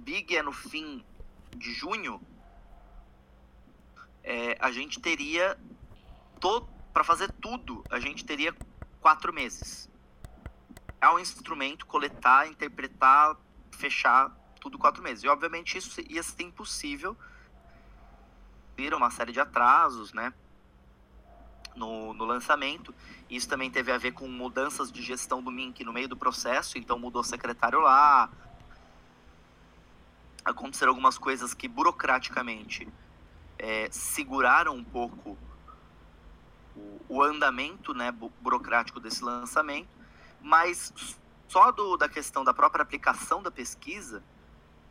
Big é no fim de junho, é, a gente teria para fazer tudo, a gente teria quatro meses. É um instrumento coletar, interpretar, fechar tudo quatro meses. E obviamente isso ia ser impossível. Viram uma série de atrasos, né? No, no lançamento. Isso também teve a ver com mudanças de gestão do Mink no meio do processo, então mudou o secretário lá. Aconteceram algumas coisas que burocraticamente é, seguraram um pouco o, o andamento né, bu burocrático desse lançamento, mas só do, da questão da própria aplicação da pesquisa,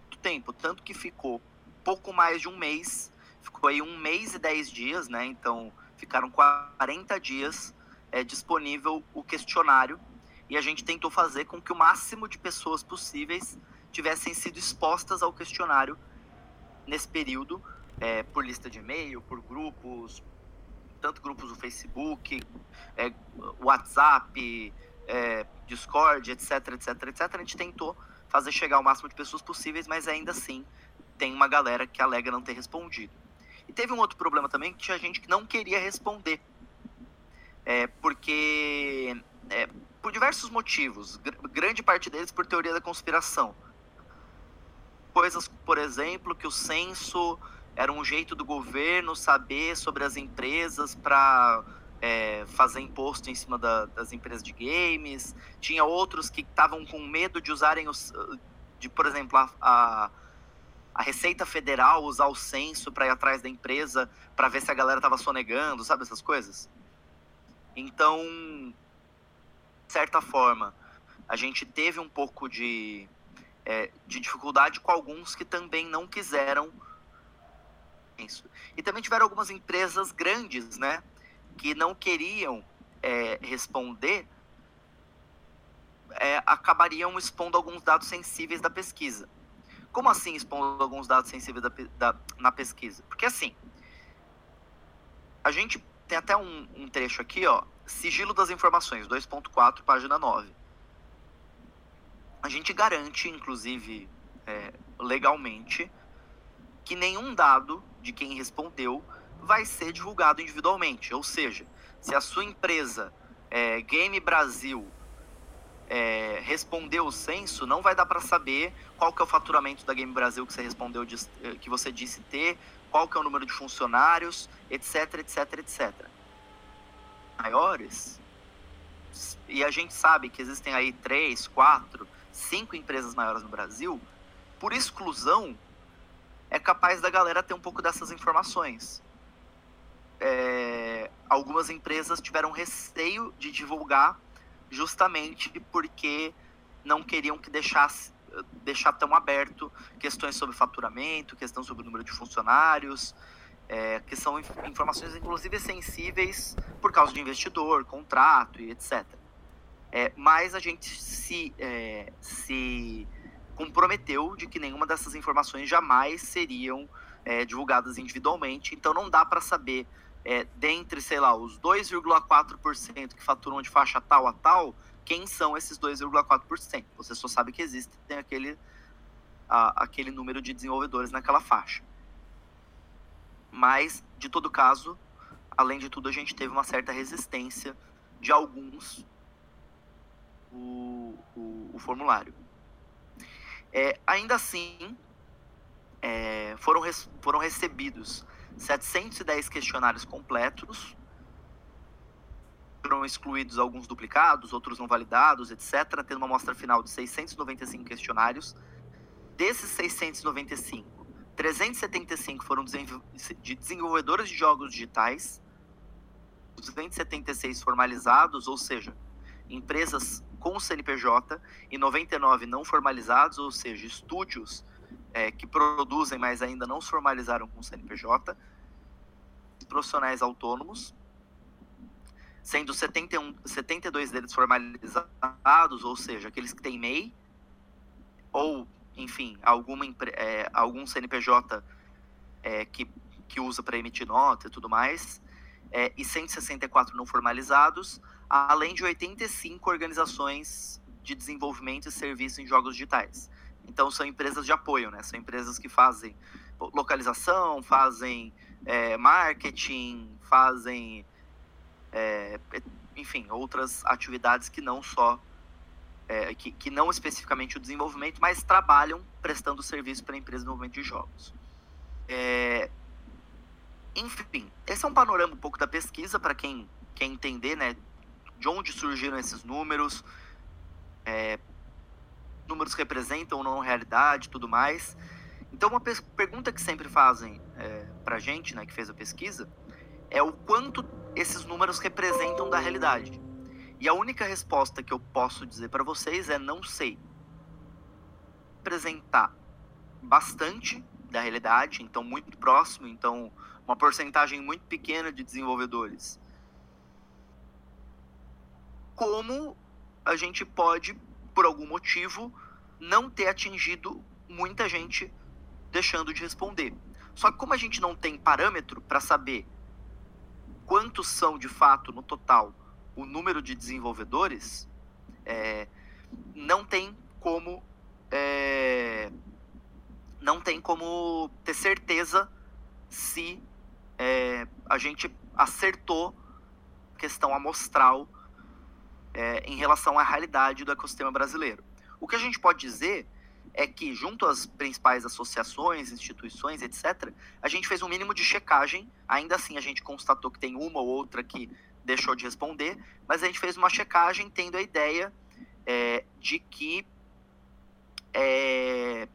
do tempo, tanto que ficou pouco mais de um mês, ficou aí um mês e dez dias, né? Então ficaram 40 dias é, disponível o questionário e a gente tentou fazer com que o máximo de pessoas possíveis tivessem sido expostas ao questionário nesse período, é, por lista de e-mail, por grupos, tanto grupos do Facebook, é, WhatsApp, é, Discord, etc, etc, etc. A gente tentou fazer chegar o máximo de pessoas possíveis, mas ainda assim tem uma galera que alega não ter respondido. E teve um outro problema também, que tinha gente que não queria responder. É, porque, é, por diversos motivos, gr grande parte deles por teoria da conspiração. Coisas, por exemplo, que o censo era um jeito do governo saber sobre as empresas para é, fazer imposto em cima da, das empresas de games. Tinha outros que estavam com medo de usarem os. de, por exemplo, a, a a Receita Federal usar o censo para ir atrás da empresa para ver se a galera estava sonegando, sabe essas coisas? Então, de certa forma, a gente teve um pouco de, é, de dificuldade com alguns que também não quiseram isso. E também tiveram algumas empresas grandes, né, que não queriam é, responder, é, acabariam expondo alguns dados sensíveis da pesquisa. Como assim expondo alguns dados sensíveis da, da, na pesquisa? Porque assim, a gente tem até um, um trecho aqui, ó, sigilo das informações, 2.4, página 9. A gente garante, inclusive, é, legalmente, que nenhum dado de quem respondeu vai ser divulgado individualmente. Ou seja, se a sua empresa é, Game Brasil é, respondeu o censo, não vai dar para saber qual que é o faturamento da Game Brasil que você respondeu, de, eh, que você disse ter, qual que é o número de funcionários, etc, etc, etc. Maiores, e a gente sabe que existem aí três, quatro, cinco empresas maiores no Brasil, por exclusão, é capaz da galera ter um pouco dessas informações. É, algumas empresas tiveram receio de divulgar justamente porque não queriam que deixasse deixar tão aberto questões sobre faturamento, questão sobre o número de funcionários, é, que são informações inclusive sensíveis por causa de investidor, contrato e etc. É, mas a gente se, é, se comprometeu de que nenhuma dessas informações jamais seriam é, divulgadas individualmente, então não dá para saber é, dentre, sei lá, os 2,4% que faturam de faixa tal a tal, quem são esses 2,4%. Você só sabe que existe tem aquele, a, aquele número de desenvolvedores naquela faixa. Mas, de todo caso, além de tudo, a gente teve uma certa resistência de alguns o, o, o formulário. É, ainda assim, é, foram, res, foram recebidos 710 questionários completos, foram excluídos alguns duplicados, outros não validados, etc., tendo uma amostra final de 695 questionários. Desses 695, 375 foram de desenvolvedores de jogos digitais, 276 formalizados, ou seja, empresas com CNPJ, e 99 não formalizados, ou seja, estúdios é, que produzem, mas ainda não se formalizaram com CNPJ, profissionais autônomos, sendo 71, 72 deles formalizados, ou seja, aqueles que têm MEI, ou, enfim, alguma, é, algum CNPJ é, que, que usa para emitir nota e tudo mais, é, e 164 não formalizados, além de 85 organizações de desenvolvimento e serviço em jogos digitais. Então são empresas de apoio, né? São empresas que fazem localização, fazem é, marketing, fazem, é, enfim, outras atividades que não só é, que, que, não especificamente o desenvolvimento, mas trabalham prestando serviço para a empresa de desenvolvimento de jogos. É, enfim, esse é um panorama um pouco da pesquisa para quem quer entender, né, de onde surgiram esses números, é, números representam ou não realidade tudo mais. Então, uma pergunta que sempre fazem é, para a gente, né, que fez a pesquisa, é o quanto esses números representam da realidade. E a única resposta que eu posso dizer para vocês é não sei. Representar bastante da realidade, então muito próximo, então uma porcentagem muito pequena de desenvolvedores. Como a gente pode, por algum motivo, não ter atingido muita gente deixando de responder. Só que como a gente não tem parâmetro para saber quantos são de fato no total o número de desenvolvedores, é, não tem como é, não tem como ter certeza se é, a gente acertou a questão amostral é, em relação à realidade do ecossistema brasileiro. O que a gente pode dizer é que, junto às principais associações, instituições, etc., a gente fez um mínimo de checagem. Ainda assim, a gente constatou que tem uma ou outra que deixou de responder, mas a gente fez uma checagem tendo a ideia é, de que é,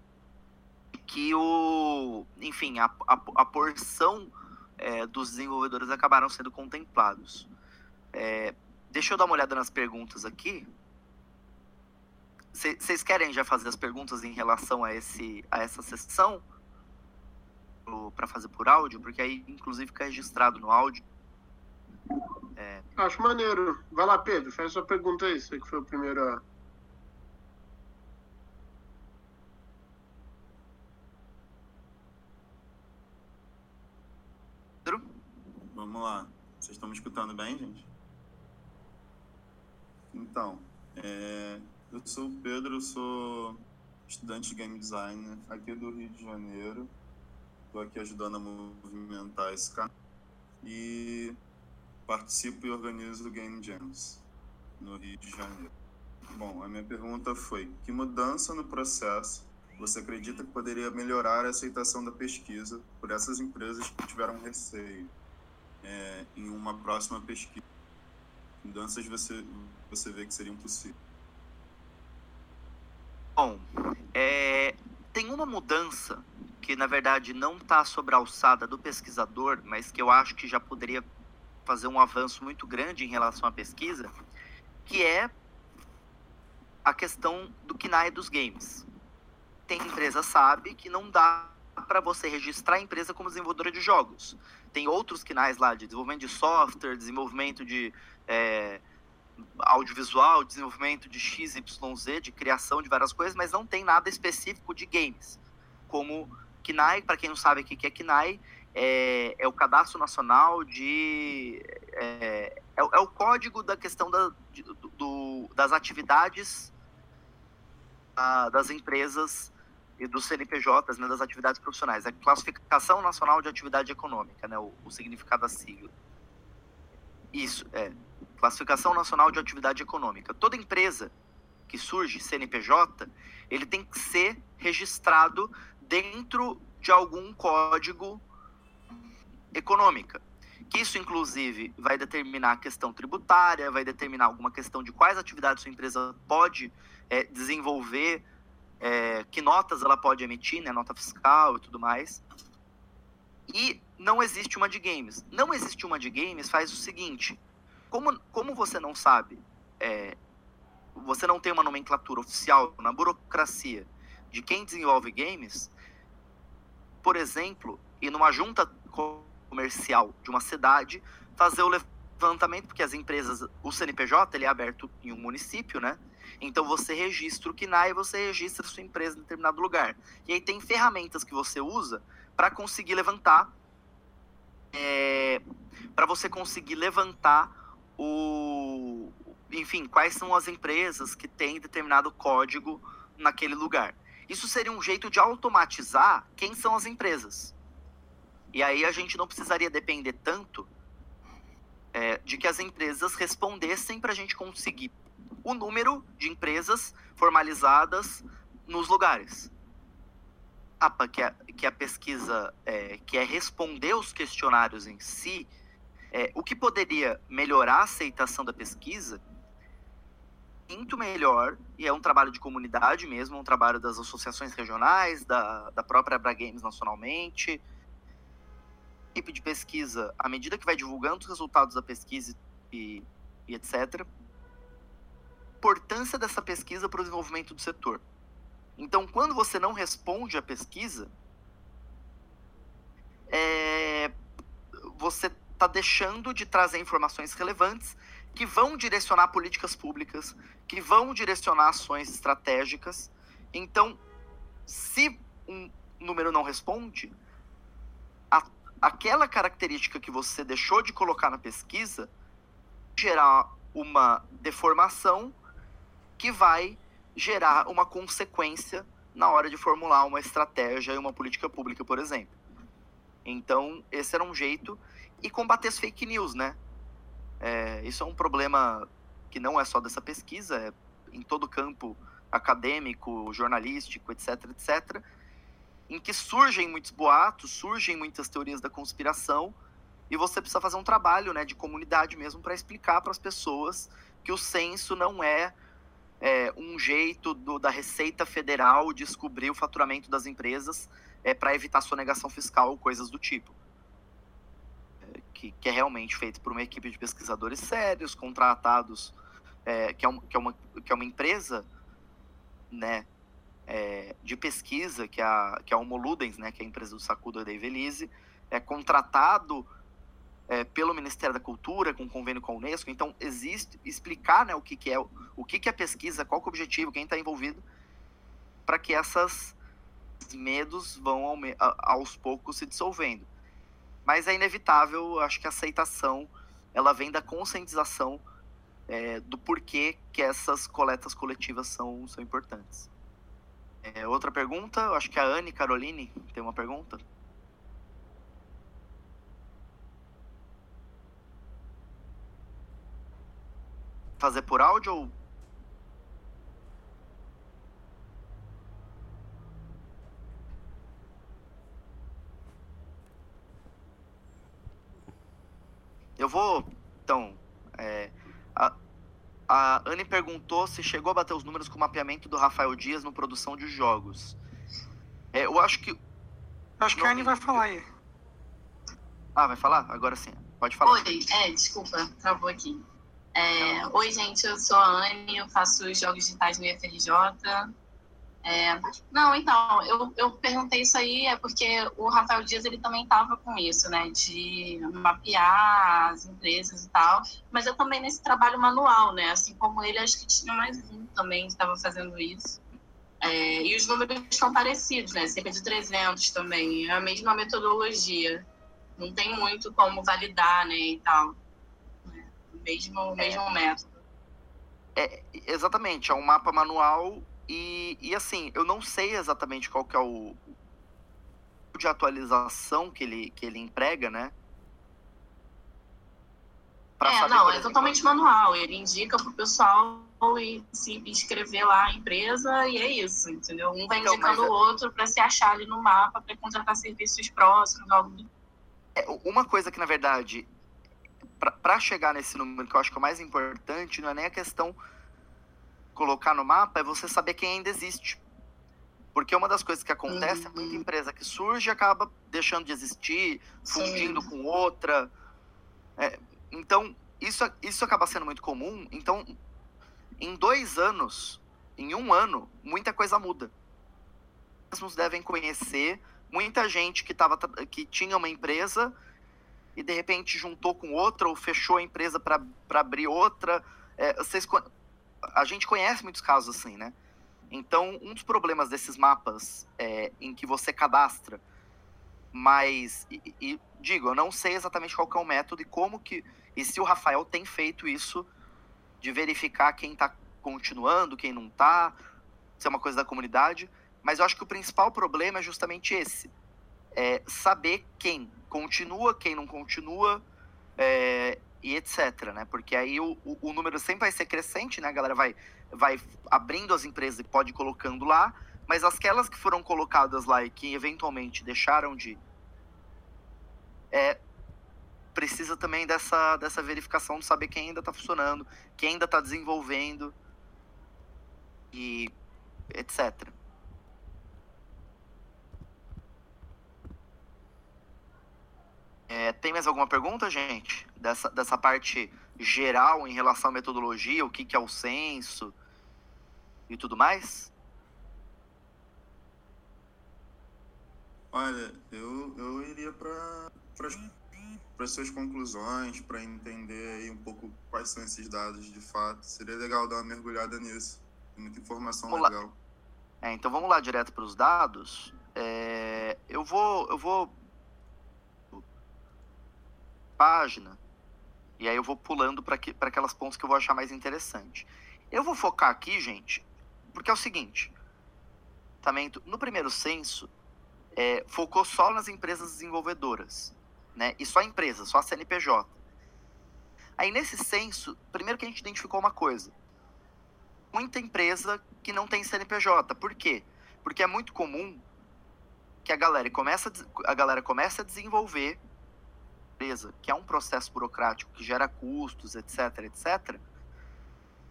que o enfim a, a, a porção é, dos desenvolvedores acabaram sendo contemplados é, deixa eu dar uma olhada nas perguntas aqui vocês querem já fazer as perguntas em relação a esse a essa sessão para fazer por áudio porque aí inclusive fica registrado no áudio é... Acho maneiro. Vai lá, Pedro, faz sua pergunta aí, você que foi o primeiro a. Pedro? Vamos lá. Vocês estão me escutando bem, gente? Então, é... eu sou o Pedro, sou estudante de game design aqui do Rio de Janeiro. Estou aqui ajudando a movimentar esse canal. E participo e organizo o Game Jams no Rio de Janeiro. Bom, a minha pergunta foi: que mudança no processo você acredita que poderia melhorar a aceitação da pesquisa por essas empresas que tiveram receio é, em uma próxima pesquisa? Mudanças você você vê que seriam possíveis? Bom, é, tem uma mudança que na verdade não está sobre a alçada do pesquisador, mas que eu acho que já poderia fazer um avanço muito grande em relação à pesquisa, que é a questão do KNAI dos games. Tem empresa sabe que não dá para você registrar a empresa como desenvolvedora de jogos. Tem outros KNAIs lá de desenvolvimento de software, desenvolvimento de é, audiovisual, desenvolvimento de XYZ, de criação de várias coisas, mas não tem nada específico de games. Como KNAI, para quem não sabe o que é KNAI, é, é o cadastro nacional de. É, é, é, o código da questão da, de, do, das atividades a, das empresas e dos CNPJs, né, das atividades profissionais. É a classificação nacional de atividade econômica, né, o, o significado da sigla. Isso, é. Classificação nacional de atividade econômica. Toda empresa que surge, CNPJ, ele tem que ser registrado dentro de algum código econômica. Que isso, inclusive, vai determinar a questão tributária, vai determinar alguma questão de quais atividades sua empresa pode é, desenvolver, é, que notas ela pode emitir, né, nota fiscal e tudo mais. E não existe uma de games. Não existe uma de games faz o seguinte: como, como você não sabe, é, você não tem uma nomenclatura oficial na burocracia de quem desenvolve games, por exemplo, e numa junta comercial de uma cidade fazer o levantamento, porque as empresas, o CNPJ, ele é aberto em um município, né? Então você registra o KNAI e você registra a sua empresa em determinado lugar. E aí tem ferramentas que você usa para conseguir levantar, é, para você conseguir levantar o, enfim, quais são as empresas que têm determinado código naquele lugar. Isso seria um jeito de automatizar quem são as empresas. E aí a gente não precisaria depender tanto é, de que as empresas respondessem para a gente conseguir o número de empresas formalizadas nos lugares. APA, que é, que é a pesquisa, é, que é responder os questionários em si, é, o que poderia melhorar a aceitação da pesquisa muito melhor, e é um trabalho de comunidade mesmo, um trabalho das associações regionais, da, da própria Abra Games nacionalmente. Equipe de pesquisa, à medida que vai divulgando os resultados da pesquisa e, e etc., importância dessa pesquisa para o desenvolvimento do setor. Então, quando você não responde à pesquisa, é, você está deixando de trazer informações relevantes que vão direcionar políticas públicas, que vão direcionar ações estratégicas. Então, se um número não responde, a, aquela característica que você deixou de colocar na pesquisa gerar uma deformação que vai gerar uma consequência na hora de formular uma estratégia e uma política pública, por exemplo. Então, esse era um jeito. E combater as fake news, né? É, isso é um problema que não é só dessa pesquisa, é em todo campo acadêmico, jornalístico, etc, etc, em que surgem muitos boatos, surgem muitas teorias da conspiração, e você precisa fazer um trabalho né, de comunidade mesmo para explicar para as pessoas que o censo não é é, um jeito do, da Receita Federal descobrir o faturamento das empresas é, para evitar sonegação fiscal ou coisas do tipo. É, que, que, é realmente feito por uma equipe de pesquisadores sérios, contratados, é, que, é um, que, é uma, que é uma empresa né, é, de pesquisa, que é a, que é a Homoludens, né, que é a empresa do Sacudo da Ivelise, é contratado é, pelo Ministério da Cultura, com convênio com a Unesco. Então, existe explicar né, o que, que é o que, que é pesquisa, qual que é o objetivo, quem está envolvido, para que essas medos vão ao, aos poucos se dissolvendo. Mas é inevitável, acho que a aceitação ela vem da conscientização é, do porquê que essas coletas coletivas são, são importantes. É, outra pergunta, acho que a Anne Caroline tem uma pergunta. Fazer por áudio ou. Eu vou. Então. É, a, a Anne perguntou se chegou a bater os números com o mapeamento do Rafael Dias no produção de jogos. É, eu acho que. Acho que a Anne vai falar aí. Ah, vai falar? Agora sim. Pode falar. Oi, é, desculpa, travou aqui. É, Oi, gente, eu sou a Anne, eu faço jogos digitais no IFRJ. É, não, então, eu, eu perguntei isso aí é porque o Rafael Dias ele também estava com isso, né, de mapear as empresas e tal, mas eu também nesse trabalho manual, né, assim como ele, acho que tinha mais um também que estava fazendo isso. É, e os números são parecidos, né, cerca de 300 também, é a mesma metodologia, não tem muito como validar, né, e tal mesmo, mesmo é, método. É, exatamente, é um mapa manual e, e assim, eu não sei exatamente qual que é o de atualização que ele, que ele emprega, né? Pra é, não, é totalmente manual. Ele indica pro pessoal e se inscrever lá a empresa e é isso, entendeu? Um vai então, indicando o é outro para se achar ali no mapa para contratar serviços próximos, algo do... é, Uma coisa que, na verdade, para chegar nesse número que eu acho que é o mais importante, não é nem a questão colocar no mapa, é você saber quem ainda existe. Porque uma das coisas que acontece uhum. é muita uhum. empresa que surge acaba deixando de existir, fundindo Sim. com outra. É, então, isso, isso acaba sendo muito comum. Então, em dois anos, em um ano, muita coisa muda. Mesmos devem conhecer muita gente que, tava, que tinha uma empresa e de repente juntou com outra ou fechou a empresa para abrir outra. É, vocês, a gente conhece muitos casos assim, né? Então, um dos problemas desses mapas é, em que você cadastra, mas, e, e, digo, eu não sei exatamente qual é o método e como que, e se o Rafael tem feito isso de verificar quem está continuando, quem não está, se é uma coisa da comunidade, Mas eu acho que o principal problema é justamente esse. É saber quem continua, quem não continua, é, e etc, né? Porque aí o, o, o, número sempre vai ser crescente, né? A galera vai, vai abrindo as empresas e pode colocando lá, mas aquelas que foram colocadas lá e que eventualmente deixaram de... É, precisa também dessa, dessa verificação de saber quem ainda está funcionando, quem ainda está desenvolvendo e etc. É, tem mais alguma pergunta, gente? Dessa, dessa parte geral em relação à metodologia, o que, que é o censo e tudo mais? Olha, eu, eu iria para as suas conclusões, para entender aí um pouco quais são esses dados de fato. Seria legal dar uma mergulhada nisso. Tem muita informação vamos legal. É, então vamos lá direto para os dados. É, eu vou eu vou página, e aí eu vou pulando para aquelas pontos que eu vou achar mais interessante. Eu vou focar aqui, gente, porque é o seguinte: também no primeiro censo, é, focou só nas empresas desenvolvedoras, né? E só empresas, só a CNPJ. Aí nesse censo, primeiro que a gente identificou uma coisa: muita empresa que não tem CNPJ. Por quê? Porque é muito comum que a galera começa a galera começa a desenvolver empresa, que é um processo burocrático que gera custos, etc, etc,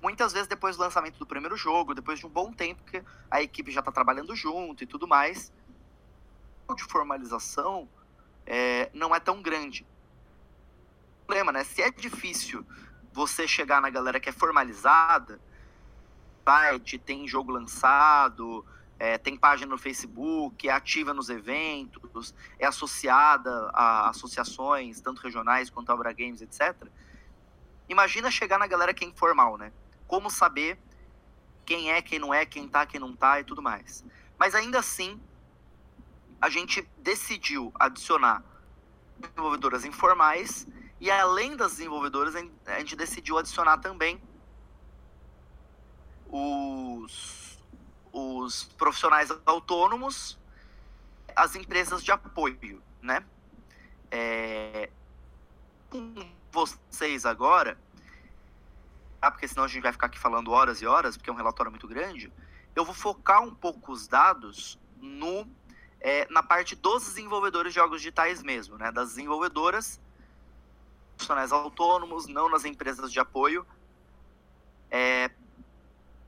muitas vezes depois do lançamento do primeiro jogo, depois de um bom tempo que a equipe já está trabalhando junto e tudo mais, de formalização é, não é tão grande. O problema, né? Se é difícil você chegar na galera que é formalizada, site, tem jogo lançado, é, tem página no Facebook, é ativa nos eventos, é associada a associações, tanto regionais quanto a Abra Games, etc. Imagina chegar na galera que é informal, né? Como saber quem é, quem não é, quem tá, quem não tá e tudo mais. Mas ainda assim, a gente decidiu adicionar desenvolvedoras informais e além das desenvolvedoras, a gente decidiu adicionar também os os profissionais autônomos, as empresas de apoio, né? É, com vocês agora, ah, porque senão a gente vai ficar aqui falando horas e horas, porque é um relatório muito grande, eu vou focar um pouco os dados no é, na parte dos desenvolvedores de jogos digitais mesmo, né? Das desenvolvedoras, profissionais autônomos, não nas empresas de apoio, é,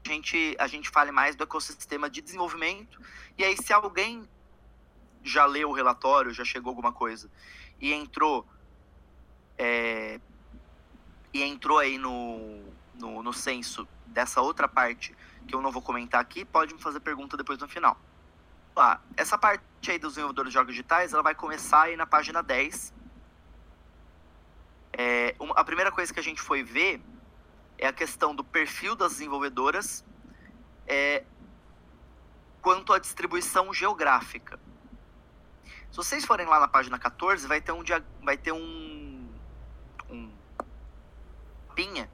gente, a gente fale mais do ecossistema de desenvolvimento. E aí, se alguém já leu o relatório, já chegou alguma coisa e entrou é, e entrou aí no, no, no censo dessa outra parte que eu não vou comentar aqui, pode me fazer pergunta depois no final. Lá, essa parte aí dos desenvolvedores de jogos digitais, ela vai começar aí na página 10. É, uma, a primeira coisa que a gente foi ver é a questão do perfil das desenvolvedoras é, quanto à distribuição geográfica. Se vocês forem lá na página 14, vai ter um vai ter um, um pinha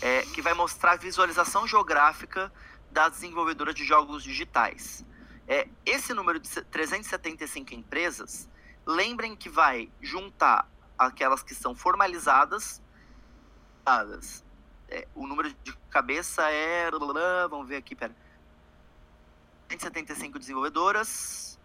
é, que vai mostrar a visualização geográfica das desenvolvedoras de jogos digitais. É, esse número de 375 empresas, lembrem que vai juntar aquelas que são formalizadas, é, o número de cabeça é. Vamos ver aqui, pera. 175 desenvolvedoras.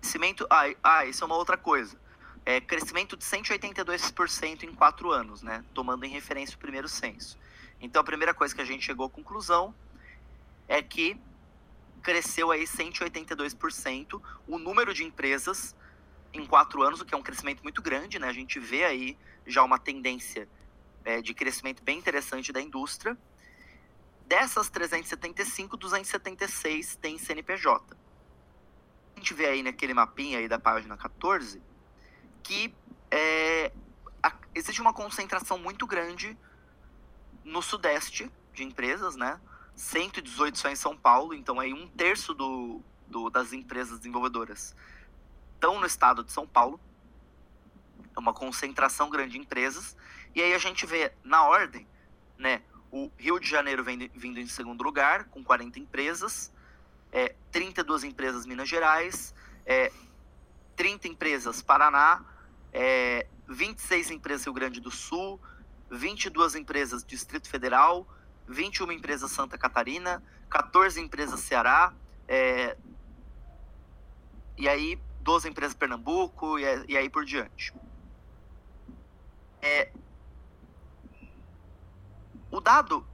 Crescimento. Ah, ah, isso é uma outra coisa. É, crescimento de 182% em quatro anos, né? Tomando em referência o primeiro censo. Então a primeira coisa que a gente chegou à conclusão é que cresceu aí 182% o número de empresas em quatro anos, o que é um crescimento muito grande, né? A gente vê aí já uma tendência é, de crescimento bem interessante da indústria. Dessas 375, 276 tem CNPJ. A gente vê aí naquele mapinha aí da página 14 que é, a, existe uma concentração muito grande no sudeste de empresas, né? 118 só em São Paulo, então aí um terço do, do, das empresas desenvolvedoras estão no estado de São Paulo. É uma concentração grande de empresas. E aí a gente vê na ordem, né, o Rio de Janeiro vem, vindo em segundo lugar, com 40 empresas, é, 32 empresas Minas Gerais, é, 30 empresas Paraná, é, 26 empresas Rio Grande do Sul, 22 empresas Distrito Federal, 21 empresas Santa Catarina, 14 empresas Ceará, é, e aí 12 empresas Pernambuco, e, e aí por diante. É, o dado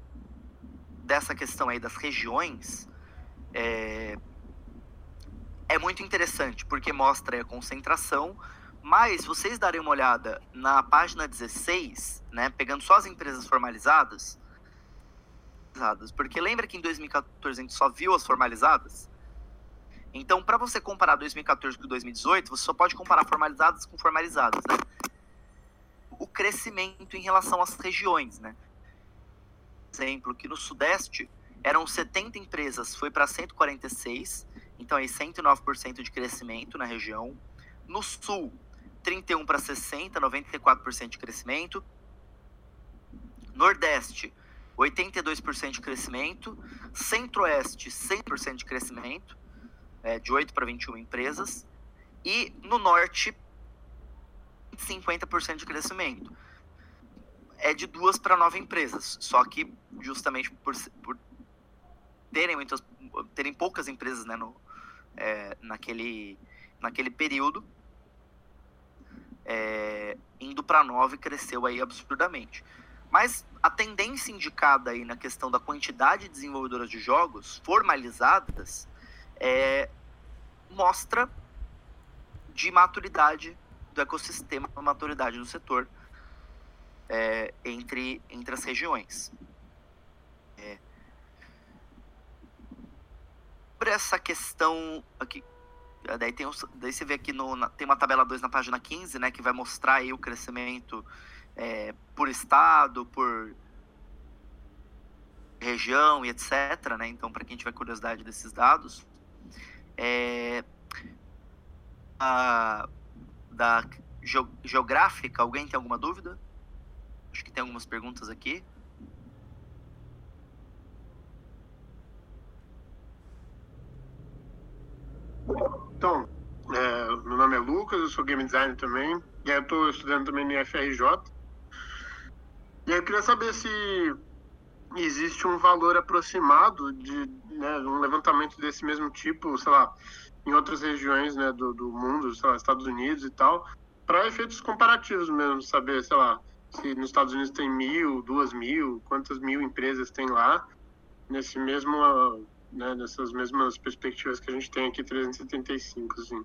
dessa questão aí das regiões é, é muito interessante, porque mostra a concentração, mas vocês darem uma olhada na página 16, né, pegando só as empresas formalizadas, porque lembra que em 2014 a gente só viu as formalizadas? Então, para você comparar 2014 com 2018, você só pode comparar formalizadas com formalizadas, né? O crescimento em relação às regiões, né? Exemplo, que no Sudeste eram 70 empresas, foi para 146, então aí 109% de crescimento na região. No Sul, 31 para 60, 94% de crescimento. Nordeste, 82% de crescimento. Centro-Oeste, 100% de crescimento, é, de 8 para 21 empresas. E no Norte, 50% de crescimento. É de duas para nove empresas, só que justamente por, por terem muitas, terem poucas empresas né, no, é, naquele, naquele período, é, indo para nove cresceu aí absurdamente. Mas a tendência indicada aí na questão da quantidade de desenvolvedoras de jogos formalizadas é, mostra de maturidade do ecossistema, maturidade do setor é, entre, entre as regiões. É. Por essa questão aqui, daí, tem, daí você vê aqui no, na, tem uma tabela 2 na página 15, né, que vai mostrar aí o crescimento é, por estado, por região e etc. Né? Então, para quem tiver curiosidade desses dados, é, a, da geográfica, alguém tem alguma dúvida? Acho que tem algumas perguntas aqui. Então, é, meu nome é Lucas, eu sou game designer também. E eu estou estudando também no FRJ. E eu queria saber se existe um valor aproximado de né, um levantamento desse mesmo tipo, sei lá, em outras regiões né, do, do mundo, sei lá, Estados Unidos e tal, para efeitos comparativos mesmo, saber, sei lá, se nos Estados Unidos tem mil, duas mil, quantas mil empresas tem lá, nesse mesmo, né, nessas mesmas perspectivas que a gente tem aqui, 375, assim.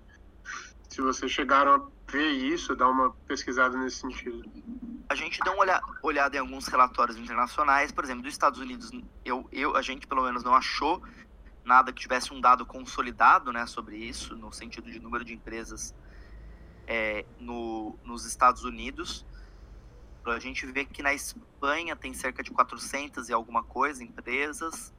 Se vocês chegaram a ver isso, dar uma pesquisada nesse sentido a gente deu uma olha, olhada em alguns relatórios internacionais, por exemplo, dos Estados Unidos, eu, eu, a gente pelo menos não achou nada que tivesse um dado consolidado né, sobre isso, no sentido de número de empresas é, no, nos Estados Unidos. A gente vê que na Espanha tem cerca de 400 e alguma coisa empresas.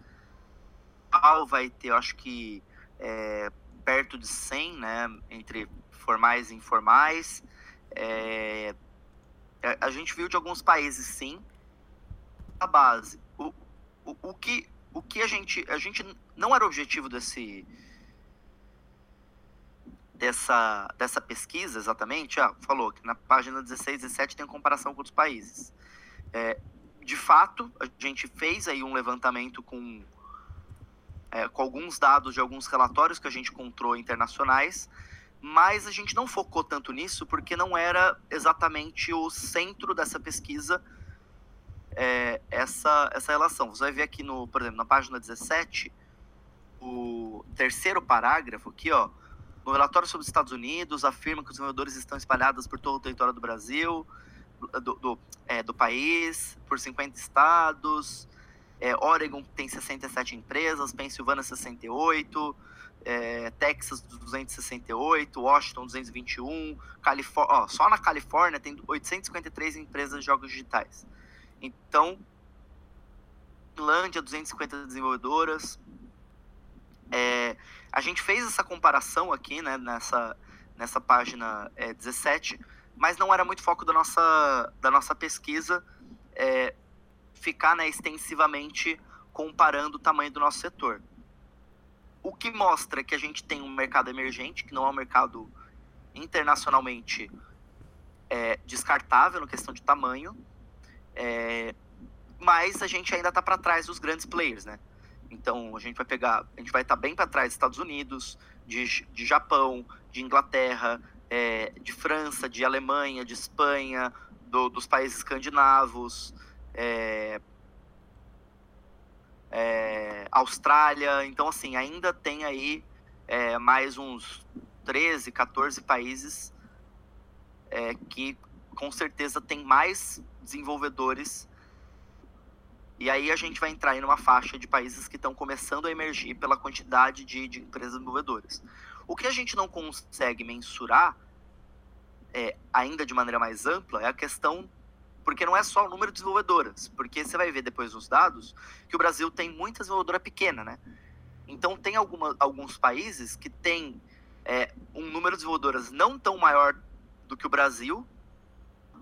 Al vai ter, acho que, é, perto de 100, né, entre formais e informais. É, a gente viu de alguns países, sim, a base. O, o, o, que, o que a gente. A gente não era objetivo desse. Dessa, dessa pesquisa, exatamente, ah, falou que na página 16 e 17 tem comparação com outros países. É, de fato, a gente fez aí um levantamento com, é, com alguns dados de alguns relatórios que a gente encontrou internacionais, mas a gente não focou tanto nisso porque não era exatamente o centro dessa pesquisa é, essa, essa relação. Você vai ver aqui, no, por exemplo, na página 17, o terceiro parágrafo aqui, ó, no relatório sobre os Estados Unidos, afirma que os desenvolvedores estão espalhados por todo o território do Brasil, do, do, é, do país, por 50 estados, é, Oregon tem 67 empresas, Pensilvânia 68, é, Texas 268, Washington 221, Califórnia, ó, só na Califórnia tem 853 empresas de jogos digitais. Então, Finlândia 250 desenvolvedoras. É, a gente fez essa comparação aqui, né, nessa, nessa página é, 17, mas não era muito foco da nossa, da nossa pesquisa. É, ficar né, extensivamente comparando o tamanho do nosso setor. O que mostra que a gente tem um mercado emergente, que não é um mercado internacionalmente é, descartável na questão de tamanho, é, mas a gente ainda está para trás dos grandes players, né? Então a gente vai pegar, a gente vai estar tá bem para trás dos Estados Unidos, de, de Japão, de Inglaterra, é, de França, de Alemanha, de Espanha, do, dos países escandinavos, é, é, Austrália. Então, assim, ainda tem aí é, mais uns 13, 14 países é, que com certeza tem mais desenvolvedores. E aí a gente vai entrar em uma faixa de países que estão começando a emergir pela quantidade de, de empresas desenvolvedoras. O que a gente não consegue mensurar, é, ainda de maneira mais ampla, é a questão porque não é só o número de desenvolvedoras, porque você vai ver depois nos dados que o Brasil tem muita desenvolvedora pequena, né? Então tem alguma, alguns países que tem é, um número de desenvolvedoras não tão maior do que o Brasil,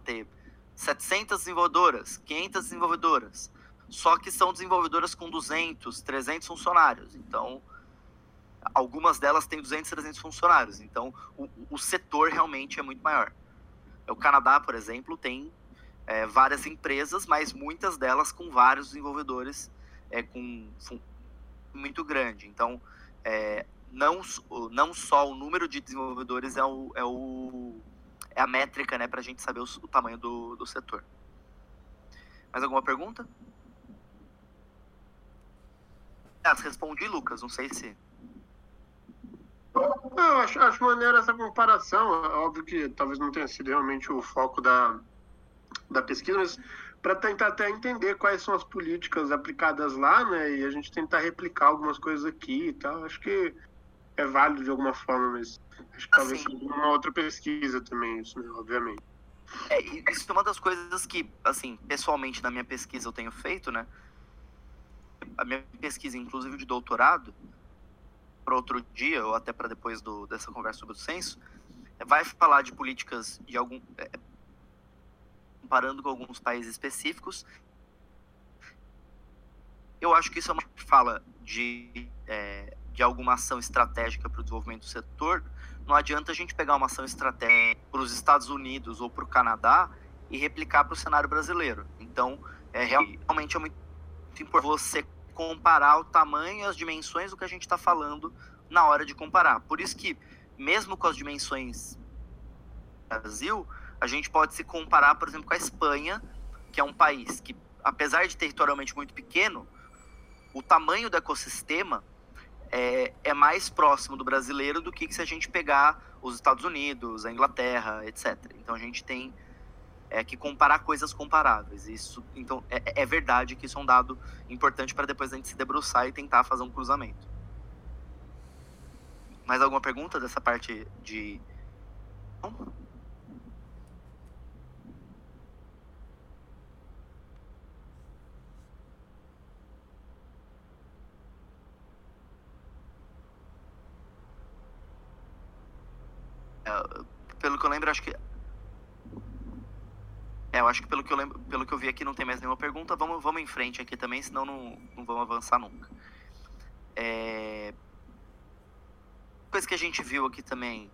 ter 700 desenvolvedoras, 500 desenvolvedoras, só que são desenvolvedoras com 200, 300 funcionários. Então, algumas delas têm 200, 300 funcionários. Então, o, o setor realmente é muito maior. O Canadá, por exemplo, tem é, várias empresas, mas muitas delas com vários desenvolvedores é, com, muito grande. Então, é, não, não só o número de desenvolvedores é, o, é, o, é a métrica né, para a gente saber o, o tamanho do, do setor. Mais alguma pergunta? Ah, respondi, Lucas. Não sei se. Não, acho, acho maneiro essa comparação. Óbvio que talvez não tenha sido realmente o foco da, da pesquisa, mas para tentar até entender quais são as políticas aplicadas lá, né? E a gente tentar replicar algumas coisas aqui e tal. Acho que é válido de alguma forma, mas acho que talvez assim, uma outra pesquisa também, isso, né? obviamente. É, isso é uma das coisas que, assim, pessoalmente na minha pesquisa eu tenho feito, né? A minha pesquisa, inclusive de doutorado, para outro dia, ou até para depois do, dessa conversa sobre o censo, vai falar de políticas de algum. É, comparando com alguns países específicos. Eu acho que isso é uma fala de, é, de alguma ação estratégica para o desenvolvimento do setor. Não adianta a gente pegar uma ação estratégica para os Estados Unidos ou para o Canadá e replicar para o cenário brasileiro. Então, é, realmente é muito importante você comparar o tamanho e as dimensões do que a gente está falando na hora de comparar. Por isso que, mesmo com as dimensões Brasil, a gente pode se comparar, por exemplo, com a Espanha, que é um país que, apesar de territorialmente muito pequeno, o tamanho do ecossistema é, é mais próximo do brasileiro do que se a gente pegar os Estados Unidos, a Inglaterra, etc. Então a gente tem é, que comparar coisas comparáveis. Isso, então é, é verdade que isso é um dado importante para depois a gente se debruçar e tentar fazer um cruzamento. Mais alguma pergunta dessa parte de É, pelo que eu lembro, acho que. É, eu acho que pelo que eu lembro, pelo que eu vi aqui não tem mais nenhuma pergunta. Vamos, vamos em frente aqui também, senão não, não vamos avançar nunca. É... Coisa que a gente viu aqui também,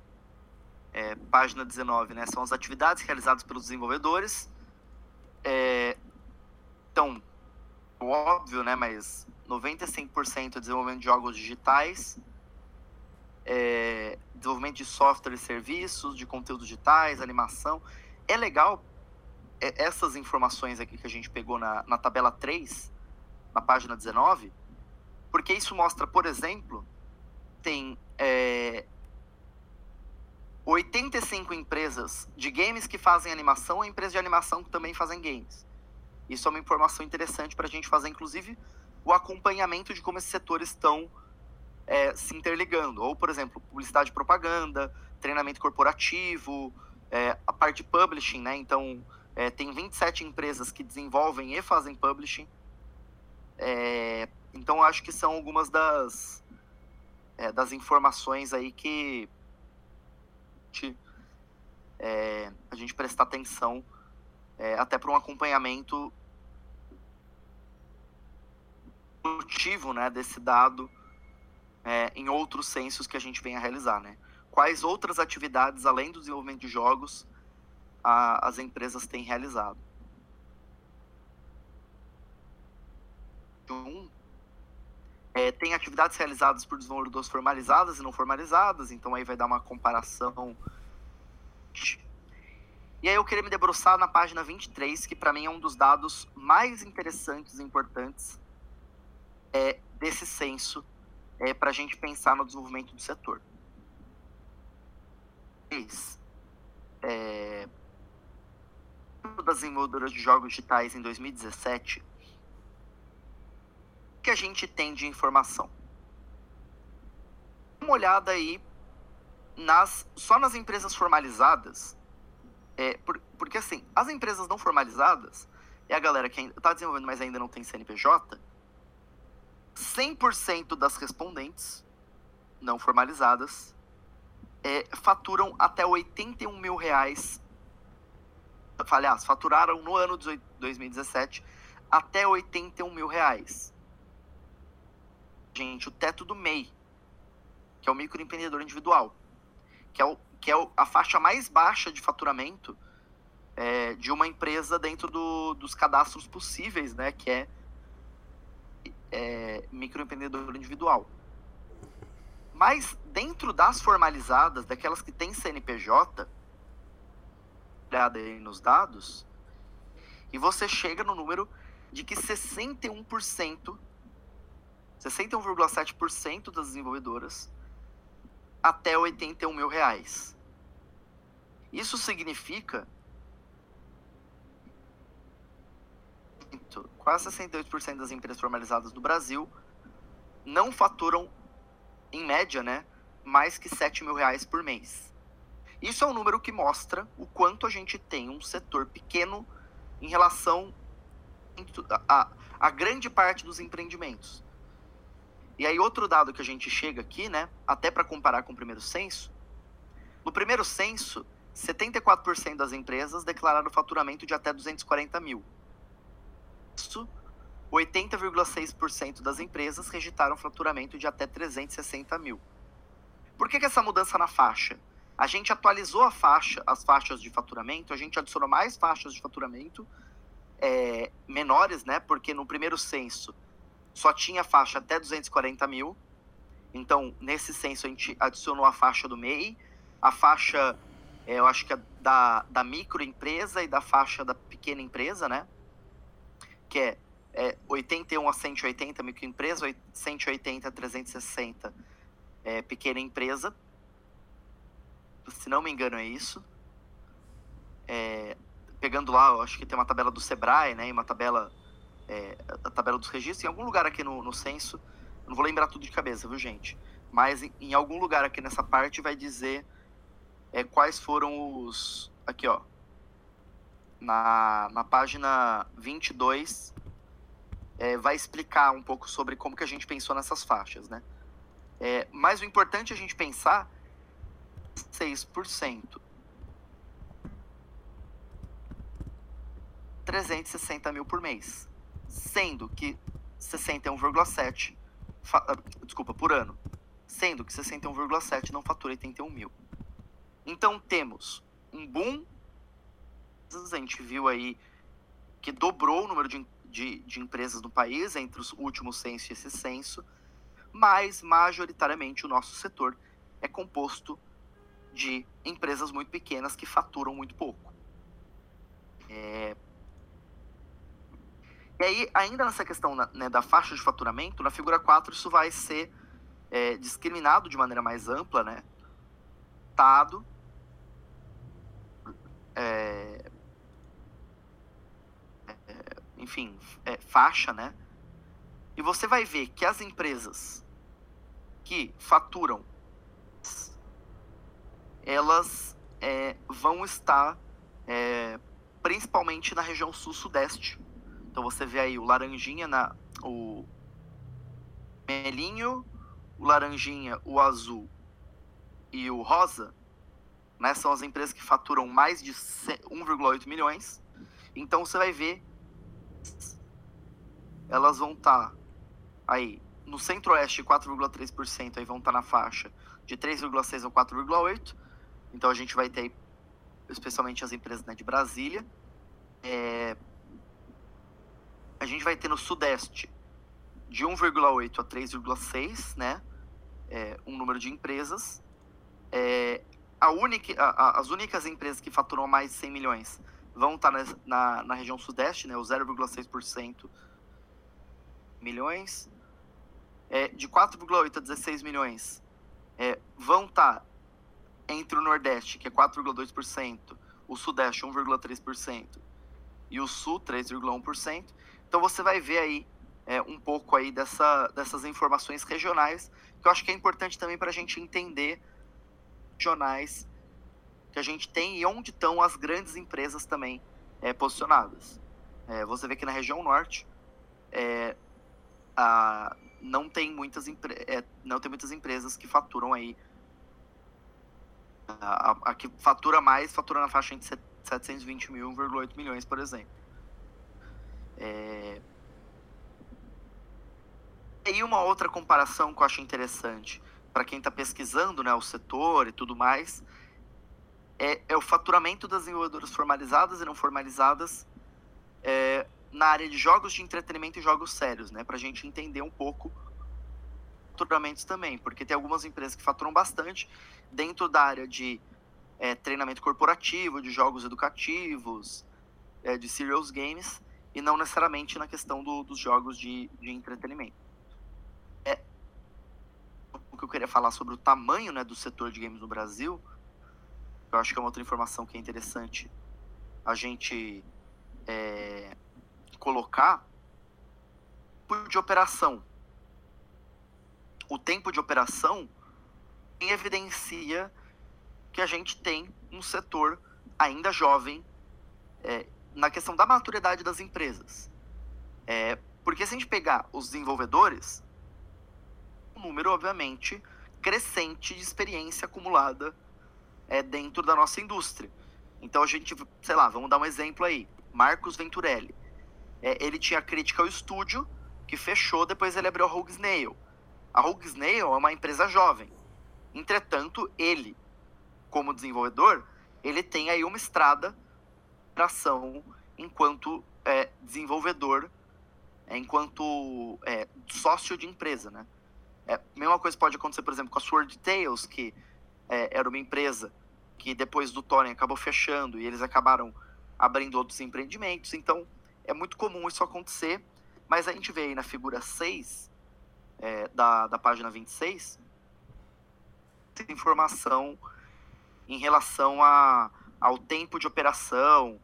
é, página 19, né? São as atividades realizadas pelos desenvolvedores. É... Então, óbvio, né? Mas 95% é desenvolvimento de jogos digitais, é, desenvolvimento de software e serviços, de conteúdos digitais, animação. É legal essas informações aqui que a gente pegou na, na tabela 3, na página 19, porque isso mostra, por exemplo, tem é, 85 empresas de games que fazem animação e empresas de animação que também fazem games. Isso é uma informação interessante para a gente fazer, inclusive, o acompanhamento de como esses setores estão é, se interligando. Ou, por exemplo, publicidade e propaganda, treinamento corporativo, é, a parte de publishing, né? Então, é, tem 27 empresas que desenvolvem e fazem publishing. É, então, acho que são algumas das, é, das informações aí que é, a gente prestar atenção até para um acompanhamento motivo né, desse dado é, em outros censos que a gente vem a realizar. Né? Quais outras atividades, além do desenvolvimento de jogos, a, as empresas têm realizado? Um, é, tem atividades realizadas por desenvolvedores formalizadas e não formalizadas, então aí vai dar uma comparação. E aí eu queria me debruçar na página 23, que para mim é um dos dados mais interessantes e importantes é, desse censo é, para a gente pensar no desenvolvimento do setor. É, das desenvolvedoras de jogos digitais em 2017 que a gente tem de informação. Uma olhada aí nas só nas empresas formalizadas, é, por, porque assim, as empresas não formalizadas é a galera que está desenvolvendo, mas ainda não tem CNPJ. 100% das respondentes não formalizadas é, faturam até 81 mil reais. Aliás, faturaram no ano de 2017 até 81 mil reais gente, o teto do MEI, que é o microempreendedor individual, que é, o, que é a faixa mais baixa de faturamento é, de uma empresa dentro do, dos cadastros possíveis, né, que é, é microempreendedor individual. Mas dentro das formalizadas, daquelas que têm CNPJ, olhada aí nos dados, e você chega no número de que 61% 61,7% das desenvolvedoras até 81 mil reais. Isso significa quase 68% das empresas formalizadas do Brasil não faturam, em média, né, mais que 7 mil reais por mês. Isso é um número que mostra o quanto a gente tem um setor pequeno em relação a, a, a grande parte dos empreendimentos. E aí outro dado que a gente chega aqui, né, até para comparar com o primeiro censo, no primeiro censo, 74% das empresas declararam faturamento de até 240 mil. Isso, 80,6% das empresas registraram faturamento de até 360 mil. Por que, que essa mudança na faixa? A gente atualizou a faixa, as faixas de faturamento, a gente adicionou mais faixas de faturamento é, menores, né? Porque no primeiro censo só tinha faixa até 240 mil. Então, nesse censo, a gente adicionou a faixa do MEI, a faixa, é, eu acho que é da, da microempresa e da faixa da pequena empresa, né? Que é, é 81 a 180 microempresa, 180 a 360 é, pequena empresa. Se não me engano, é isso. É, pegando lá, eu acho que tem uma tabela do Sebrae, né? E uma tabela é, a tabela dos registros, em algum lugar aqui no, no censo, não vou lembrar tudo de cabeça, viu, gente? Mas em, em algum lugar aqui nessa parte vai dizer é, quais foram os. Aqui, ó. Na, na página 22, é, vai explicar um pouco sobre como que a gente pensou nessas faixas, né? É, mas o importante é a gente pensar 6%. 360 mil por mês sendo que 61,7 ah, desculpa, por ano, sendo que 61,7 não fatura 81 mil. Então temos um boom, a gente viu aí que dobrou o número de, de, de empresas no país entre os últimos censo e esse censo, mas majoritariamente o nosso setor é composto de empresas muito pequenas que faturam muito pouco. É, e aí, ainda nessa questão né, da faixa de faturamento, na figura 4 isso vai ser é, discriminado de maneira mais ampla, né? Tado, é, é, enfim, é, faixa, né? E você vai ver que as empresas que faturam, elas é, vão estar é, principalmente na região sul-sudeste então você vê aí o laranjinha na o melinho, o laranjinha, o azul e o rosa, né, são as empresas que faturam mais de 1,8 milhões. Então você vai ver elas vão estar tá aí no centro-oeste 4,3%, aí vão estar tá na faixa de 3,6 a 4,8. Então a gente vai ter especialmente as empresas né, de Brasília. É, a gente vai ter no Sudeste de 1,8 a 3,6, né? É, um número de empresas. É, a única, a, a, as únicas empresas que faturam mais de 100 milhões vão estar na, na, na região Sudeste, né? O 0,6% milhões. É, de 4,8 a 16 milhões é, vão estar entre o Nordeste, que é 4,2%, o Sudeste, 1,3%, e o Sul, 3,1%. Então você vai ver aí é, um pouco aí dessa, dessas informações regionais, que eu acho que é importante também para a gente entender regionais que a gente tem e onde estão as grandes empresas também é, posicionadas. É, você vê que na região norte é, a, não, tem muitas é, não tem muitas empresas que faturam aí a, a, que fatura mais, fatura na faixa entre 720 mil e 1,8 milhões, por exemplo. É... E uma outra comparação que eu acho interessante para quem está pesquisando né, o setor e tudo mais é, é, o faturamento das desenvolvedoras formalizadas e não formalizadas é, na área de jogos de entretenimento e jogos sérios, né, para a gente entender um pouco faturamentos também, porque tem algumas empresas que faturam bastante dentro da área de é, treinamento corporativo, de jogos educativos, é, de serious games, e não necessariamente na questão do, dos jogos de, de entretenimento. É, o que eu queria falar sobre o tamanho né, do setor de games no Brasil, eu acho que é uma outra informação que é interessante a gente é, colocar, de operação o tempo de operação evidencia que a gente tem um setor ainda jovem é, na questão da maturidade das empresas. É, porque se a gente pegar os desenvolvedores, um número, obviamente, crescente de experiência acumulada é, dentro da nossa indústria. Então a gente, sei lá, vamos dar um exemplo aí. Marcos Venturelli. É, ele tinha crítica ao estúdio, que fechou, depois ele abriu a Rogue Snail. A Rogue Snail é uma empresa jovem. Entretanto, ele, como desenvolvedor, ele tem aí uma estrada para ação enquanto é, desenvolvedor, é, enquanto é, sócio de empresa, né? É, mesma coisa pode acontecer, por exemplo, com a Sword Tales, que é, era uma empresa que depois do Thorin acabou fechando e eles acabaram abrindo outros empreendimentos. Então, é muito comum isso acontecer, mas a gente vê aí na figura 6 é, da, da página 26, informação em relação a, ao tempo de operação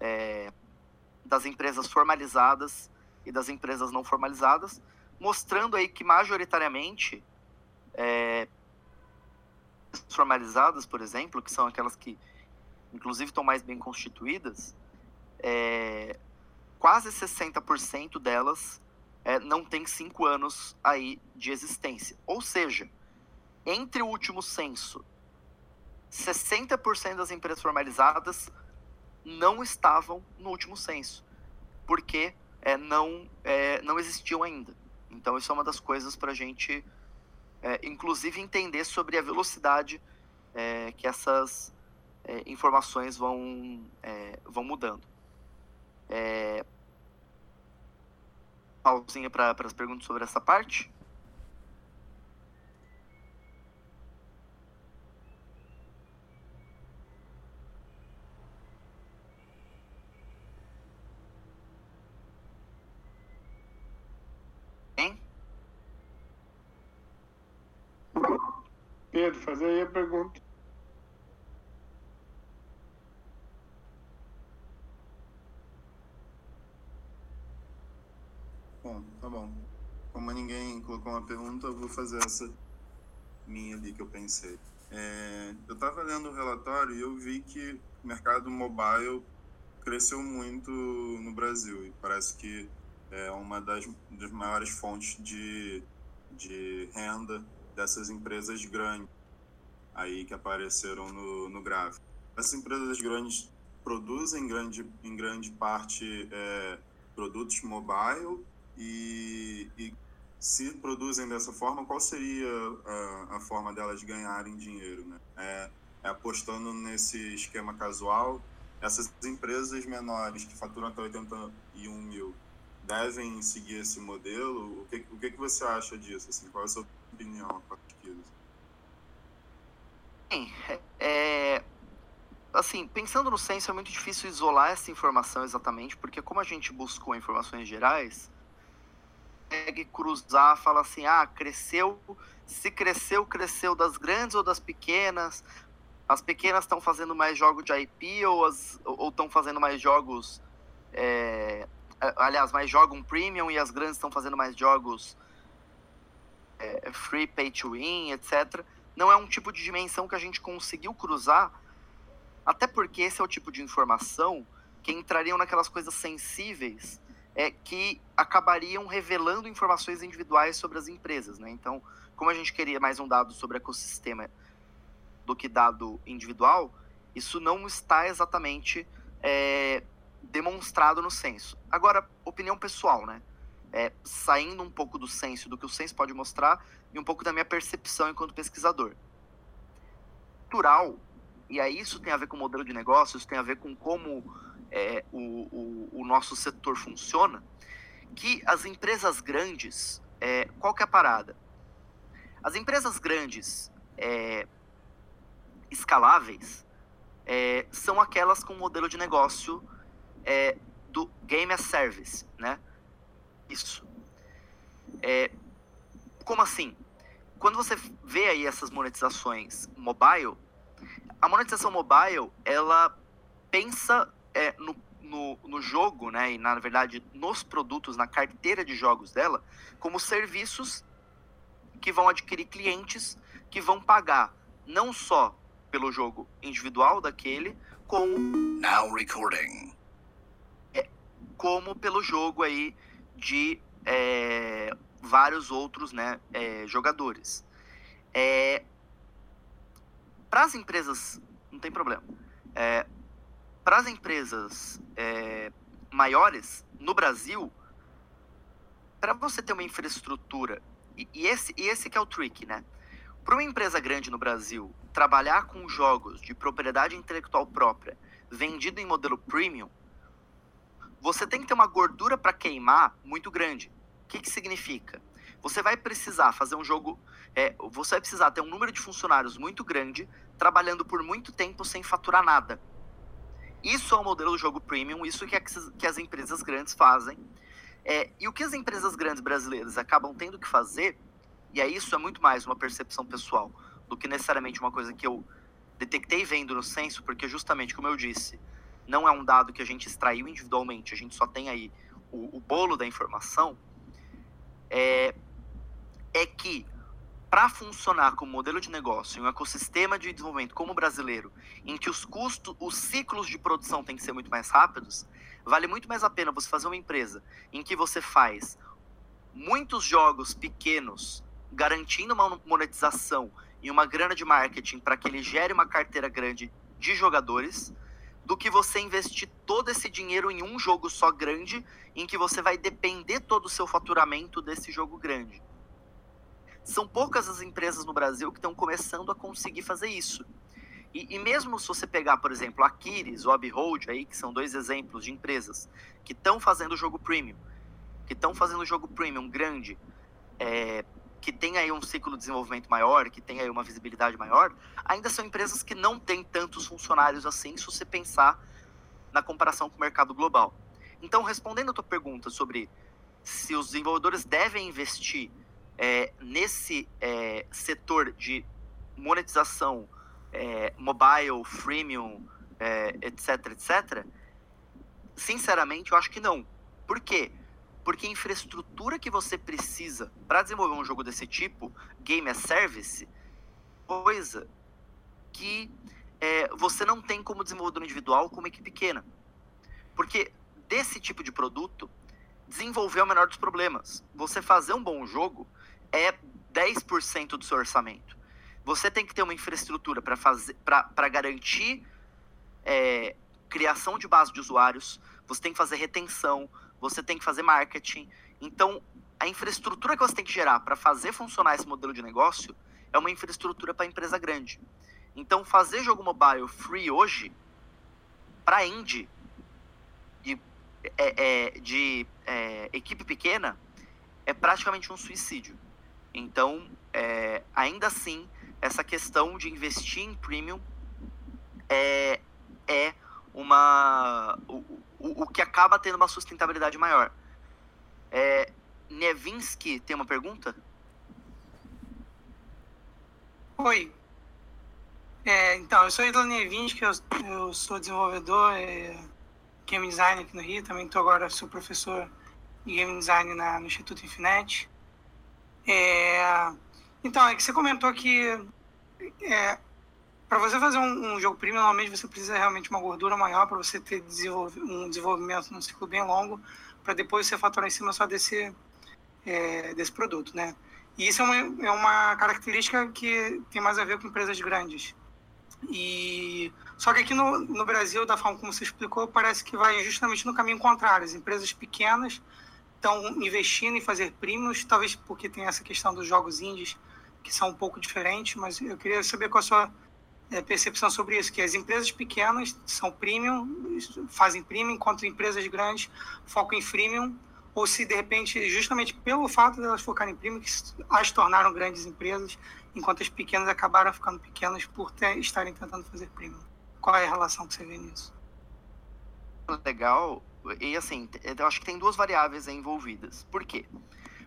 é, das empresas formalizadas e das empresas não formalizadas, mostrando aí que majoritariamente é, formalizadas, por exemplo, que são aquelas que inclusive estão mais bem constituídas, é, quase 60% delas é, não tem cinco anos aí de existência. Ou seja, entre o último censo, 60% das empresas formalizadas não estavam no último censo, porque é, não, é, não existiam ainda. Então, isso é uma das coisas para a gente, é, inclusive, entender sobre a velocidade é, que essas é, informações vão, é, vão mudando. Pausinha para as perguntas sobre essa parte? Pedro, fazer aí a pergunta. Bom, tá bom. Como ninguém pergunta, eu vou fazer essa minha ali que eu pensei. É, eu estava lendo o relatório e eu vi que o mercado mobile cresceu muito no Brasil e parece que é uma das, das maiores fontes de, de renda dessas empresas grandes aí que apareceram no, no gráfico. Essas empresas grandes produzem grande, em grande parte é, produtos mobile e, e se produzem dessa forma, qual seria a, a forma delas ganharem dinheiro? Né? É, é apostando nesse esquema casual, essas empresas menores que faturam até 81 mil devem seguir esse modelo? O que, o que, que você acha disso? Assim, qual é a sua opinião a pesquisa? Bem, é, assim, pensando no censo, é muito difícil isolar essa informação exatamente, porque como a gente buscou informações gerais, consegue cruzar, fala assim, ah, cresceu, se cresceu, cresceu das grandes ou das pequenas, as pequenas estão fazendo mais jogos de IP ou estão fazendo mais jogos, é, aliás, mais jogam premium e as grandes estão fazendo mais jogos é, free, pay to win, etc. Não é um tipo de dimensão que a gente conseguiu cruzar, até porque esse é o tipo de informação que entrariam naquelas coisas sensíveis é, que acabariam revelando informações individuais sobre as empresas. Né? Então, como a gente queria mais um dado sobre ecossistema do que dado individual, isso não está exatamente é, demonstrado no censo. Agora, opinião pessoal, né? É, saindo um pouco do censo, do que o censo pode mostrar, e um pouco da minha percepção enquanto pesquisador. Natural, e aí isso tem a ver com o modelo de negócio, isso tem a ver com como é, o, o, o, nosso setor funciona, que as empresas grandes, é, qual que é a parada? As empresas grandes é, escaláveis é, são aquelas com modelo de negócio é, do Game as Service, né? Isso. É, como assim? Quando você vê aí essas monetizações mobile, a monetização mobile, ela pensa é, no, no, no, jogo, né, e na verdade nos produtos, na carteira de jogos dela, como serviços que vão adquirir clientes que vão pagar não só pelo jogo individual daquele, como Now recording. É, como pelo jogo aí de é, vários outros né, é, jogadores. É, Para as empresas, não tem problema. Para as empresas é, maiores no Brasil, para você ter uma infraestrutura, e, e, esse, e esse que é o trick, né? Para uma empresa grande no Brasil trabalhar com jogos de propriedade intelectual própria vendido em modelo premium, você tem que ter uma gordura para queimar muito grande. O que, que significa? Você vai precisar fazer um jogo. É, você vai precisar ter um número de funcionários muito grande, trabalhando por muito tempo sem faturar nada. Isso é o modelo do jogo premium, isso que, é que as empresas grandes fazem. É, e o que as empresas grandes brasileiras acabam tendo que fazer, e aí isso é muito mais uma percepção pessoal do que necessariamente uma coisa que eu detectei vendo no censo, porque justamente, como eu disse, não é um dado que a gente extraiu individualmente, a gente só tem aí o, o bolo da informação, é, é que para funcionar como modelo de negócio em um ecossistema de desenvolvimento como o brasileiro, em que os custos, os ciclos de produção têm que ser muito mais rápidos, vale muito mais a pena você fazer uma empresa em que você faz muitos jogos pequenos, garantindo uma monetização e uma grana de marketing para que ele gere uma carteira grande de jogadores, do que você investir todo esse dinheiro em um jogo só grande, em que você vai depender todo o seu faturamento desse jogo grande. São poucas as empresas no Brasil que estão começando a conseguir fazer isso. E, e mesmo se você pegar, por exemplo, a Kiris ou a Behold, aí, que são dois exemplos de empresas que estão fazendo jogo premium, que estão fazendo jogo premium grande, é, que tem aí um ciclo de desenvolvimento maior, que tem aí uma visibilidade maior, ainda são empresas que não têm tantos funcionários assim, se você pensar na comparação com o mercado global. Então, respondendo a tua pergunta sobre se os desenvolvedores devem investir é, nesse é, setor de monetização é, mobile, freemium, é, etc, etc, sinceramente, eu acho que não. Por quê? Porque a infraestrutura que você precisa para desenvolver um jogo desse tipo, game as service, coisa que é, você não tem como desenvolvedor individual com uma equipe pequena. Porque desse tipo de produto, desenvolver é o menor dos problemas. Você fazer um bom jogo é 10% do seu orçamento. Você tem que ter uma infraestrutura para fazer para garantir é, criação de base de usuários, você tem que fazer retenção, você tem que fazer marketing. Então, a infraestrutura que você tem que gerar para fazer funcionar esse modelo de negócio é uma infraestrutura para empresa grande. Então, fazer jogo mobile free hoje, para indie, de, é, é, de é, equipe pequena, é praticamente um suicídio. Então, é, ainda assim, essa questão de investir em premium é, é uma o, o, o que acaba tendo uma sustentabilidade maior. É, Nevinsky tem uma pergunta? Oi. É, então, eu sou Idon Nevinsky, eu, eu sou desenvolvedor, é, game design aqui no Rio, também estou agora, sou professor de game design na, no Instituto Infinet. É, então, é que você comentou que é, para você fazer um, um, jogo premium, normalmente você precisa realmente uma gordura maior para você ter desenvolv um desenvolvimento num ciclo bem longo, para depois você faturar em cima só desse, é, desse produto, né? E isso é uma, é uma característica que tem mais a ver com empresas grandes. E só que aqui no, no Brasil, da forma como você explicou, parece que vai justamente no caminho contrário. As empresas pequenas estão investindo em fazer primos, talvez porque tem essa questão dos jogos indies que são um pouco diferentes, mas eu queria saber qual a sua é, percepção sobre isso, que as empresas pequenas são premium, fazem premium, enquanto empresas grandes focam em freemium, ou se de repente, justamente pelo fato de elas focarem em premium, que as tornaram grandes empresas, enquanto as pequenas acabaram ficando pequenas por ter, estarem tentando fazer premium. Qual é a relação que você vê nisso? Legal, e assim, eu acho que tem duas variáveis envolvidas. Por quê?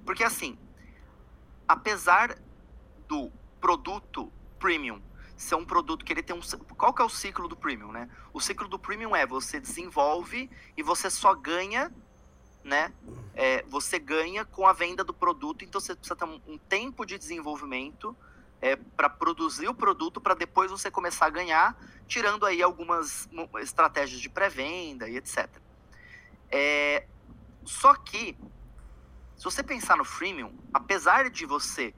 Porque assim, apesar do produto premium ser um produto que ele tem um. Qual que é o ciclo do premium, né? O ciclo do premium é você desenvolve e você só ganha, né? É, você ganha com a venda do produto, então você precisa ter um, tempo de desenvolvimento é, para produzir o produto para depois você começar a ganhar, tirando aí algumas estratégias de pré-venda e etc. É, só que, se você pensar no freemium, apesar de você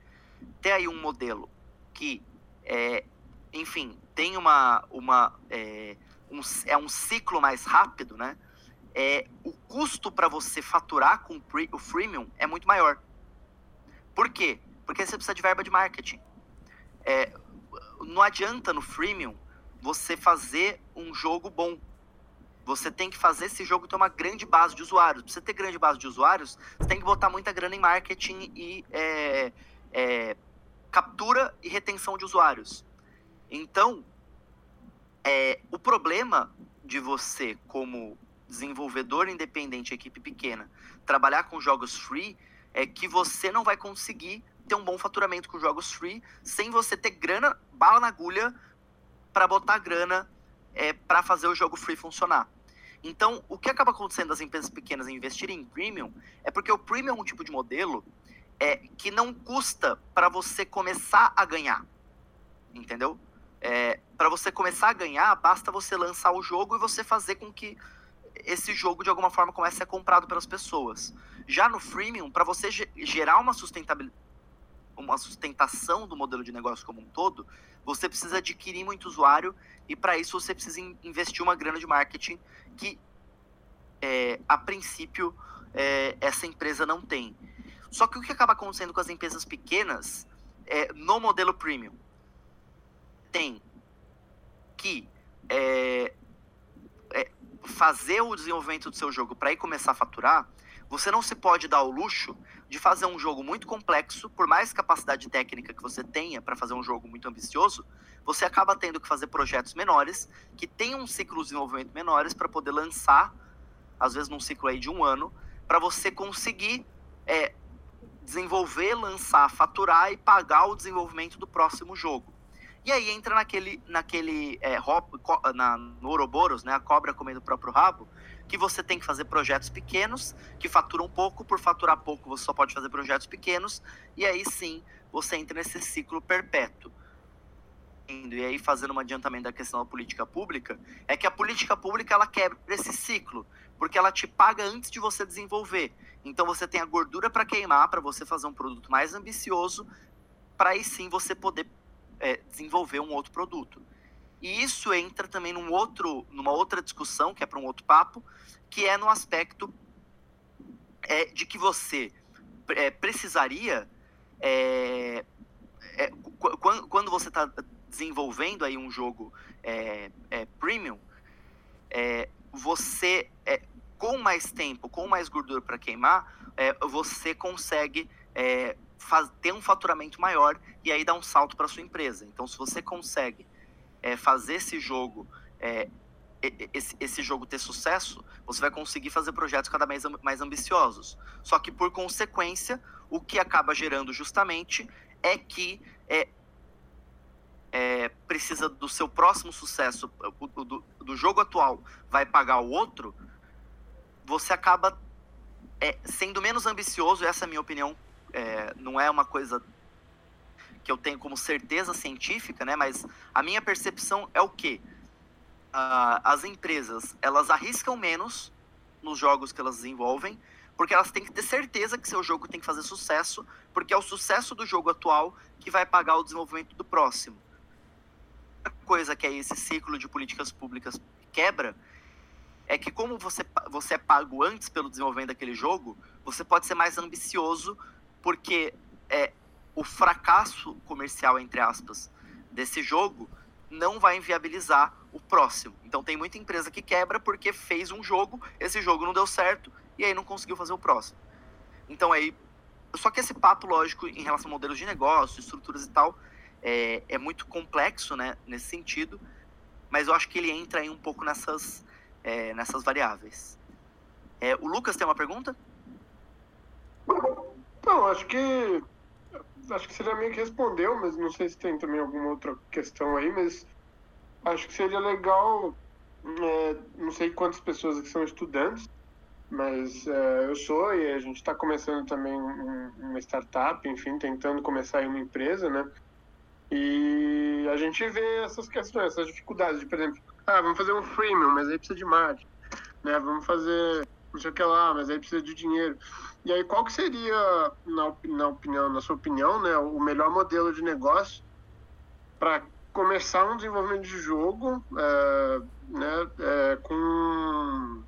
ter aí um modelo que é, enfim, tem uma, uma é, um, é um ciclo mais rápido, né? É, o custo para você faturar com o freemium é muito maior. Por quê? Porque você precisa de verba de marketing. É, não adianta no freemium você fazer um jogo bom. Você tem que fazer esse jogo ter uma grande base de usuários. Para você ter grande base de usuários, você tem que botar muita grana em marketing e é, é, captura e retenção de usuários. Então, é, o problema de você, como desenvolvedor independente, equipe pequena, trabalhar com jogos free, é que você não vai conseguir ter um bom faturamento com jogos free sem você ter grana, bala na agulha, para botar grana é, para fazer o jogo free funcionar. Então, o que acaba acontecendo das empresas pequenas investirem em premium é porque o premium é um tipo de modelo é, que não custa para você começar a ganhar. Entendeu? É, para você começar a ganhar, basta você lançar o jogo e você fazer com que esse jogo de alguma forma comece a ser comprado pelas pessoas. Já no freemium, para você gerar uma sustentabilidade, uma sustentação do modelo de negócio como um todo, você precisa adquirir muito usuário e para isso você precisa investir uma grana de marketing que é, a princípio é, essa empresa não tem. Só que o que acaba acontecendo com as empresas pequenas é, no modelo premium? tem que é, é, fazer o desenvolvimento do seu jogo para ir começar a faturar, você não se pode dar o luxo de fazer um jogo muito complexo, por mais capacidade técnica que você tenha para fazer um jogo muito ambicioso, você acaba tendo que fazer projetos menores, que tenham um ciclo de desenvolvimento menores para poder lançar, às vezes num ciclo aí de um ano, para você conseguir é, desenvolver, lançar, faturar e pagar o desenvolvimento do próximo jogo. E aí entra naquele, naquele é, hop, na, no Ouroboros, né, a cobra comendo o próprio rabo, que você tem que fazer projetos pequenos, que faturam pouco, por faturar pouco você só pode fazer projetos pequenos, e aí sim você entra nesse ciclo perpétuo. E aí, fazendo um adiantamento da questão da política pública, é que a política pública ela quebra esse ciclo, porque ela te paga antes de você desenvolver. Então você tem a gordura para queimar, para você fazer um produto mais ambicioso, para aí sim você poder é, desenvolver um outro produto. E isso entra também num outro, numa outra discussão, que é para um outro papo, que é no aspecto é, de que você é, precisaria é, é, quando, quando você está desenvolvendo aí um jogo é, é, premium, você com mais tempo, com mais gordura para queimar, você consegue faz, ter um faturamento maior e aí dar um salto para sua empresa. Então, se você consegue é, fazer esse jogo esse, esse, jogo ter sucesso, você vai conseguir fazer projetos cada vez mais ambiciosos. Só que, por consequência, o que acaba gerando justamente é que é, é, precisa do seu próximo sucesso, do, do, jogo atual, vai pagar o outro, você acaba é, sendo menos ambicioso, essa é a minha opinião, é, não é uma coisa que eu tenho como certeza científica, né? Mas a minha percepção é o que as empresas elas arriscam menos nos jogos que elas desenvolvem, porque elas têm que ter certeza que seu jogo tem que fazer sucesso, porque é o sucesso do jogo atual que vai pagar o desenvolvimento do próximo. A coisa que é esse ciclo de políticas públicas quebra é que como você, você é pago antes pelo desenvolvimento daquele jogo, você pode ser mais ambicioso, porque é, o fracasso comercial, entre aspas, desse jogo não vai inviabilizar o próximo. Então tem muita empresa que quebra porque fez um jogo, esse jogo não deu certo e aí não conseguiu fazer o próximo. Então aí, só que esse papo lógico em relação a modelos de negócio, estruturas e tal, é, é muito complexo, né, nesse sentido. Mas eu acho que ele entra aí um pouco nessas, é, nessas variáveis. É, o Lucas tem uma pergunta? Não, acho que acho que seria meio que respondeu, mas não sei se tem também alguma outra questão aí, mas acho que seria legal, é, não sei quantas pessoas aqui são estudantes, mas é, eu sou e a gente está começando também um, uma startup, enfim, tentando começar uma empresa, né? E a gente vê essas questões, essas dificuldades, de, por exemplo, ah, vamos fazer um freemium, mas aí precisa de marketing, né? Vamos fazer não sei o que lá, mas aí precisa de dinheiro. E aí, qual que seria, na, na opinião, na sua opinião, né, o melhor modelo de negócio para começar um desenvolvimento de jogo é, né, é, com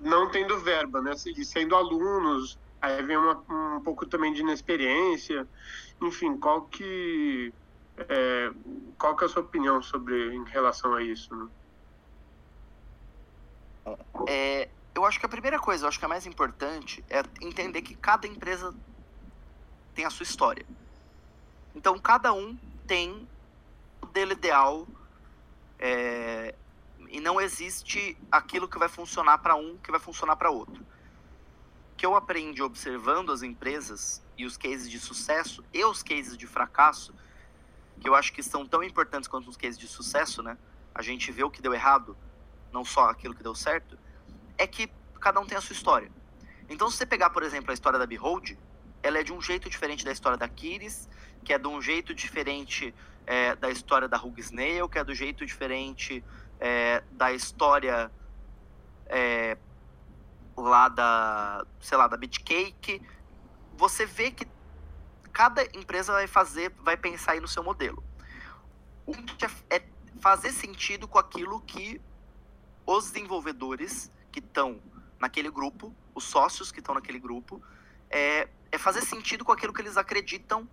não tendo verba, né, e sendo alunos, aí vem uma, um pouco também de inexperiência, enfim, qual que é, qual que é a sua opinião sobre em relação a isso? Né? É, eu acho que a primeira coisa, eu acho que a mais importante é entender que cada empresa tem a sua história. Então, cada um tem o dele ideal é, e não existe aquilo que vai funcionar para um que vai funcionar para outro. O que eu aprendi observando as empresas e os cases de sucesso e os cases de fracasso, que eu acho que são tão importantes quanto os cases de sucesso, né? A gente vê o que deu errado, não só aquilo que deu certo é que cada um tem a sua história. Então, se você pegar, por exemplo, a história da Behold, ela é de um jeito diferente da história da Kiris, que é de um jeito diferente é, da história da Hug Snail, que é do jeito diferente é, da história é, lá da, sei lá, da Bitcake. Você vê que cada empresa vai fazer, vai pensar aí no seu modelo. O que é, é fazer sentido com aquilo que os desenvolvedores que estão naquele grupo, os sócios que estão naquele grupo, é, é fazer sentido com aquilo que eles acreditam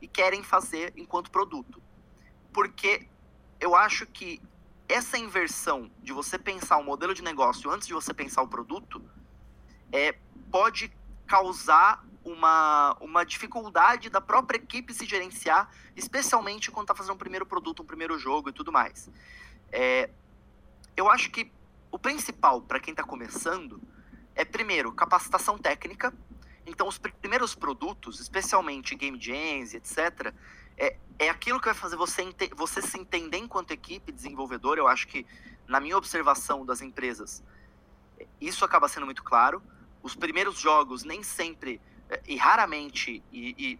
e querem fazer enquanto produto. Porque eu acho que essa inversão de você pensar o modelo de negócio antes de você pensar o produto é, pode causar uma, uma dificuldade da própria equipe se gerenciar, especialmente quando está fazendo um primeiro produto, um primeiro jogo e tudo mais. É, eu acho que o principal para quem está começando é, primeiro, capacitação técnica. Então, os primeiros produtos, especialmente game jams, etc., é, é aquilo que vai fazer você, você se entender enquanto equipe desenvolvedora. Eu acho que, na minha observação das empresas, isso acaba sendo muito claro. Os primeiros jogos nem sempre, é, e raramente, e, e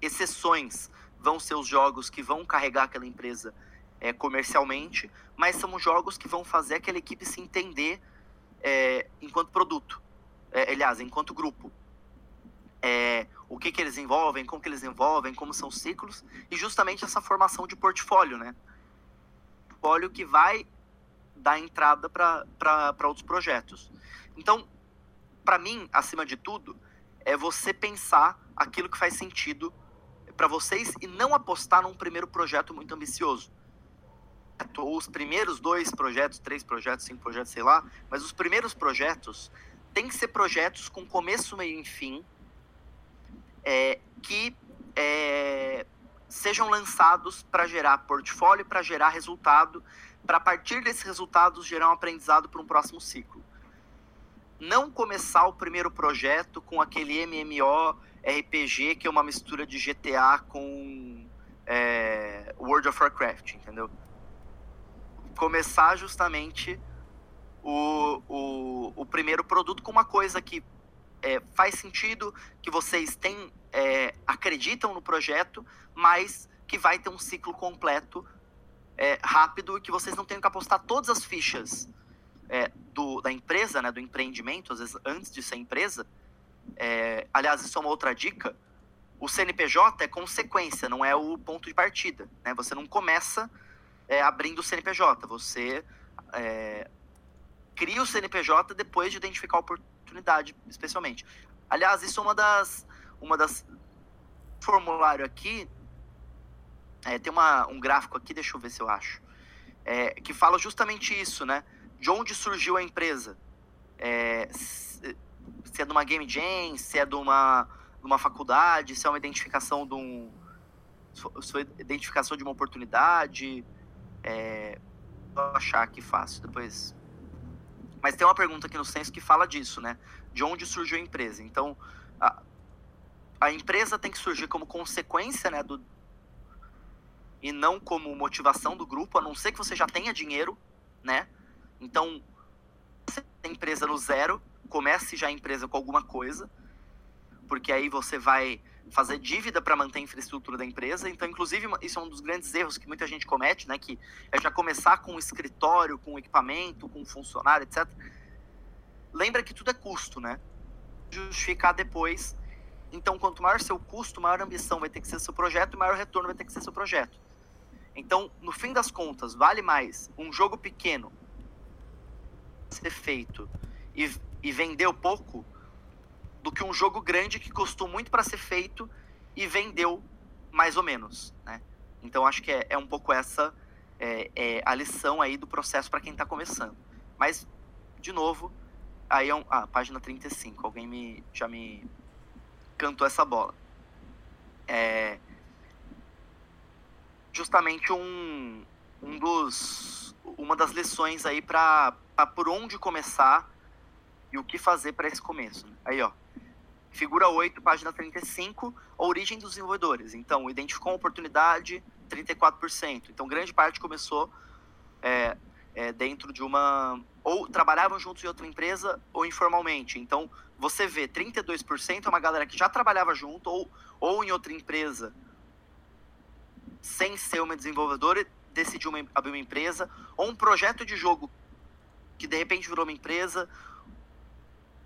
exceções, vão ser os jogos que vão carregar aquela empresa é, comercialmente, mas são jogos que vão fazer aquela equipe se entender é, enquanto produto, é, aliás, enquanto grupo. É, o que, que eles envolvem, como que eles envolvem, como são os ciclos, e justamente essa formação de portfólio, né? Portfólio que vai dar entrada para outros projetos. Então, para mim, acima de tudo, é você pensar aquilo que faz sentido para vocês e não apostar num primeiro projeto muito ambicioso. Ou os primeiros dois projetos, três projetos, cinco projetos, sei lá, mas os primeiros projetos têm que ser projetos com começo, meio e fim, é, que é, sejam lançados para gerar portfólio, para gerar resultado, para partir desses resultados gerar um aprendizado para um próximo ciclo. Não começar o primeiro projeto com aquele MMO RPG que é uma mistura de GTA com é, World of Warcraft, entendeu? Começar justamente o, o, o primeiro produto com uma coisa que é, faz sentido, que vocês têm, é, acreditam no projeto, mas que vai ter um ciclo completo é, rápido e que vocês não tenham que apostar todas as fichas é, do, da empresa, né, do empreendimento, às vezes antes de ser empresa. É, aliás, isso é uma outra dica. O CNPJ é consequência, não é o ponto de partida. Né? Você não começa é, abrindo o CNPJ, você cria o CNPJ depois de identificar a oportunidade, especialmente. Aliás, isso é uma das, uma das formulário aqui é, tem uma, um gráfico aqui, deixa eu ver se eu acho, é, que fala justamente isso, né? De onde surgiu a empresa. É, se, é de uma game jam, se é de uma, de uma faculdade, se é uma identificação de um. Foi identificação de uma oportunidade. É, achar aqui fácil, depois. Mas tem uma pergunta aqui no censo que fala disso, né? De onde surgiu a empresa. Então, a, a empresa tem que surgir como consequência, né, do, e não como motivação do grupo, a não ser que você já tenha dinheiro, né? Então, você tem empresa no zero, comece já a empresa com alguma coisa, porque aí você vai fazer dívida para manter a infraestrutura da empresa. Então, inclusive, isso é um dos grandes erros que muita gente comete, né? Que é já começar com um escritório, com um equipamento, com um funcionário, etc. Lembra que tudo é custo, né? Justificar depois. Então, quanto maior seu custo, maior ambição vai ter que ser seu projeto e maior retorno vai ter que ser seu projeto. Então, no fim das contas, vale mais um jogo pequeno ser feito e, e vendeu pouco do que um jogo grande que custou muito para ser feito e vendeu mais ou menos, né? Então acho que é, é um pouco essa é, é a lição aí do processo para quem está começando. Mas de novo, aí é um, ah, página 35, alguém me já me cantou essa bola. É, justamente um, um dos, uma das lições aí para por onde começar e o que fazer para esse começo. Aí, ó. Figura 8, página 35, a origem dos desenvolvedores. Então, identificou uma oportunidade, 34%. Então, grande parte começou é, é, dentro de uma. Ou trabalhavam juntos em outra empresa ou informalmente. Então, você vê 32% é uma galera que já trabalhava junto ou, ou em outra empresa sem ser uma desenvolvedora, decidiu uma, abrir uma empresa, ou um projeto de jogo que de repente virou uma empresa,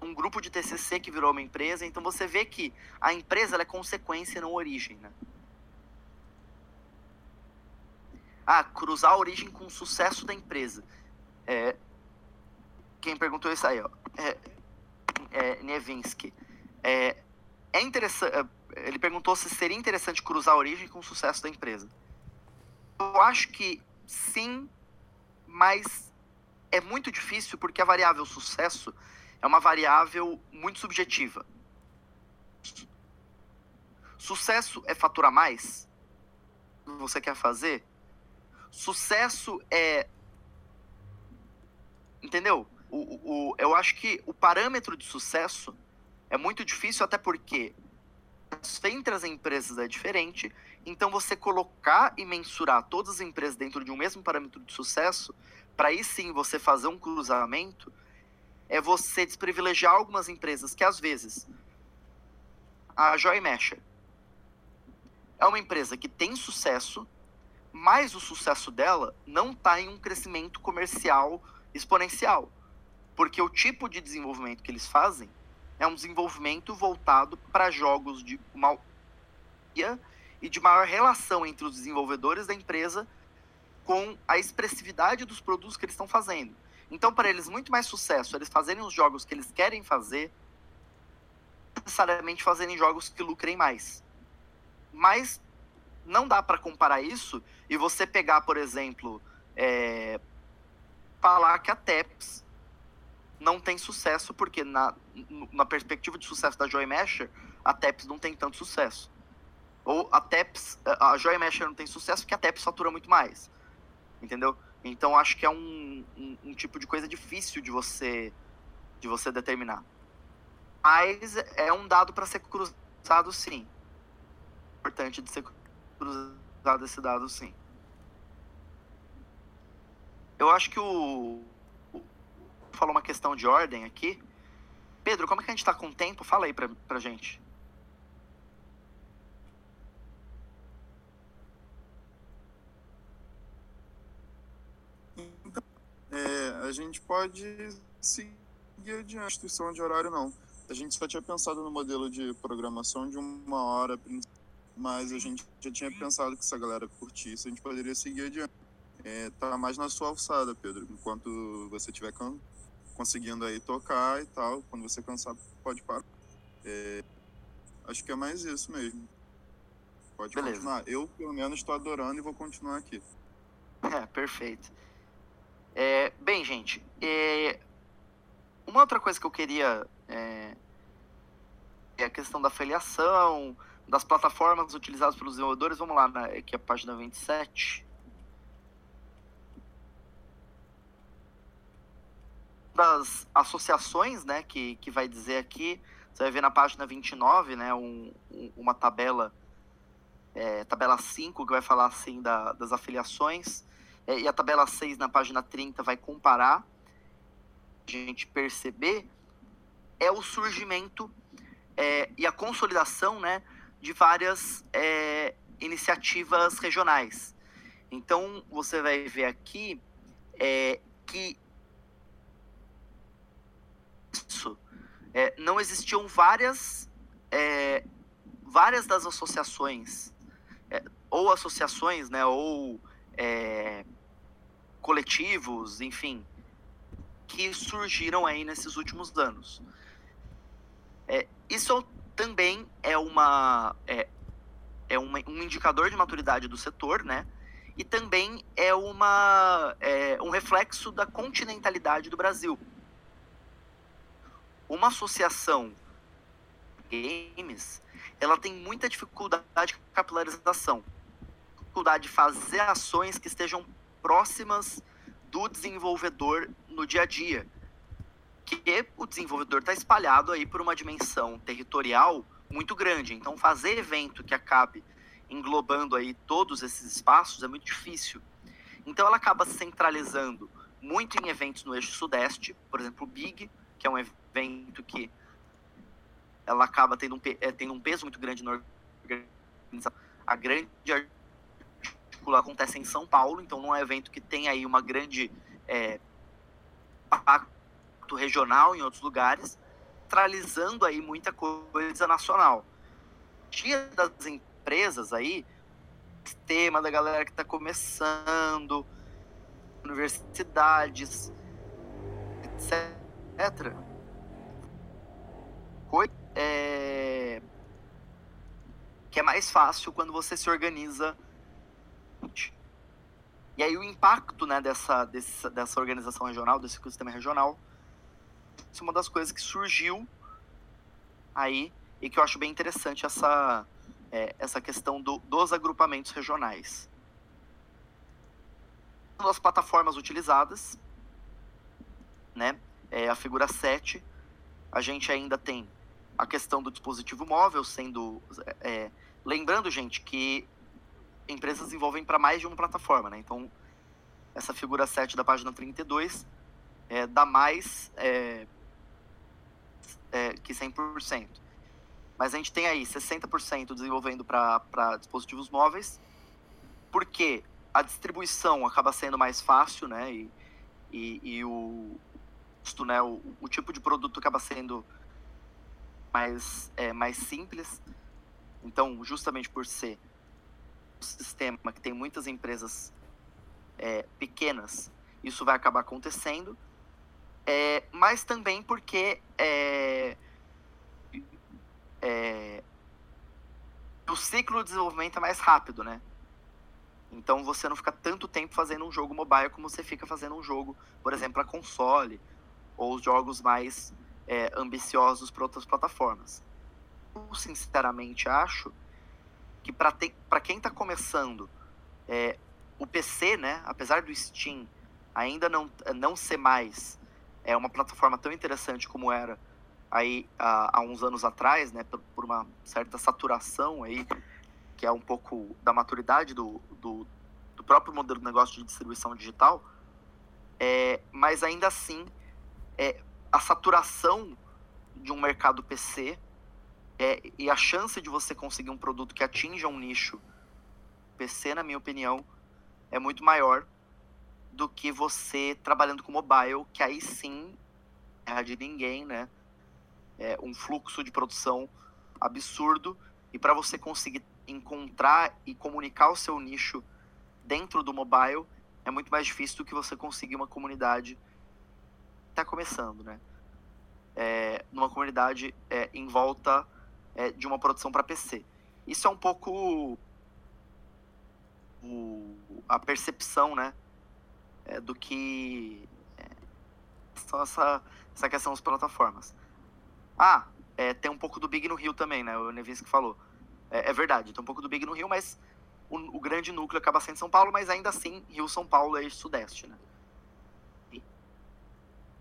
um grupo de TCC que virou uma empresa. Então você vê que a empresa é consequência, não origem, né? Ah, cruzar a origem com o sucesso da empresa. É, quem perguntou isso aí, ó, é, é Nevinsky. É, é interessante ele perguntou se seria interessante cruzar a origem com o sucesso da empresa. Eu acho que sim, mas é muito difícil porque a variável sucesso é uma variável muito subjetiva. Sucesso é faturar mais? Você quer fazer? Sucesso é. Entendeu? O, o, eu acho que o parâmetro de sucesso é muito difícil, até porque entre as empresas é diferente. Então, você colocar e mensurar todas as empresas dentro de um mesmo parâmetro de sucesso, para aí sim você fazer um cruzamento, é você desprivilegiar algumas empresas que, às vezes, a Joy Mesher é uma empresa que tem sucesso, mas o sucesso dela não está em um crescimento comercial exponencial. Porque o tipo de desenvolvimento que eles fazem é um desenvolvimento voltado para jogos de uma e de maior relação entre os desenvolvedores da empresa com a expressividade dos produtos que eles estão fazendo. Então, para eles, muito mais sucesso eles fazerem os jogos que eles querem fazer necessariamente fazerem jogos que lucrem mais. Mas não dá para comparar isso e você pegar, por exemplo, é, falar que a TEPS não tem sucesso, porque na, na perspectiva de sucesso da Joy Masher, a TEPS não tem tanto sucesso. Ou a TEPS, a Joy Masher não tem sucesso porque a TEPS fatura muito mais. Entendeu? Então acho que é um, um, um tipo de coisa difícil de você de você determinar. Mas é um dado para ser cruzado sim. Importante de ser cruzado esse dado sim. Eu acho que o. Falou uma questão de ordem aqui. Pedro, como é que a gente está com o tempo? Fala aí pra, pra gente. É, a gente pode seguir adiante, instituição de horário não. A gente só tinha pensado no modelo de programação de uma hora, mas a gente já tinha pensado que se a galera curtisse, a gente poderia seguir adiante. É, tá mais na sua alçada, Pedro. Enquanto você estiver conseguindo aí tocar e tal, quando você cansar, pode parar. É, acho que é mais isso mesmo. Pode Beleza. continuar. Eu, pelo menos, estou adorando e vou continuar aqui. É, perfeito. É, bem, gente, é, uma outra coisa que eu queria é, é, a questão da filiação, das plataformas utilizadas pelos desenvolvedores. Vamos lá, né, aqui a página 27. Das associações, né, que, que vai dizer aqui, você vai ver na página 29, né, um, um, uma tabela, é, tabela 5, que vai falar assim da, das afiliações, e a tabela 6 na página 30 vai comparar a gente perceber é o surgimento é, e a consolidação né, de várias é, iniciativas regionais. Então, você vai ver aqui é, que isso, é, não existiam várias, é, várias das associações, é, ou associações, né, ou coletivos, enfim, que surgiram aí nesses últimos anos. É, isso também é, uma, é, é uma, um indicador de maturidade do setor, né? E também é, uma, é um reflexo da continentalidade do Brasil. Uma associação games, ela tem muita dificuldade de capilarização, dificuldade de fazer ações que estejam próximas do desenvolvedor no dia a dia. Que o desenvolvedor está espalhado aí por uma dimensão territorial muito grande. Então, fazer evento que acabe englobando aí todos esses espaços é muito difícil. Então, ela acaba centralizando muito em eventos no eixo sudeste, por exemplo, o Big, que é um evento que ela acaba tendo um, é, tendo um peso muito grande na organização. A grande acontece em São Paulo, então não é um evento que tem aí uma grande é, impacto regional em outros lugares, centralizando aí muita coisa nacional. Dia das empresas aí, tema da galera que está começando, universidades, etc. É, que é mais fácil quando você se organiza e aí o impacto né, dessa, dessa, dessa organização regional, desse sistema regional, isso é uma das coisas que surgiu aí e que eu acho bem interessante essa, é, essa questão do, dos agrupamentos regionais. As plataformas utilizadas, né, é a figura 7, a gente ainda tem a questão do dispositivo móvel sendo... É, lembrando, gente, que empresas desenvolvem para mais de uma plataforma, né? Então, essa figura 7 da página 32 é, dá mais é, é, que 100%. Mas a gente tem aí 60% desenvolvendo para dispositivos móveis, porque a distribuição acaba sendo mais fácil, né? E, e, e o, né, o, o, tipo de produto acaba sendo mais, é, mais simples. Então, justamente por ser sistema que tem muitas empresas é, pequenas, isso vai acabar acontecendo, é, mas também porque é, é, o ciclo de desenvolvimento é mais rápido, né? Então você não fica tanto tempo fazendo um jogo mobile como você fica fazendo um jogo, por exemplo, a console ou os jogos mais é, ambiciosos para outras plataformas. Eu sinceramente acho que para quem está começando, é, o PC, né, apesar do Steam ainda não, não ser mais é uma plataforma tão interessante como era aí há, há uns anos atrás, né, por, por, uma certa saturação aí, que é um pouco da maturidade do, do, do próprio modelo de negócio de distribuição digital, é, mas ainda assim, é, a saturação de um mercado PC é, e a chance de você conseguir um produto que atinja um nicho PC, na minha opinião, é muito maior do que você trabalhando com mobile, que aí sim é de ninguém, né? É um fluxo de produção absurdo e para você conseguir encontrar e comunicar o seu nicho dentro do mobile é muito mais difícil do que você conseguir uma comunidade está começando, né? É, numa comunidade é, em volta é, de uma produção para PC. Isso é um pouco o, a percepção, né, é, do que é, são essa, essa questão das plataformas. Ah, é, tem um pouco do Big no Rio também, né? O que falou. É, é, verdade, tem um pouco do Big no Rio, mas o, o, grande núcleo acaba sendo São Paulo, mas ainda assim, Rio-São Paulo é sudeste, né? E,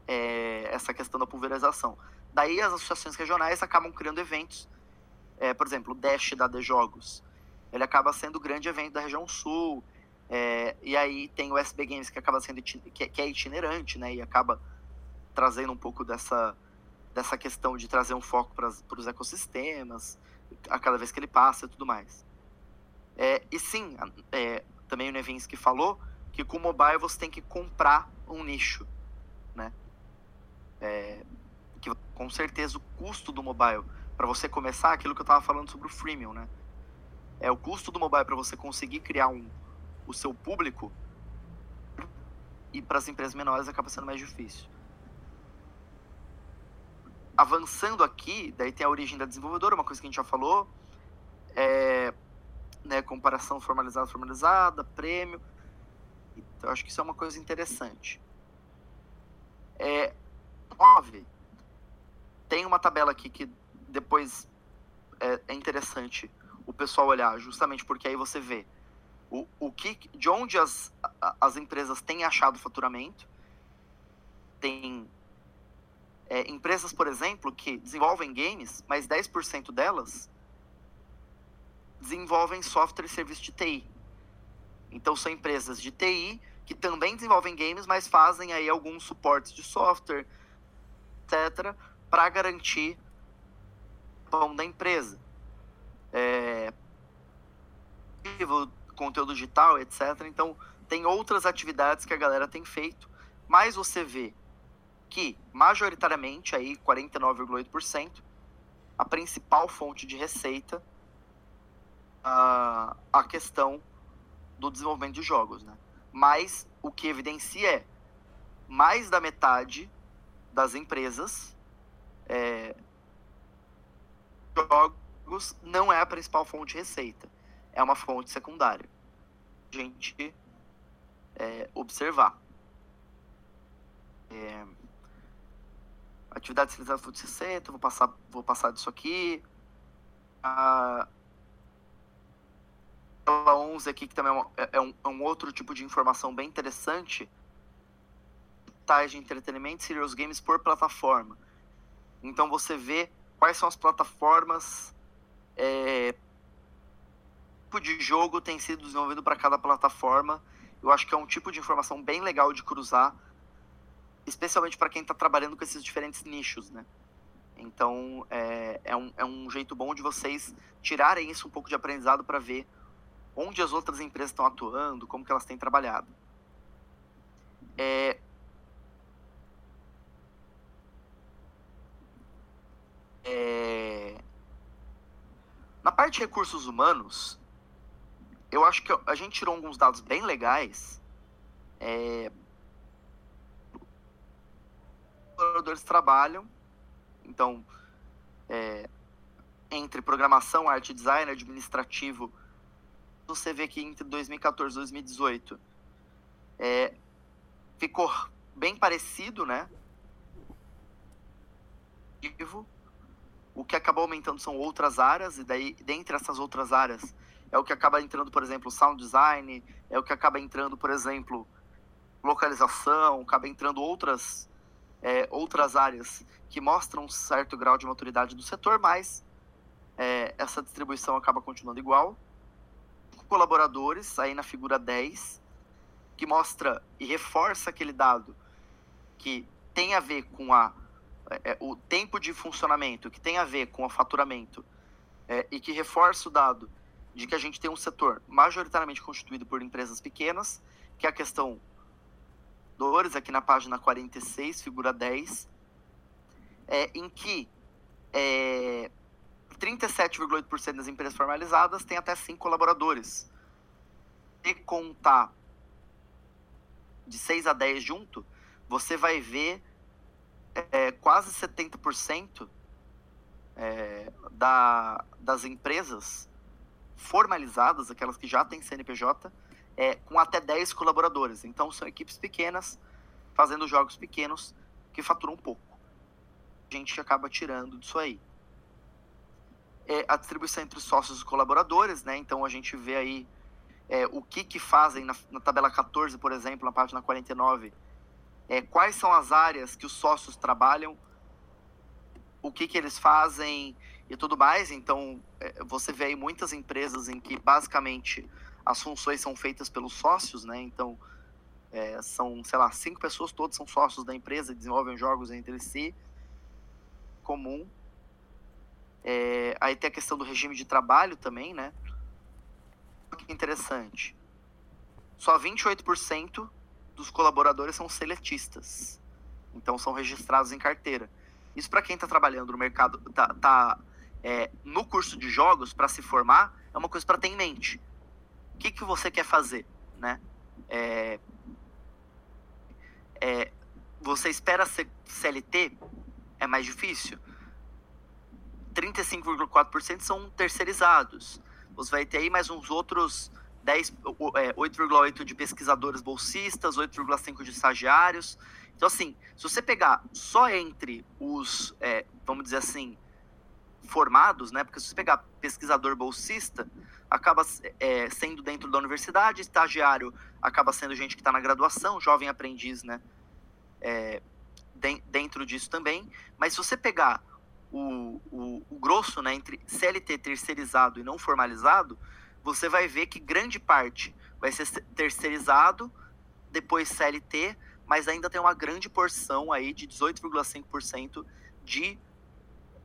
é, essa questão da pulverização. Daí as associações regionais acabam criando eventos. É, por exemplo, o Dash da De Jogos. Ele acaba sendo o grande evento da região sul. É, e aí tem o SB Games que acaba sendo que, é itinerante, né? E acaba trazendo um pouco dessa, dessa questão de trazer um foco para os ecossistemas, a cada vez que ele passa e tudo mais. É, e sim, é, também o Nevinsky falou que com o mobile você tem que comprar um nicho, né? É, que com certeza o custo do mobile para você começar aquilo que eu estava falando sobre o freemium, né? É o custo do mobile para você conseguir criar um, o seu público e para as empresas menores acaba sendo mais difícil. Avançando aqui, daí tem a origem da desenvolvedora, uma coisa que a gente já falou, é, né, comparação formalizada formalizada, prêmio. Então acho que isso é uma coisa interessante. É, 9. Tem uma tabela aqui que depois é, é interessante o pessoal olhar, justamente porque aí você vê o, o que, de onde as, as empresas têm achado faturamento. Tem é, empresas, por exemplo, que desenvolvem games, mas 10% delas desenvolvem software e serviço de TI. Então são empresas de TI que também desenvolvem games, mas fazem aí alguns suportes de software, etc., para garantir pão da empresa. É, conteúdo digital, etc. Então, tem outras atividades que a galera tem feito, mas você vê que, majoritariamente, aí 49,8%, a principal fonte de receita a, a questão do desenvolvimento de jogos, né? Mas o que evidencia é mais da metade das empresas é, jogos não é a principal fonte de receita é uma fonte secundária. A gente é, observar. É, atividade especializada fonte 60, vou passar, vou passar disso aqui. A, a 11 aqui, que também é, é, um, é um outro tipo de informação bem interessante. Tais de entretenimento, serious games por plataforma. Então você vê quais são as plataformas é, tipo de jogo tem sido desenvolvido para cada plataforma. Eu acho que é um tipo de informação bem legal de cruzar, especialmente para quem está trabalhando com esses diferentes nichos, né? Então, é, é, um, é um jeito bom de vocês tirarem isso um pouco de aprendizado para ver onde as outras empresas estão atuando, como que elas têm trabalhado. É, é, na parte de recursos humanos, eu acho que a gente tirou alguns dados bem legais. É... Os trabalham, então é... entre programação, arte, design, administrativo, você vê que entre 2014 e 2018 é, ficou bem parecido, né? O que acabou aumentando são outras áreas, e daí, dentre essas outras áreas, é o que acaba entrando, por exemplo, sound design, é o que acaba entrando, por exemplo, localização, acaba entrando outras, é, outras áreas que mostram um certo grau de maturidade do setor, mas é, essa distribuição acaba continuando igual. Colaboradores, aí na figura 10, que mostra e reforça aquele dado que tem a ver com a, é, o tempo de funcionamento, que tem a ver com o faturamento, é, e que reforça o dado de que a gente tem um setor majoritariamente constituído por empresas pequenas, que é a questão dores, aqui na página 46, figura 10, é, em que é, 37,8% das empresas formalizadas têm até 5 colaboradores. Se contar de 6 a 10 junto, você vai ver é, quase 70% é, da, das empresas formalizadas, aquelas que já têm CNPJ, é, com até 10 colaboradores. Então, são equipes pequenas, fazendo jogos pequenos, que faturam pouco. A gente acaba tirando disso aí. É, a distribuição entre sócios e colaboradores, né? Então, a gente vê aí é, o que, que fazem na, na, tabela 14, por exemplo, na página 49. É, quais são as áreas que os sócios trabalham, o que, que eles fazem e tudo mais. Então, é, você vê aí muitas empresas em que, basicamente, as funções são feitas pelos sócios, né? Então, é, são, sei lá, cinco pessoas, todos são sócios da empresa e desenvolvem jogos entre si. Comum. É, aí tem a questão do regime de trabalho também, né? Interessante. Só 28% dos colaboradores são seletistas. Então, são registrados em carteira. Isso para quem está trabalhando no mercado, tá, tá é, no curso de jogos para se formar, é uma coisa para ter em mente o que, que você quer fazer, né? É, é, você espera ser CLT? É mais difícil. 35,4% são terceirizados. Você vai ter aí mais uns outros 10, 8,8% é, de pesquisadores bolsistas, 8,5% de estagiários. Então, assim, se você pegar só entre os, é, vamos dizer assim, formados, né? Porque se você pegar pesquisador bolsista, acaba é, sendo dentro da universidade, estagiário acaba sendo gente que está na graduação, jovem aprendiz, né? É, dentro disso também. Mas se você pegar o, o, o, grosso, né, entre CLT terceirizado e não formalizado, você vai ver que grande parte vai ser terceirizado, depois CLT, mas ainda tem uma grande porção aí de 18,5% de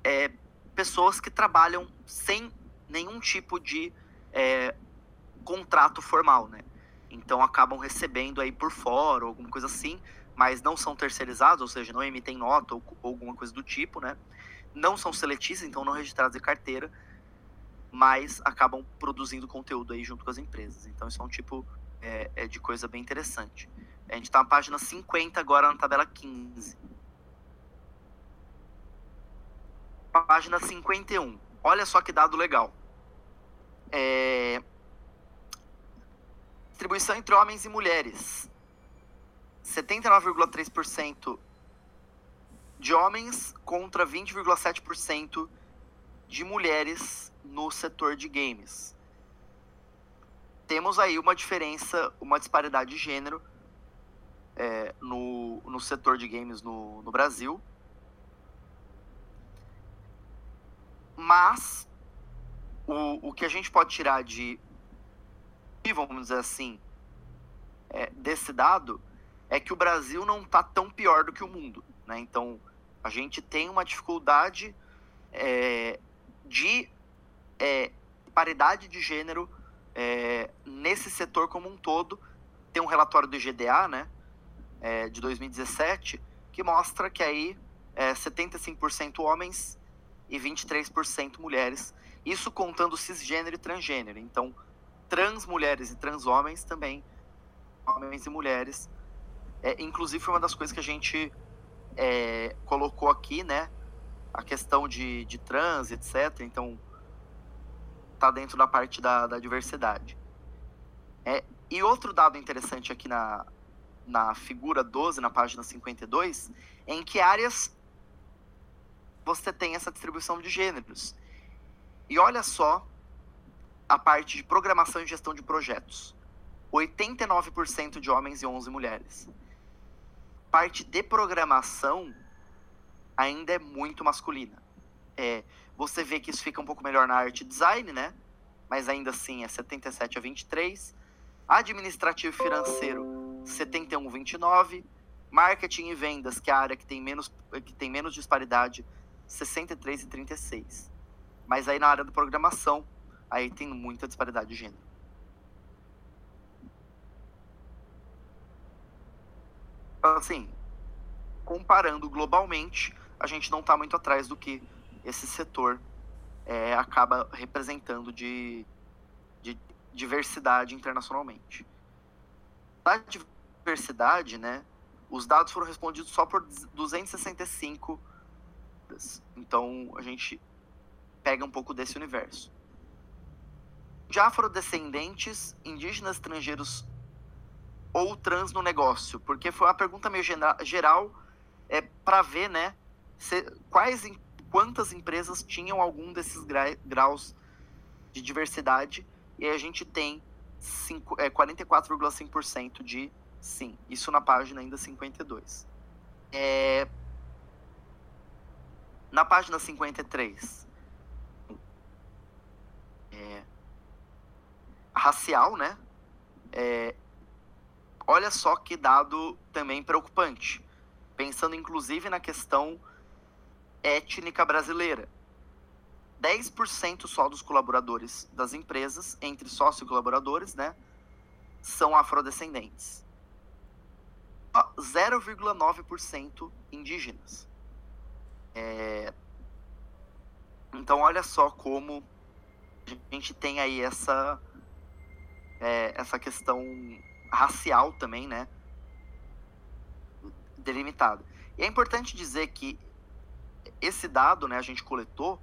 é, pessoas que trabalham sem nenhum tipo de é, contrato formal, né? Então acabam recebendo aí por fora alguma coisa assim, mas não são terceirizados, ou seja, não emitem nota ou, ou alguma coisa do tipo, né? Não são seletistas, então não registrados em carteira, mas acabam produzindo conteúdo aí junto com as empresas. Então isso é um tipo é, é de coisa bem interessante. A gente está na página 50 agora na tabela 15. Página 51. Olha só que dado legal. É... Distribuição entre homens e mulheres. 79,3% de homens contra 20,7% de mulheres no setor de games. Temos aí uma diferença, uma disparidade de gênero é, no, no setor de games no, no Brasil. Mas o, o que a gente pode tirar de, vamos dizer assim, é, desse dado é que o Brasil não está tão pior do que o mundo. Né? Então, a gente tem uma dificuldade é, de é, paridade de gênero é, nesse setor como um todo. Tem um relatório do IGDA, né, é, de 2017, que mostra que aí é 75% homens e 23% mulheres isso contando cisgênero e transgênero. Então, trans mulheres e trans homens também, homens e mulheres. É, inclusive, foi uma das coisas que a gente é, colocou aqui, né? a questão de, de trans, etc. Então, tá dentro da parte da, da diversidade. É, e outro dado interessante aqui na, na figura 12, na página 52, é em que áreas você tem essa distribuição de gêneros. E olha só a parte de programação e gestão de projetos. 89% de homens e 11 mulheres. Parte de programação ainda é muito masculina. É, você vê que isso fica um pouco melhor na arte design, né? Mas ainda assim é 77 a 23. Administrativo e financeiro, 71 a 29. Marketing e vendas, que é a área que tem menos, que tem menos disparidade, 63 e 36. Mas aí na área da programação, aí tem muita disparidade de gênero. Então, assim, comparando globalmente, a gente não está muito atrás do que esse setor é, acaba representando de, de diversidade internacionalmente. A diversidade, né, os dados foram respondidos só por 265. Então, a gente pega um pouco desse universo. De afrodescendentes, indígenas estrangeiros ou trans no negócio? Porque foi uma pergunta meio geral é, para ver, né, se, quais, quantas empresas tinham algum desses gra, graus de diversidade e a gente tem é, 44,5% de sim. Isso na página ainda 52. É, na página 53, é, racial, né? É, olha só que dado também preocupante. Pensando inclusive na questão étnica brasileira. 10% só dos colaboradores das empresas, entre sócio e colaboradores, né, são afrodescendentes. 0,9% indígenas. É... Então, olha só como a gente tem aí essa, é, essa questão racial também, né? Delimitada. E é importante dizer que esse dado, né, a gente coletou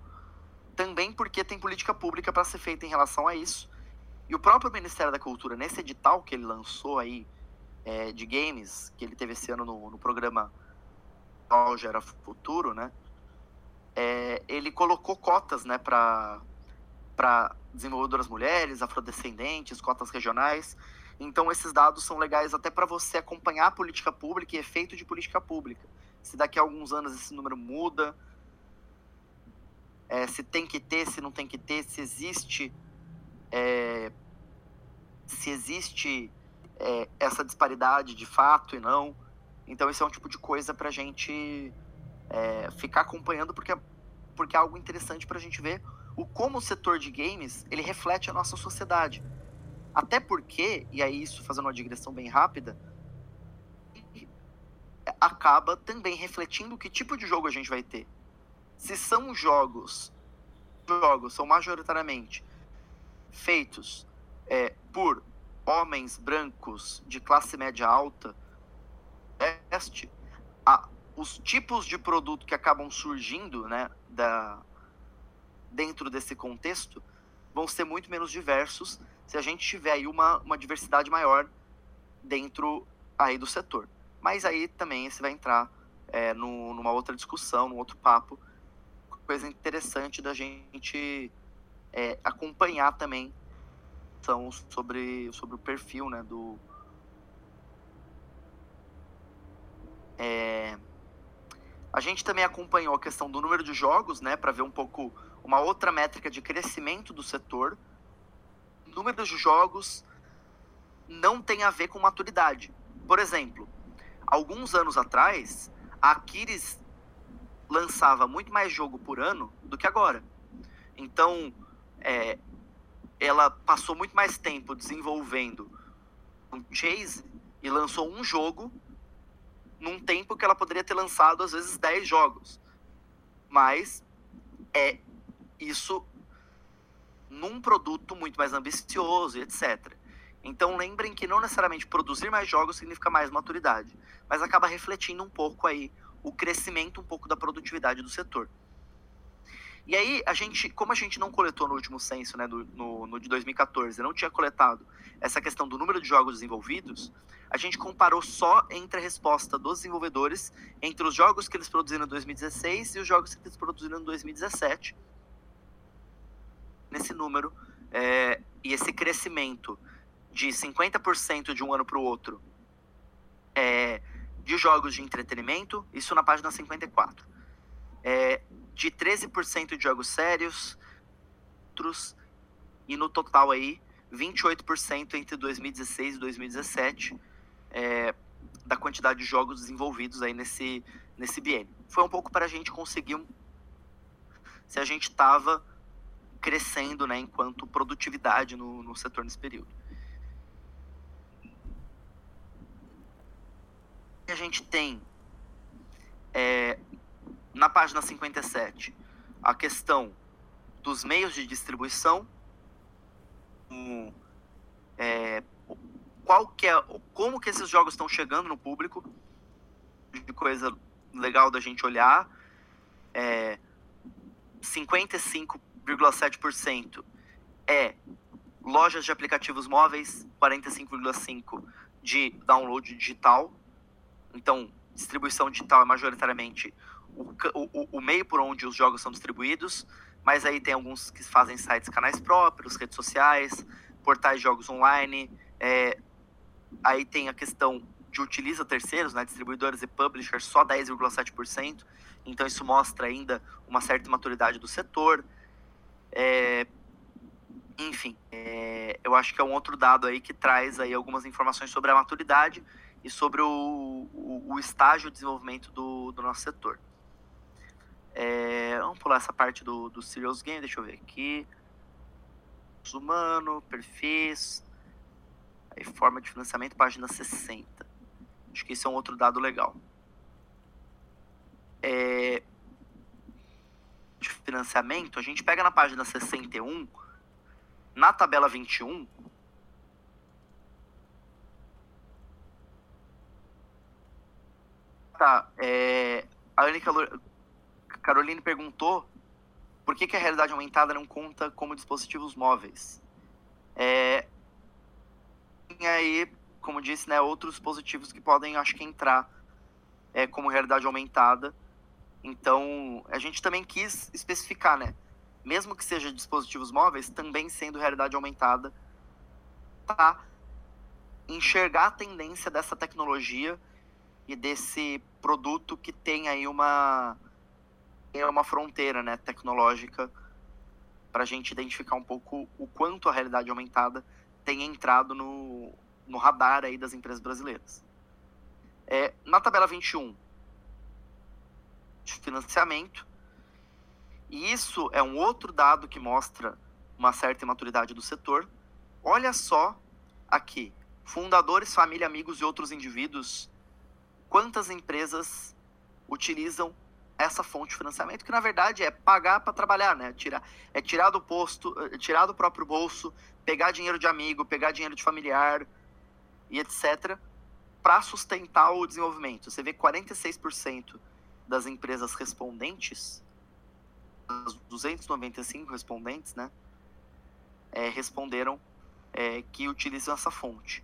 também porque tem política pública para ser feita em relação a isso. E o próprio Ministério da Cultura, nesse edital que ele lançou aí é, de games, que ele teve esse ano no, no programa Gera Futuro, né? É, ele colocou cotas, né, para desenvolvedoras mulheres, afrodescendentes, cotas regionais. Então esses dados são legais até para você acompanhar a política pública e efeito de política pública se daqui a alguns anos esse número muda, é, se tem que ter, se não tem que ter, se existe, é, se existe é, essa disparidade de fato e não. Então isso é um tipo de coisa para a gente é, ficar acompanhando porque é, porque é algo interessante para a gente ver o como o setor de games ele reflete a nossa sociedade. Até porque, e aí isso fazendo uma digressão bem rápida, acaba também refletindo que tipo de jogo a gente vai ter. Se são jogos, jogos são majoritariamente feitos é, por homens brancos de classe média alta, este, a, os tipos de produto que acabam surgindo né, da, dentro desse contexto vão ser muito menos diversos se a gente tiver aí uma, uma diversidade maior dentro aí do setor. Mas aí também você vai entrar é, no, numa outra discussão, num outro papo. Coisa interessante da gente é, acompanhar também são sobre, sobre o perfil né, do. É, a gente também acompanhou a questão do número de jogos, né, para ver um pouco uma outra métrica de crescimento do setor. Número de jogos não tem a ver com maturidade. Por exemplo, alguns anos atrás, a Aquiles lançava muito mais jogo por ano do que agora. Então, é, ela passou muito mais tempo desenvolvendo um Chase e lançou um jogo num tempo que ela poderia ter lançado às vezes 10 jogos. Mas é isso num produto muito mais ambicioso, etc. Então lembrem que não necessariamente produzir mais jogos significa mais maturidade, mas acaba refletindo um pouco aí o crescimento um pouco da produtividade do setor. E aí, a gente, como a gente não coletou no último censo, né, do, no, no de 2014, não tinha coletado essa questão do número de jogos desenvolvidos, a gente comparou só entre a resposta dos desenvolvedores entre os jogos que eles produziram em 2016 e os jogos que eles produziram em 2017. Nesse número, é, e esse crescimento de 50% de um ano para o outro é, de jogos de entretenimento, isso na página 54. É, de 13% de jogos sérios, outros, e no total aí, 28% entre 2016 e 2017 é, da quantidade de jogos desenvolvidos aí nesse, nesse biênio. Foi um pouco para a gente conseguir um, se a gente estava crescendo né, enquanto produtividade no, no setor nesse período. A gente tem é, na página 57 a questão dos meios de distribuição, um, é, qual que é, como que esses jogos estão chegando no público, de coisa legal da gente olhar, é, 55,7% é lojas de aplicativos móveis, 45,5% de download digital, então, distribuição digital é majoritariamente o, o, o, meio por onde os jogos são distribuídos, mas aí tem alguns que fazem sites, canais próprios, redes sociais, portais de jogos online. É, aí tem a questão de utiliza terceiros, né, distribuidores e publishers, só 10,7%. Então isso mostra ainda uma certa maturidade do setor. É, enfim, é, eu acho que é um outro dado aí que traz aí algumas informações sobre a maturidade e sobre o, o, o estágio de desenvolvimento do, do nosso setor. É, vamos pular essa parte do, do Serious Game, deixa eu ver aqui. Humano, perfis, aí forma de financiamento, página 60. Acho que esse é um outro dado legal. É, de financiamento, a gente pega na página 61, na tabela 21, Tá, é, a Anne Caroline perguntou por que, que, a realidade aumentada não conta como dispositivos móveis. É, tem aí, como disse, né, outros dispositivos que podem, acho que, entrar é, como realidade aumentada. Então, a gente também quis especificar, né? Mesmo que seja dispositivos móveis, também sendo realidade aumentada, tá? Enxergar a tendência dessa tecnologia e desse produto que tem aí uma, uma fronteira né, tecnológica para a gente identificar um pouco o quanto a realidade aumentada tem entrado no, no radar aí das empresas brasileiras. É, na tabela 21, de financiamento, e isso é um outro dado que mostra uma certa imaturidade do setor. Olha só aqui, fundadores, família, amigos e outros indivíduos quantas empresas utilizam essa fonte de financiamento, que na verdade é pagar para trabalhar, né? Tirar, é tirar do posto, eh, tirar do próprio bolso, pegar dinheiro de amigo, pegar dinheiro de familiar e etc. para sustentar o desenvolvimento. Você vê 46% das empresas respondentes, das 295 respondentes, né? É, responderam é, que utilizam essa fonte.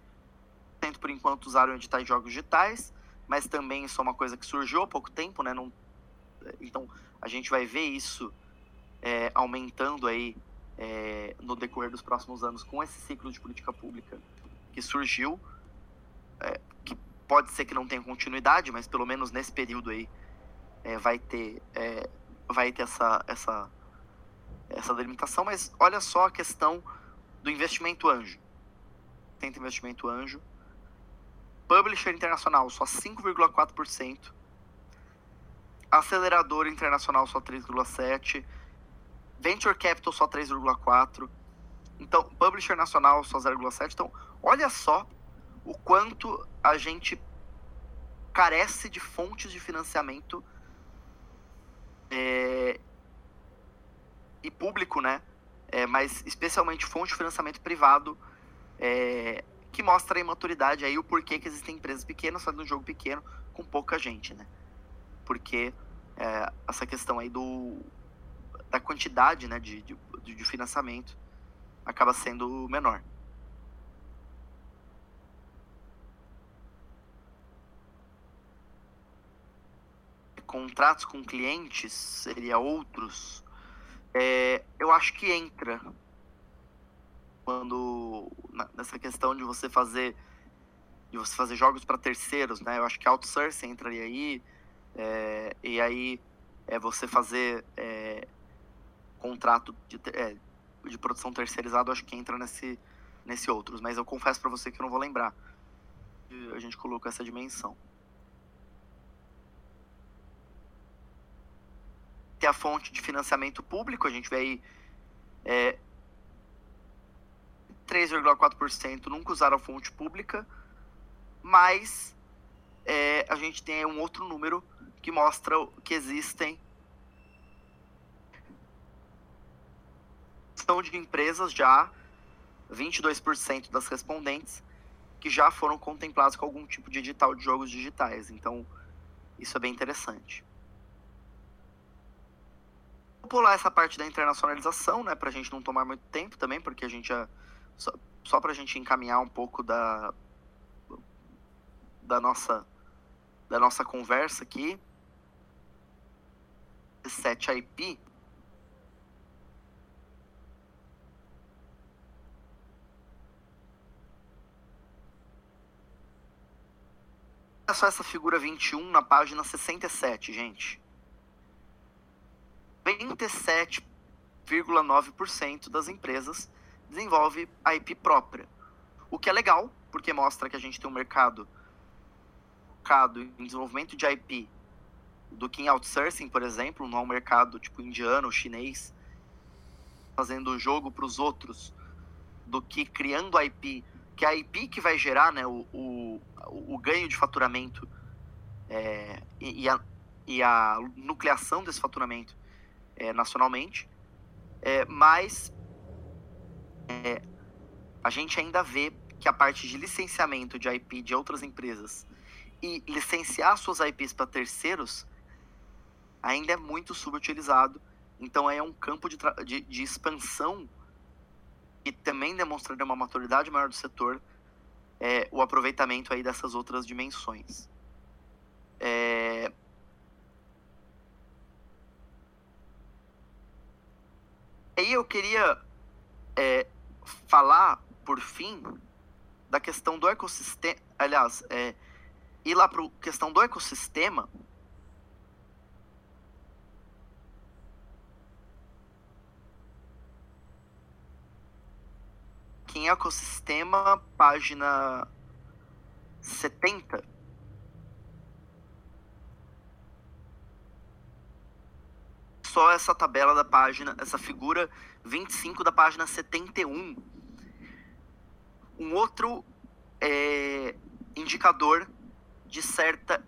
Por enquanto usaram editais de jogos digitais, mas também isso é uma coisa que surgiu há pouco tempo, né? Não, então a gente vai ver isso é, aumentando aí é, no decorrer dos próximos anos com esse ciclo de política pública que surgiu, é, que pode ser que não tenha continuidade, mas pelo menos nesse período aí é, vai ter é, vai ter essa essa essa delimitação. Mas olha só a questão do investimento anjo. Tenta investimento anjo Publisher internacional só 5,4%. Acelerador internacional só 3,7%. Venture Capital só 3,4%. Então, Publisher nacional só 0,7%. Então, olha só o quanto a gente carece de fontes de financiamento é, e público, né? É, mas especialmente fonte de financiamento privado é, que mostra a imaturidade aí, o porquê que existem empresas pequenas fazendo um jogo pequeno com pouca gente, né? Porque é, essa questão aí do da quantidade né, de, de, de financiamento acaba sendo menor. Contratos com clientes seria outros. É, eu acho que entra quando nessa questão de você fazer de você fazer jogos para terceiros, né? Eu acho que outsourcing entraria aí é, e aí é você fazer é, contrato de, é, de produção terceirizado, acho que entra nesse nesse outros, mas eu confesso para você que eu não vou lembrar. A gente colocou essa dimensão. Tem a fonte de financiamento público, a gente vê aí é, 3,4% nunca usaram fonte pública, mas é, a gente tem um outro número que mostra que existem são de empresas já 22% das respondentes que já foram contemplados com algum tipo de edital de jogos digitais. Então, isso é bem interessante. Vou pular essa parte da internacionalização, né, para a gente não tomar muito tempo também, porque a gente já só, só para a gente encaminhar um pouco da, da nossa da nossa conversa aqui. 7 IP. Olha só essa figura 21 na página 67, gente. 27,9% das empresas desenvolve a IP própria. O que é legal, porque mostra que a gente tem um mercado focado em desenvolvimento de IP do que em outsourcing, por exemplo, não é um mercado tipo indiano, chinês, fazendo jogo para os outros, do que criando IP, que é a IP que vai gerar né, o, o, o ganho de faturamento é, e, a, e a nucleação desse faturamento é, nacionalmente, é, mas é, a gente ainda vê que a parte de licenciamento de IP de outras empresas e licenciar suas IPs para terceiros ainda é muito subutilizado. Então é um campo de, de, de expansão e também demonstraria uma maturidade maior do setor é, o aproveitamento aí dessas outras dimensões. É... Aí eu queria é, falar, por fim, da questão do ecossistema. Aliás, é, ir lá para a questão do ecossistema. Aqui em ecossistema, página 70. Só essa tabela da página, essa figura 25 da página 71. Um outro é, indicador de certa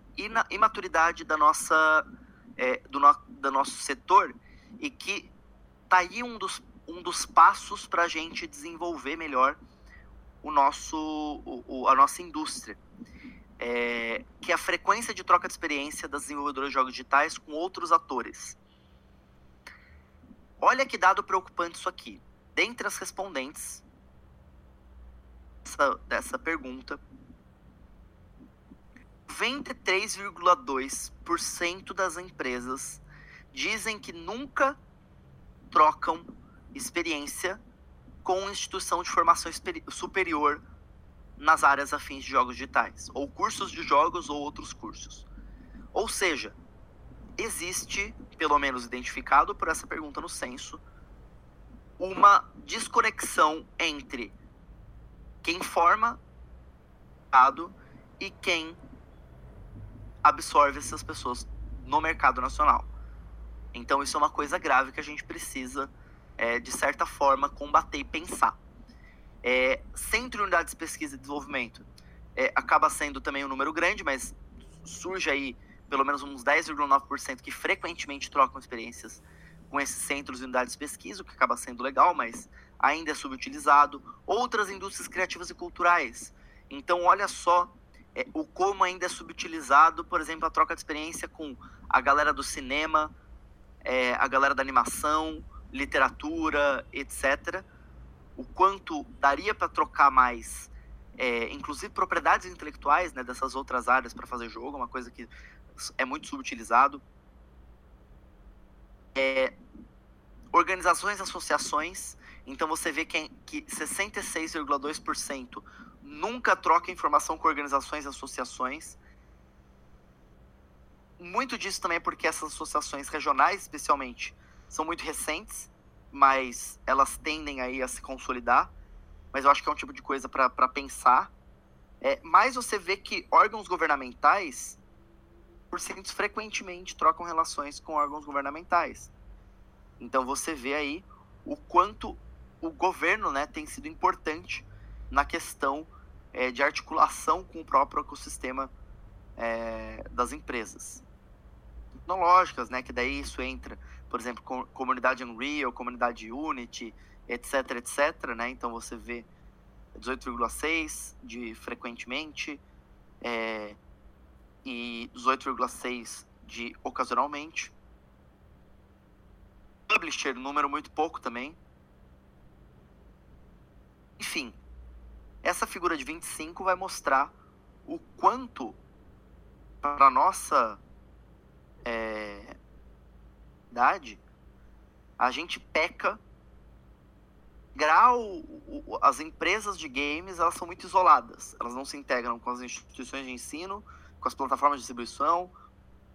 imaturidade da nossa, é, do, no, do nosso setor e que tá aí um dos, um dos passos para a gente desenvolver melhor o nosso, o, o, a nossa indústria. É, que é a frequência de troca de experiência das desenvolvedoras de jogos digitais com outros atores. Olha que dado preocupante isso aqui. Dentre as respondentes dessa, dessa pergunta, 93,2% das empresas dizem que nunca trocam experiência com instituição de formação superior nas áreas afins de jogos digitais, ou cursos de jogos ou outros cursos. Ou seja, existe, pelo menos identificado por essa pergunta no censo, uma desconexão entre quem forma e quem absorve essas pessoas no mercado nacional. Então isso é uma coisa grave que a gente precisa, é, de certa forma, combater e pensar. É, centro de unidades de pesquisa e desenvolvimento é, acaba sendo também um número grande, mas surge aí pelo menos uns 10,9% que frequentemente trocam experiências com esses centros e unidades de pesquisa, o que acaba sendo legal, mas ainda é subutilizado. Outras indústrias criativas e culturais. Então, olha só é, o como ainda é subutilizado, por exemplo, a troca de experiência com a galera do cinema, é, a galera da animação, literatura, etc. O quanto daria para trocar mais, é, inclusive propriedades intelectuais né, dessas outras áreas para fazer jogo, uma coisa que é muito subutilizado. É, organizações, associações. Então você vê que, que 66,2% nunca troca informação com organizações e associações. Muito disso também é porque essas associações regionais, especialmente, são muito recentes, mas elas tendem aí a se consolidar. Mas eu acho que é um tipo de coisa para pensar. É, mas você vê que órgãos governamentais, por frequentemente trocam relações com órgãos governamentais. Então você vê aí o quanto o governo né, tem sido importante na questão é, de articulação com o próprio ecossistema é, das empresas tecnológicas, né? Que daí isso entra, por exemplo, com, comunidade Unreal, comunidade Unity, etc, etc, né? Então você vê 18,6 de frequentemente é, e 18,6 de ocasionalmente. Publisher, número muito pouco também. Enfim, essa figura de 25 vai mostrar o quanto para nossa é, idade a gente peca grau as empresas de games elas são muito isoladas elas não se integram com as instituições de ensino com as plataformas de distribuição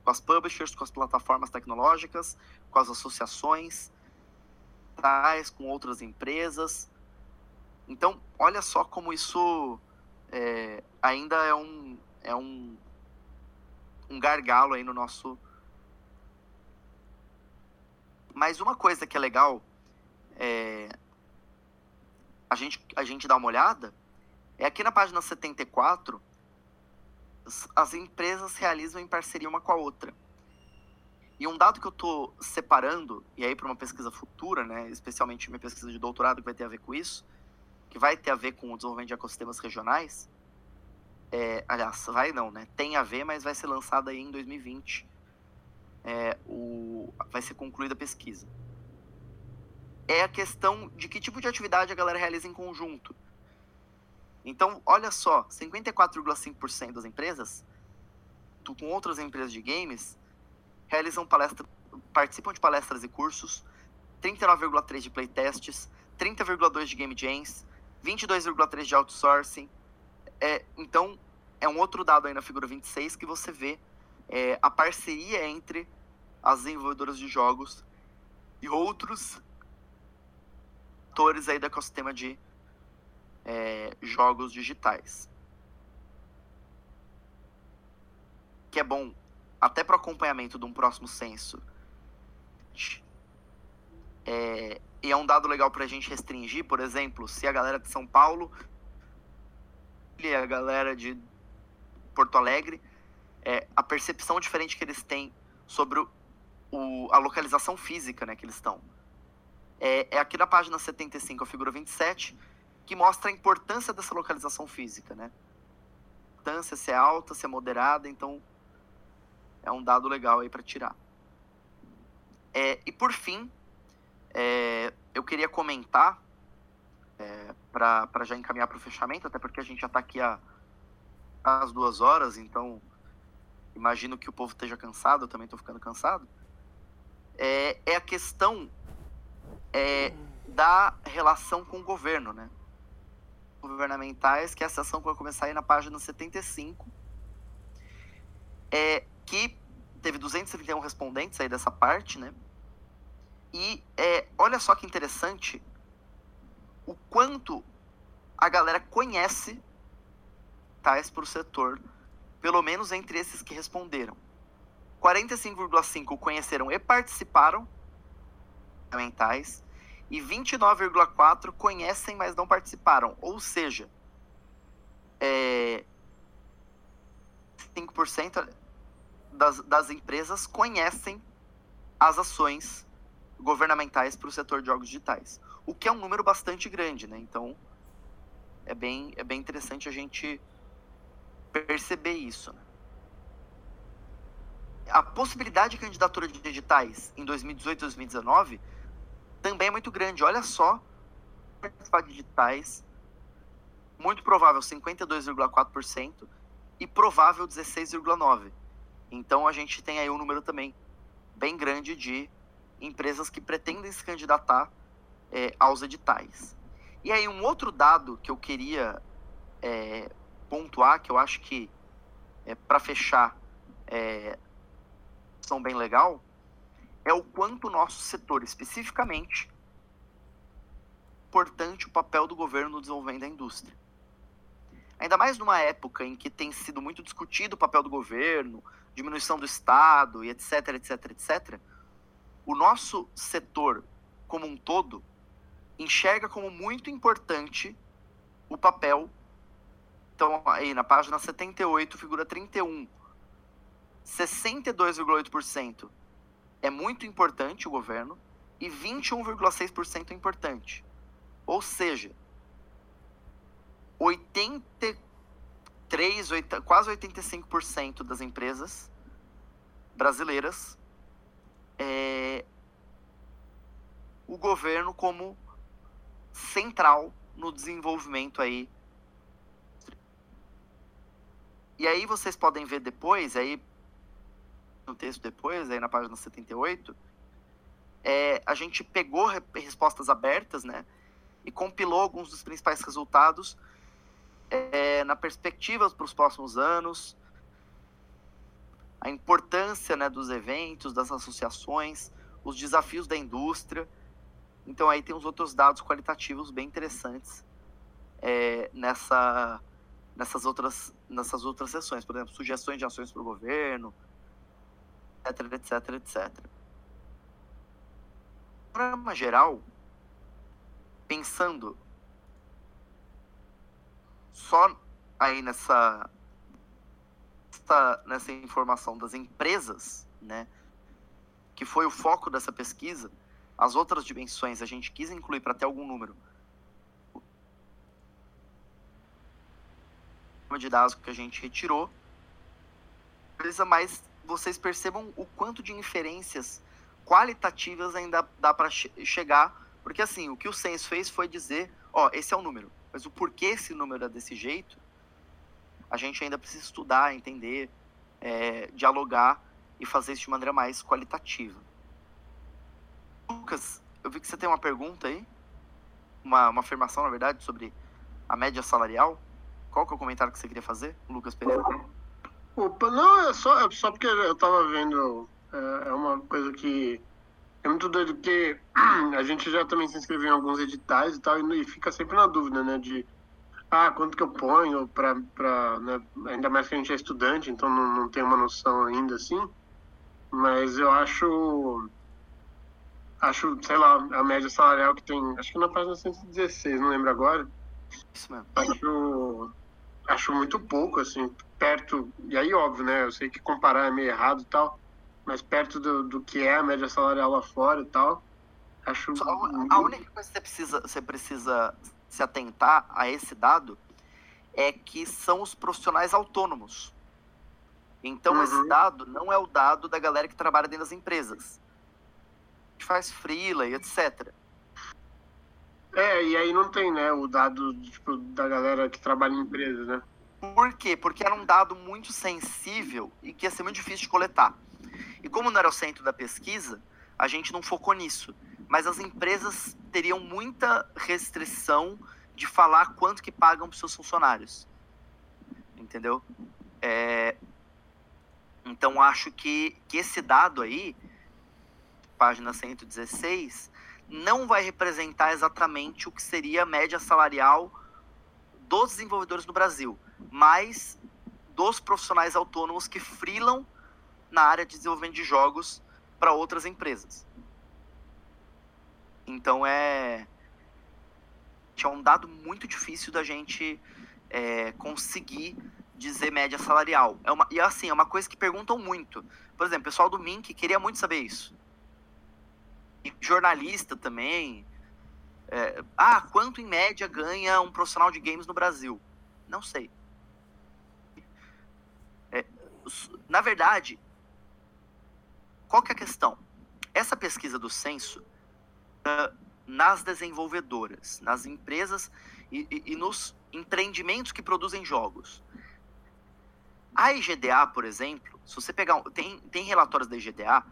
com as publishers com as plataformas tecnológicas com as associações com outras empresas. Então olha só como isso é, ainda é um é um um gargalo aí no nosso. Mas uma coisa que é legal é, a, gente, a gente dar uma olhada é aqui na página 74 as empresas realizam em parceria uma com a outra. E um dado que eu estou separando, e aí para uma pesquisa futura, né, especialmente minha pesquisa de doutorado que vai ter a ver com isso, que vai ter a ver com o desenvolvimento de ecossistemas regionais, é, aliás, vai não, né? Tem a ver, mas vai ser lançada aí em 2020 é, o, vai ser concluída a pesquisa. É a questão de que tipo de atividade a galera realiza em conjunto. Então, olha só, 54,5% das empresas, com outras empresas de games, realizam palestras, participam de palestras e cursos, 39,3% de playtests, 30,2% de game jams, 22,3% de outsourcing. É, então, é um outro dado aí na figura 26 que você vê é, a parceria entre as desenvolvedoras de jogos e outros atores aí do ecossistema de é, jogos digitais. Que é bom até para o acompanhamento de um próximo censo. É, e é um dado legal para a gente restringir, por exemplo, se a galera de São Paulo e a galera de Porto Alegre é, a percepção diferente que eles têm sobre o, o, a localização física né, que eles estão. É, é, aqui na página 75, a figura 27, que mostra a importância dessa localização física. Né? A importância, se é alta, se é moderada, então é um dado legal aí para tirar. É, e por fim, é, eu queria comentar, é, para já encaminhar para o fechamento, até porque a gente já está aqui há, às duas horas, então imagino que o povo esteja cansado, eu também estou ficando cansado, é, é a questão é, da relação com o governo, né? Governamentais, que essa ação vai começar aí na página 75, é, que teve 231 respondentes aí dessa parte, né? E é, olha só que interessante o quanto a galera conhece tais para o setor pelo menos entre esses que responderam. 45,5 conheceram e participaram mentais e 29,4 conhecem, mas não participaram. Ou seja, é, 5% das, das empresas conhecem as ações governamentais para o setor de jogos digitais. O que é um número bastante grande, né? Então, é bem, é bem interessante a gente perceber isso. Né? a possibilidade de candidatura de editais em 2018 e 2019 também é muito grande. Olha só, participar de editais, muito provável 52,4% e provável 16,9%. Então a gente tem aí um número também bem grande de empresas que pretendem se candidatar é, aos editais. E aí um outro dado que eu queria é, pontuar, que eu acho que é, para fechar é, são bem legal, é o quanto o nosso setor, especificamente, importante o papel do governo no desenvolvimento da indústria. Ainda mais numa época em que tem sido muito discutido o papel do governo, diminuição do Estado e etc, etc, etc, o nosso setor como um todo enxerga como muito importante o papel. Então, aí na página 78, figura 31, 62,8% é muito importante o governo e 21,6% é importante. Ou seja, 83, 80, quase 85% das empresas brasileiras é o governo como central no desenvolvimento aí. E aí vocês podem ver depois, aí no texto depois, aí na página 78, é, a gente pegou respostas abertas, né? E compilou alguns dos principais resultados é, na perspectiva para os próximos anos, a importância né, dos eventos, das associações, os desafios da indústria. Então aí tem os outros dados qualitativos bem interessantes é, nessa, nessas, outras, nessas outras sessões. Por exemplo, sugestões de ações para o governo, etc, etc. De forma geral, pensando só aí nessa, nessa, informação das empresas, né, que foi o foco dessa pesquisa, as outras dimensões a gente quis incluir para ter algum número de dados que a gente retirou, mas vocês percebam o quanto de inferências qualitativas ainda dá para che chegar, porque assim, o que o Sense fez foi dizer, ó, esse é o número, mas o porquê esse número é desse jeito, a gente ainda precisa estudar, entender, é, dialogar e fazer isso de maneira mais qualitativa. Lucas, eu vi que você tem uma pergunta aí, uma, uma afirmação, na verdade, sobre a média salarial. Qual que é o comentário que você queria fazer, Lucas Pereira? Opa, não, é só, é só porque eu tava vendo. É, é uma coisa que. É muito doido porque a gente já também se inscreveu em alguns editais e tal, e, fica sempre na dúvida, né? De ah, quanto que eu ponho para. Pra, né, ainda mais que a gente é estudante, então não, não tem uma noção ainda assim. Mas eu acho. Acho, sei lá, a média salarial que tem. Acho que na página 116, não lembro agora. Isso mesmo. Acho acho muito pouco, assim, perto. E aí, óbvio, né? Eu sei que comparar é meio errado e tal, mas perto do, do que é a média salarial lá fora e tal, acho. A, a única coisa que você precisa, você precisa se atentar a esse dado é que são os profissionais autônomos. Então, uhum. esse dado não é o dado da galera que trabalha dentro das empresas. Que faz freela e etc. É, e aí não tem, né, o dado tipo, da galera que trabalha em empresas, né? Por quê? Porque era um dado muito sensível e que ia ser muito difícil de coletar. E como não era o centro da pesquisa, a gente não focou nisso. Mas as empresas teriam muita restrição de falar quanto que pagam para seus funcionários. Entendeu? É... Então acho que, que esse dado aí, página 116, não vai representar exatamente o que seria a média salarial dos desenvolvedores no Brasil, mas dos profissionais autônomos que frilam na área de desenvolvimento de jogos para outras empresas. Então é é um dado muito difícil da gente é, conseguir dizer média salarial. É uma, e assim, é uma coisa que perguntam muito. Por exemplo, o pessoal do Mink queria muito saber isso e jornalista também. É, ah, quanto em média ganha um profissional de games no Brasil? Não sei. É, na verdade, qual que é a questão? Essa pesquisa do censo, uh, nas desenvolvedoras, nas empresas e, e, e nos empreendimentos que produzem jogos. A IGDA, por exemplo, se você pegar. Tem, tem relatórios da IGDA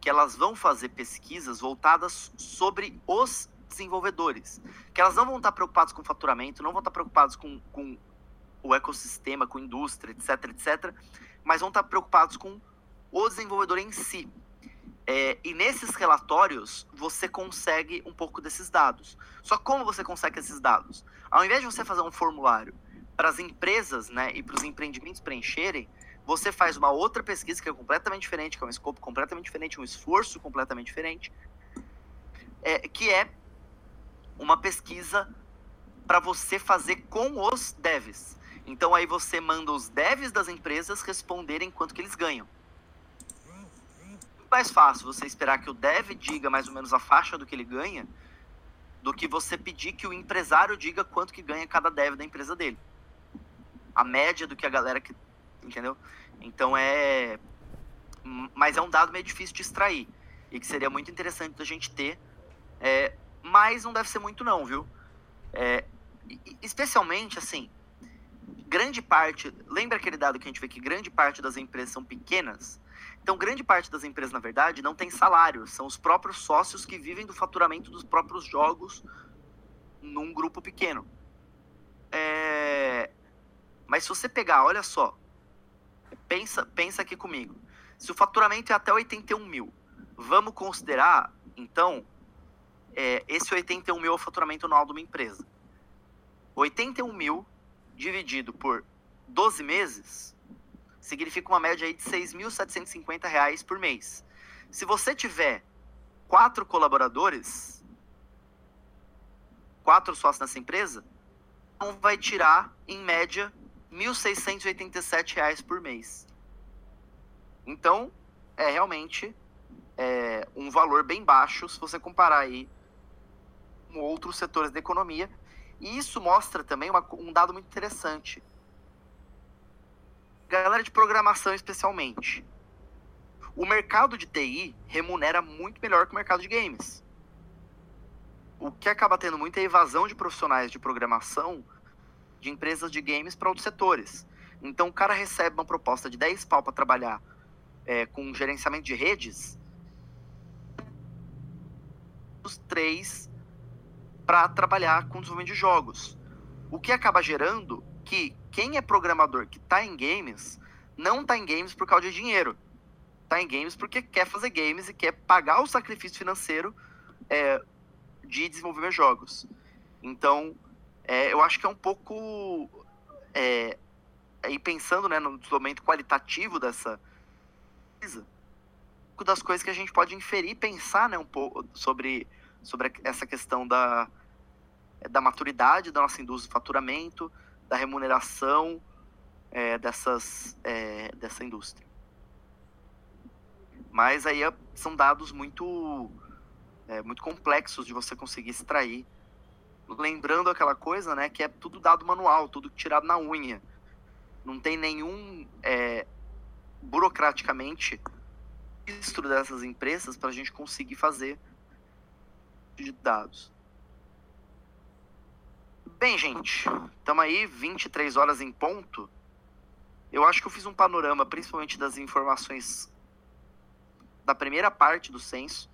que elas vão fazer pesquisas voltadas sobre os desenvolvedores. Que elas não vão estar preocupadas com faturamento, não vão estar preocupadas com, com o ecossistema, com indústria, etc, etc, mas vão estar preocupados com o desenvolvedor em si. É, e nesses relatórios você consegue um pouco desses dados. Só como você consegue esses dados? Ao invés de você fazer um formulário para as empresas né, e para os empreendimentos preencherem, você faz uma outra pesquisa que é completamente diferente, que é um escopo completamente diferente, um esforço completamente diferente, é, que é uma pesquisa para você fazer com os devs. Então aí você manda os devs das empresas responderem quanto que eles ganham. Mais fácil você esperar que o dev diga mais ou menos a faixa do que ele ganha, do que você pedir que o empresário diga quanto que ganha cada dev da empresa dele. A média do que a galera que, entendeu? Então é mas é um dado meio difícil de extrair e que seria muito interessante da gente ter, é, mas não deve ser muito não, viu? É, especialmente assim, grande parte, lembra aquele dado que a gente vê que grande parte das empresas são pequenas? Então, grande parte das empresas, na verdade, não tem salário, são os próprios sócios que vivem do faturamento dos próprios jogos num grupo pequeno. É... Mas se você pegar, olha só, pensa, pensa aqui comigo. Se o faturamento é até 81 mil, vamos considerar, então, é, esse 81 mil é o faturamento anual de uma empresa. 81 mil dividido por 12 meses significa uma média aí de R$ 6.750 por mês. Se você tiver quatro colaboradores, quatro sócios nessa empresa, então vai tirar, em média, R$ 1.687 por mês. Então, é realmente é, um valor bem baixo se você comparar aí com outros setores da economia e isso mostra também uma, um dado muito interessante. Galera de programação, especialmente. O mercado de TI remunera muito melhor que o mercado de games. O que acaba tendo muita evasão de profissionais de programação de empresas de games para outros setores. Então, o cara recebe uma proposta de 10 pau para trabalhar é, com gerenciamento de redes. Os três para trabalhar com desenvolvimento de jogos. O que acaba gerando que quem é programador que está em games não está em games por causa de dinheiro. Está em games porque quer fazer games e quer pagar o sacrifício financeiro é, de desenvolver jogos. Então, é, eu acho que é um pouco. É, aí pensando né, no desenvolvimento qualitativo dessa coisa, das coisas que a gente pode inferir, pensar né, um pouco sobre, sobre essa questão da, da maturidade da nossa indústria de faturamento, da remuneração é, dessas, é, dessa indústria. Mas aí é, são dados muito, é, muito complexos de você conseguir extrair. Lembrando aquela coisa, né, que é tudo dado manual, tudo tirado na unha. Não tem nenhum, é, burocraticamente, registro dessas empresas para a gente conseguir fazer de dados. Bem, gente, estamos aí, 23 horas em ponto. Eu acho que eu fiz um panorama, principalmente das informações da primeira parte do censo.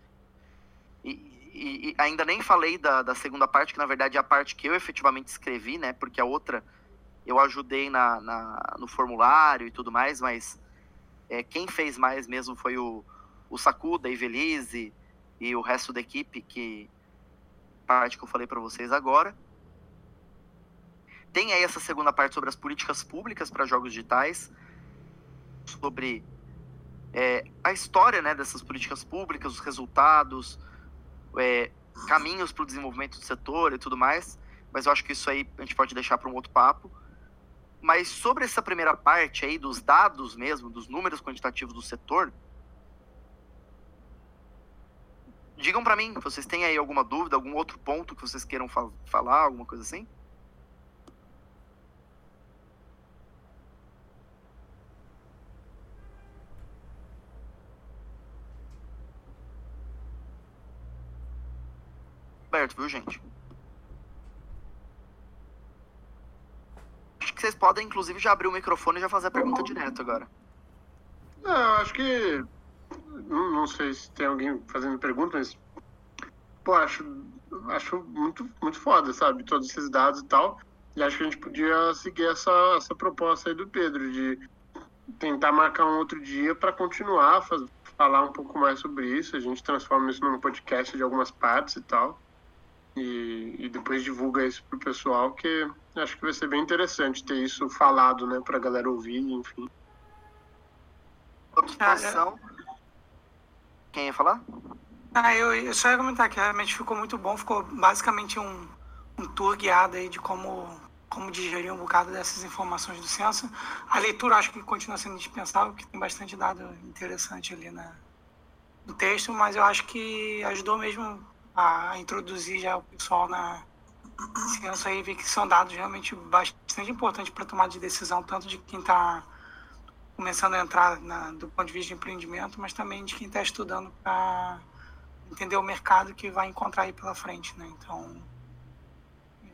E, e, ainda nem falei da, da, segunda parte, que na verdade é a parte que eu efetivamente escrevi, né? Porque a outra eu ajudei na, na no formulário e tudo mais, mas é, quem fez mais mesmo foi o, o Sakuda, a Ivelise e o resto da equipe, que parte que eu falei para vocês agora. Tem aí essa segunda parte sobre as políticas públicas para jogos digitais, sobre é, a história né, dessas políticas públicas, os resultados, é, caminhos para o desenvolvimento do setor e tudo mais. Mas eu acho que isso aí a gente pode deixar para um outro papo. Mas sobre essa primeira parte aí dos dados mesmo, dos números quantitativos do setor, digam para mim, vocês têm aí alguma dúvida, algum outro ponto que vocês queiram fal falar, alguma coisa assim? Aberto, viu, gente? Acho que vocês podem, inclusive, já abrir o microfone e já fazer a pergunta direto agora. Não, acho que. Não, não sei se tem alguém fazendo pergunta, mas. Pô, acho, acho muito, muito foda, sabe? Todos esses dados e tal. E acho que a gente podia seguir essa, essa proposta aí do Pedro, de tentar marcar um outro dia para continuar, faz, falar um pouco mais sobre isso. A gente transforma isso num podcast de algumas partes e tal. E, e depois divulga isso pro pessoal, que acho que vai ser bem interessante ter isso falado, né, pra galera ouvir, enfim. Outra situação. Quem ia falar? Ah, eu, eu só ia comentar que realmente ficou muito bom, ficou basicamente um, um tour guiado aí de como, como digerir um bocado dessas informações do censo. A leitura acho que continua sendo indispensável, porque tem bastante dado interessante ali na, no texto, mas eu acho que ajudou mesmo a introduzir já o pessoal na ciência aí, ver que são dados realmente bastante importantes para tomar de decisão, tanto de quem está começando a entrar na, do ponto de vista de empreendimento, mas também de quem está estudando para entender o mercado que vai encontrar aí pela frente, né? Então,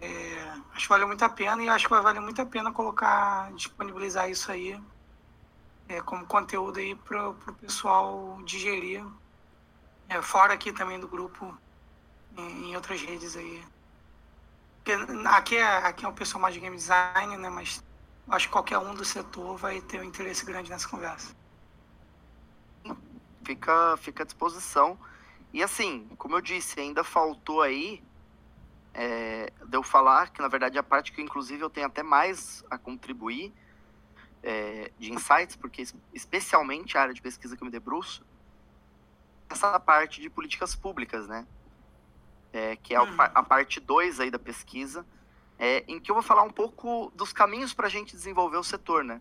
é, acho que valeu muito a pena e acho que vai valer muito a pena colocar, disponibilizar isso aí é, como conteúdo aí para o pessoal digerir, é, fora aqui também do grupo, em, outras redes aí. Aqui é, aqui é um pessoal mais de game design, né? Mas acho que qualquer um do setor vai ter um interesse grande nessa conversa. Fica, fica à disposição. E assim, como eu disse, ainda faltou aí é, de eu falar que, na verdade, a parte que, inclusive, eu tenho até mais a contribuir é, de insights, porque especialmente a área de pesquisa que eu me debruço, essa parte de políticas públicas, né? É, que é Uhum. a, a parte 2 aí da pesquisa, é, em que eu vou falar um pouco dos caminhos para a gente desenvolver o setor, né?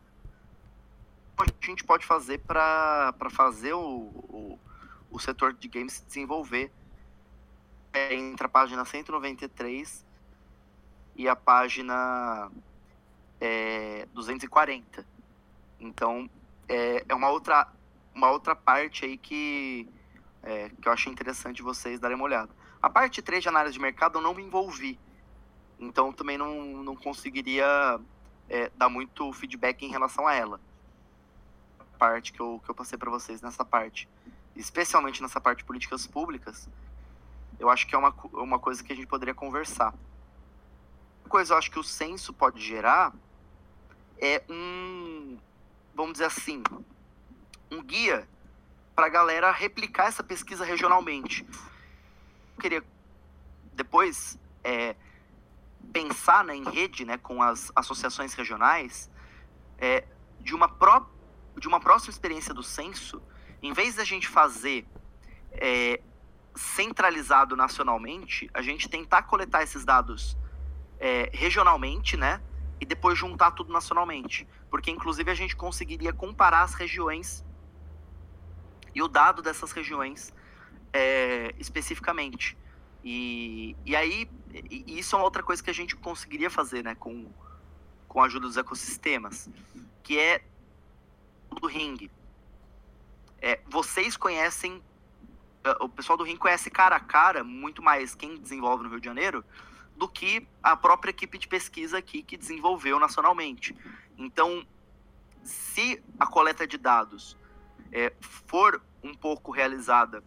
O que a gente pode fazer para fazer o, o, o setor de games se desenvolver é, entre a página 193 e a página é, 240. Então, é, é uma, outra, uma outra parte aí que, é, que eu achei interessante vocês darem uma olhada. A parte 3 de análise de mercado eu não me envolvi. Então, também não, não conseguiria é, dar muito feedback em relação a ela. A parte que eu, que eu passei para vocês nessa parte. Especialmente nessa parte de políticas públicas, eu acho que é uma, uma coisa que a gente poderia conversar. Uma coisa eu acho que o censo pode gerar é um, vamos dizer assim, um guia para a galera replicar essa pesquisa regionalmente. Queria depois é, pensar né, em rede né, com as associações regionais é, de, uma pró de uma próxima experiência do censo, em vez da gente fazer é, centralizado nacionalmente, a gente tentar coletar esses dados é, regionalmente, né? E depois juntar tudo nacionalmente. Porque, inclusive, a gente conseguiria comparar as regiões e o dado dessas regiões é, especificamente. E, e aí, e- isso é uma outra coisa que a gente conseguiria fazer, né? Com, com a ajuda dos ecossistemas, que é do ringue. É, vocês conhecem eh, o pessoal do Rim conhece cara a cara muito mais quem desenvolve no Rio de Janeiro do que a própria equipe de pesquisa aqui que desenvolveu nacionalmente. Então, se a coleta de dados eh, for um pouco realizada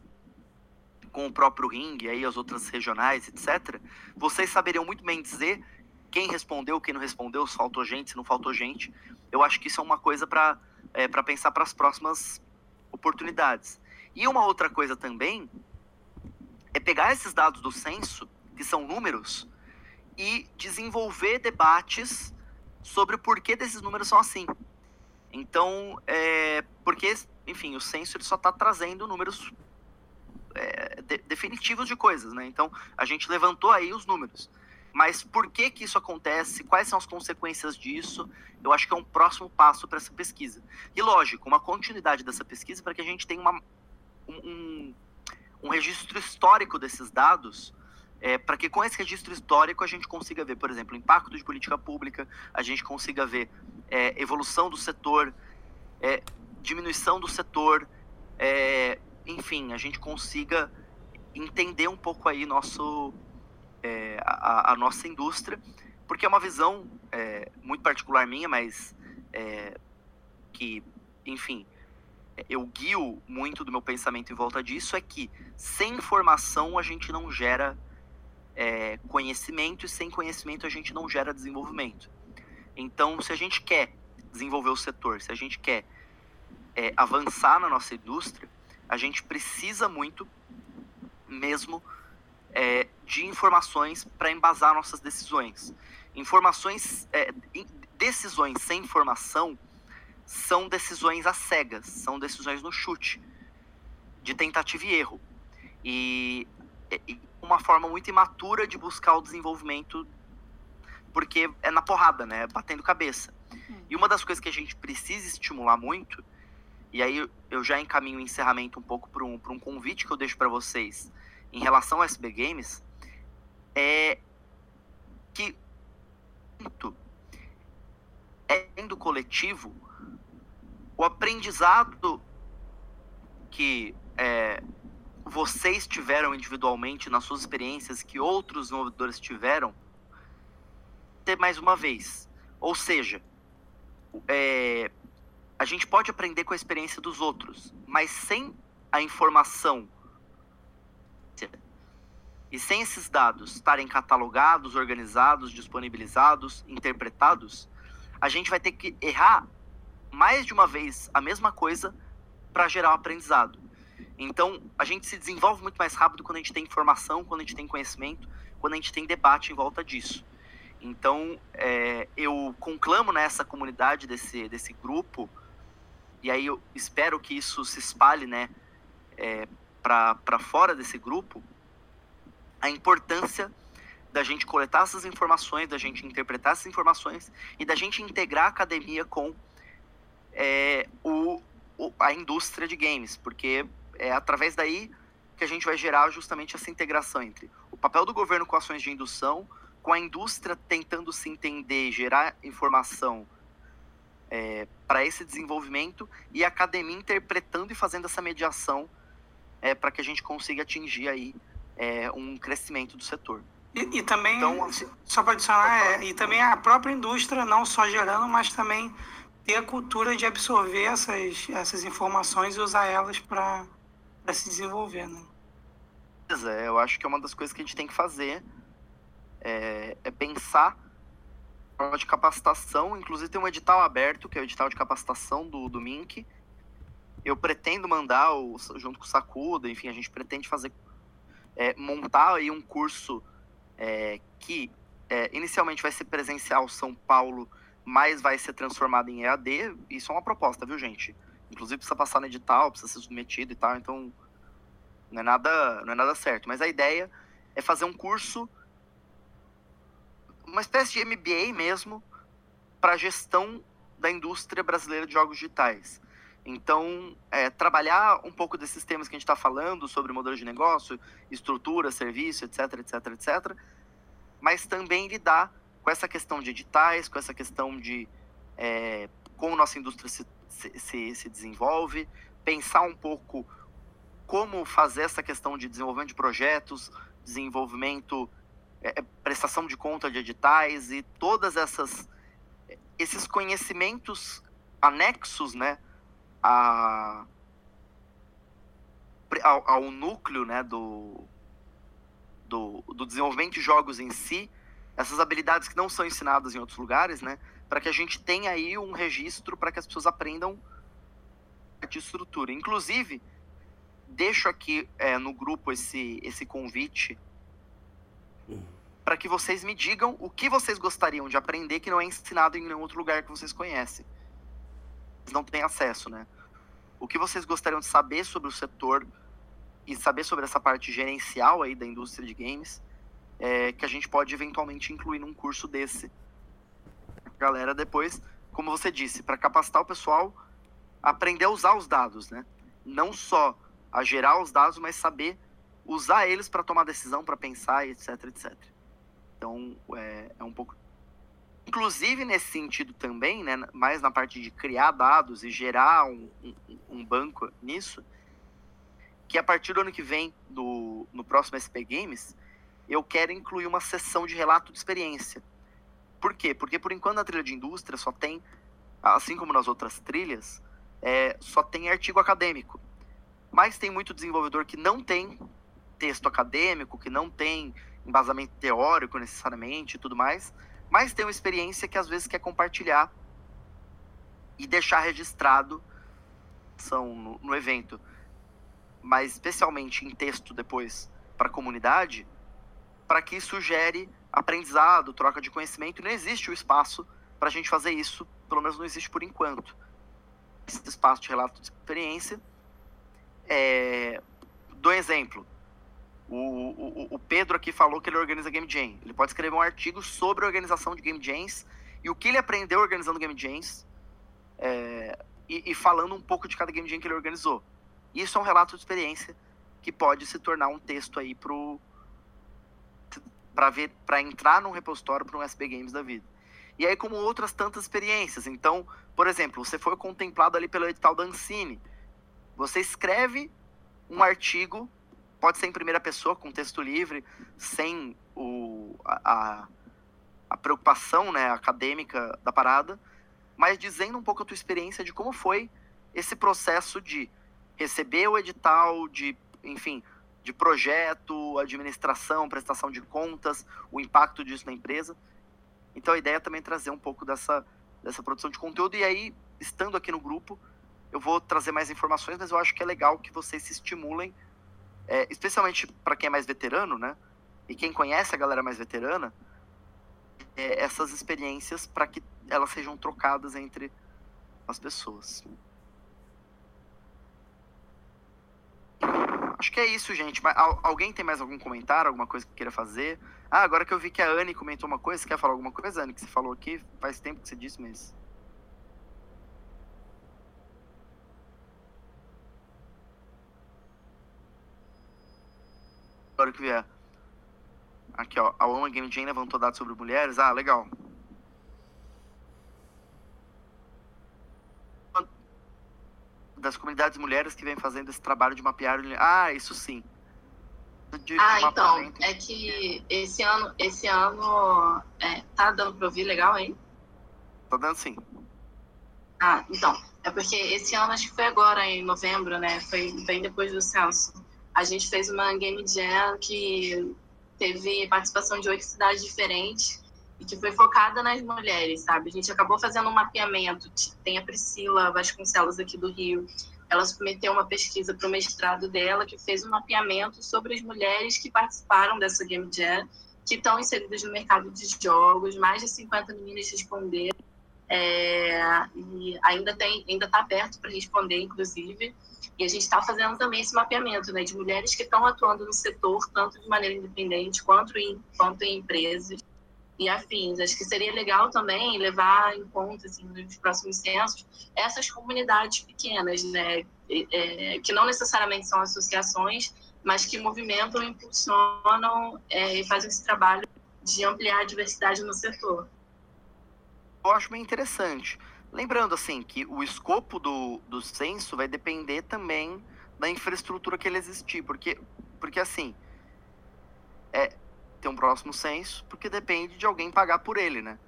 com o próprio Ring e aí as outras regionais, etc., vocês saberiam muito bem dizer quem respondeu, quem não respondeu, se faltou gente, se não faltou gente. Eu acho que isso é uma coisa para é, para pensar para as próximas oportunidades. E uma outra coisa também é pegar esses dados do censo, que são números, e desenvolver debates sobre o porquê desses números são assim. Então, é, porque, enfim, o censo ele só está trazendo números de- definitivos de coisas, né? Então, a gente levantou aí os números. Mas por que que isso acontece? Quais são as consequências disso? Eu acho que é um próximo passo para essa pesquisa. E lógico, uma continuidade dessa pesquisa para que a gente tenha uma, um, um, registro histórico desses dados, é, para que com esse registro histórico a gente consiga ver, por exemplo, impacto de política pública, a gente consiga ver é, evolução do setor, é, diminuição do setor, é, enfim, a gente consiga entender um pouco aí nosso é, a, a, nossa indústria, porque é uma visão é, muito particular minha, mas é, que, enfim, eu guio muito do meu pensamento em volta disso, é que sem informação a gente não gera é, conhecimento e sem conhecimento a gente não gera desenvolvimento. Então, se a gente quer desenvolver o setor, se a gente quer é, avançar na nossa indústria, a gente precisa muito mesmo é, de informações para embasar nossas decisões. Informações, é, decisões sem informação são decisões às cegas, são decisões no chute, de tentativa e erro. E, e uma forma muito imatura de buscar o desenvolvimento, porque é na porrada, né? Batendo cabeça. Uhum. E uma das coisas que a gente precisa estimular muito, e aí eu já encaminho o encerramento um pouco para um, um convite que eu deixo para vocês em relação ao SB Games, é que é do coletivo o aprendizado que é, vocês tiveram individualmente nas suas experiências, que outros desenvolvedores tiveram, ter mais uma vez. Ou seja, é, a gente pode aprender com a experiência dos outros, mas sem a informação e sem esses dados estarem catalogados, organizados, disponibilizados, interpretados, a gente vai ter que errar mais de uma vez a mesma coisa para gerar um aprendizado. Então, a gente se desenvolve muito mais rápido quando a gente tem informação, quando a gente tem conhecimento, quando a gente tem debate em volta disso. Então, é, eu conclamo nessa comunidade desse, desse grupo, e aí eu espero que isso se espalhe né, é, para fora desse grupo, a importância da gente coletar essas informações, da gente interpretar essas informações e da gente integrar a academia com é, o, o, a indústria de games, porque é através daí que a gente vai gerar justamente essa integração entre o papel do governo com ações de indução, com a indústria tentando se entender, gerar informação é, para esse desenvolvimento e a academia interpretando e fazendo essa mediação é, para que a gente consiga atingir aí é, um crescimento do setor. E, e também, então, só para adicionar, é, e também a própria indústria não só gerando, mas também ter a cultura de absorver essas, essas informações e usar elas para se desenvolver, né? É, eu acho que é uma das coisas que a gente tem que fazer é, é pensar forma de capacitação. Inclusive tem um edital aberto, que é o edital de capacitação do, do Mink. Eu pretendo mandar, o, junto com o Sacuda, enfim, a gente pretende fazer, é, montar aí um curso é, que é, inicialmente vai ser presencial São Paulo mas vai ser transformado em EAD. Isso é uma proposta, viu, gente? Inclusive precisa passar no edital, precisa ser submetido e tal, então não é nada, não é nada certo. Mas a ideia é fazer um curso, uma espécie de MBA mesmo, para gestão da indústria brasileira de jogos digitais. Então, é, trabalhar um pouco desses temas que a gente está falando sobre modelo de negócio, estrutura, serviço, etc, etc, etc, mas também lidar com essa questão de editais, com essa questão de é, como nossa indústria se, se, se desenvolve, pensar um pouco como fazer essa questão de desenvolvimento de projetos, desenvolvimento, é, é prestação de conta de editais e todas essas esses conhecimentos anexos, né, a, ao, ao núcleo, né, do, do, do desenvolvimento de jogos em si, essas habilidades que não são ensinadas em outros lugares, né? Para que a gente tenha aí um registro para que as pessoas aprendam de estrutura. Inclusive, deixo aqui é, no grupo esse, esse convite para que vocês me digam o que vocês gostariam de aprender que não é ensinado em nenhum outro lugar que vocês conhecem. Vocês não têm acesso, né? O que vocês gostariam de saber sobre o setor e saber sobre essa parte gerencial aí da indústria de games é, que a gente pode eventualmente incluir num curso desse. Galera, depois, como você disse, para capacitar o pessoal, aprender a usar os dados, né? Não só a gerar os dados, mas saber usar eles para tomar decisão, para pensar, etc, etc. Então, é, é um pouco inclusive nesse sentido também, né, mais na parte de criar dados e gerar um, um, um, banco nisso, que a partir do ano que vem, do, no próximo SP Games, eu quero incluir uma sessão de relato de experiência. Por quê? Porque por enquanto na trilha de indústria só tem, assim como nas outras trilhas, é, só tem artigo acadêmico. Mas tem muito desenvolvedor que não tem texto acadêmico, que não tem embasamento teórico necessariamente e tudo mais, mas tem uma experiência que às vezes quer compartilhar e deixar registrado são no, no evento, mas especialmente em texto depois para a comunidade, para que isso gere aprendizado, troca de conhecimento. Não existe o espaço para a gente fazer isso, pelo menos não existe por enquanto. Esse espaço de relato de experiência. É... Dou um exemplo. O, o, o, Pedro aqui falou que ele organiza Game Jam. Ele pode escrever um artigo sobre a organização de Game Jams e o que ele aprendeu organizando Game Jams é, e, e, falando um pouco de cada Game Jam que ele organizou. Isso é um relato de experiência que pode se tornar um texto aí pro para ver para entrar num repositório para um SB Games da vida. E aí como outras tantas experiências. Então, por exemplo, você foi contemplado ali pelo edital da Ancine. Você escreve um artigo pode ser em primeira pessoa, com texto livre, sem o, a, a preocupação né, acadêmica da parada, mas dizendo um pouco a tua experiência de como foi esse processo de receber o edital, de, enfim, de projeto, administração, prestação de contas, o impacto disso na empresa. Então a ideia é também trazer um pouco dessa, dessa produção de conteúdo. E aí, estando aqui no grupo, eu vou trazer mais informações, mas eu acho que é legal que vocês se estimulem é, especialmente para quem é mais veterano, né? E quem conhece a galera mais veterana, é, essas experiências para que elas sejam trocadas entre as pessoas. Acho que é isso, gente. Alguém tem mais algum comentário, alguma coisa que queira fazer? Ah, agora que eu vi que a Anne comentou uma coisa, você quer falar alguma coisa, Anne? Que você falou aqui, faz tempo que você disse, mas que vier. Aqui, ó. A Oma Game Jam levantou dados sobre mulheres. Ah, legal. Das comunidades mulheres que vem fazendo esse trabalho de mapear. Ah, isso sim. De, ah, então, é que esse ano, esse ano é, tá dando pra ouvir legal aí? Tá dando sim. Ah, então, é porque esse ano acho que foi agora, em novembro, né? Foi bem depois do censo a gente fez uma Game Jam que teve participação de oito cidades diferentes e que foi focada nas mulheres, sabe? A gente acabou fazendo um mapeamento. Tem a Priscila Vasconcelos aqui do Rio. Ela submeteu uma pesquisa para o mestrado dela que fez um mapeamento sobre as mulheres que participaram dessa Game Jam, que estão inseridas no mercado de jogos. Mais de 50 meninas responderam. É, e ainda tem, ainda está aberto para responder, inclusive. E a gente está fazendo também esse mapeamento né, de mulheres que estão atuando no setor, tanto de maneira independente quanto em, quanto em empresas e afins. Acho que seria legal também levar em conta, assim, nos próximos censos, essas comunidades pequenas, né, é, que não necessariamente são associações, mas que movimentam, impulsionam é, e fazem esse trabalho de ampliar a diversidade no setor. Eu acho bem interessante. Lembrando, assim, que o escopo do, do censo vai depender também da infraestrutura que ele existir, porque, porque assim, é, tem um próximo censo, porque depende de alguém pagar por ele, né?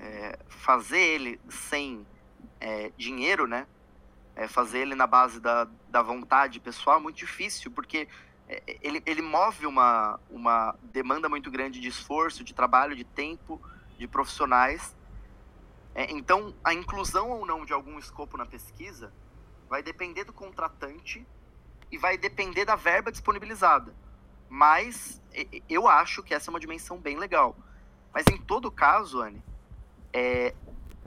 É, fazer ele sem é, dinheiro, né? É, fazer ele na base da, da vontade pessoal é muito difícil, porque é, ele, ele move uma, uma demanda muito grande de esforço, de trabalho, de tempo, de profissionais, é, então, a inclusão ou não de algum escopo na pesquisa vai depender do contratante e vai depender da verba disponibilizada. Mas eu acho que essa é uma dimensão bem legal. Mas em todo caso, Anne, é,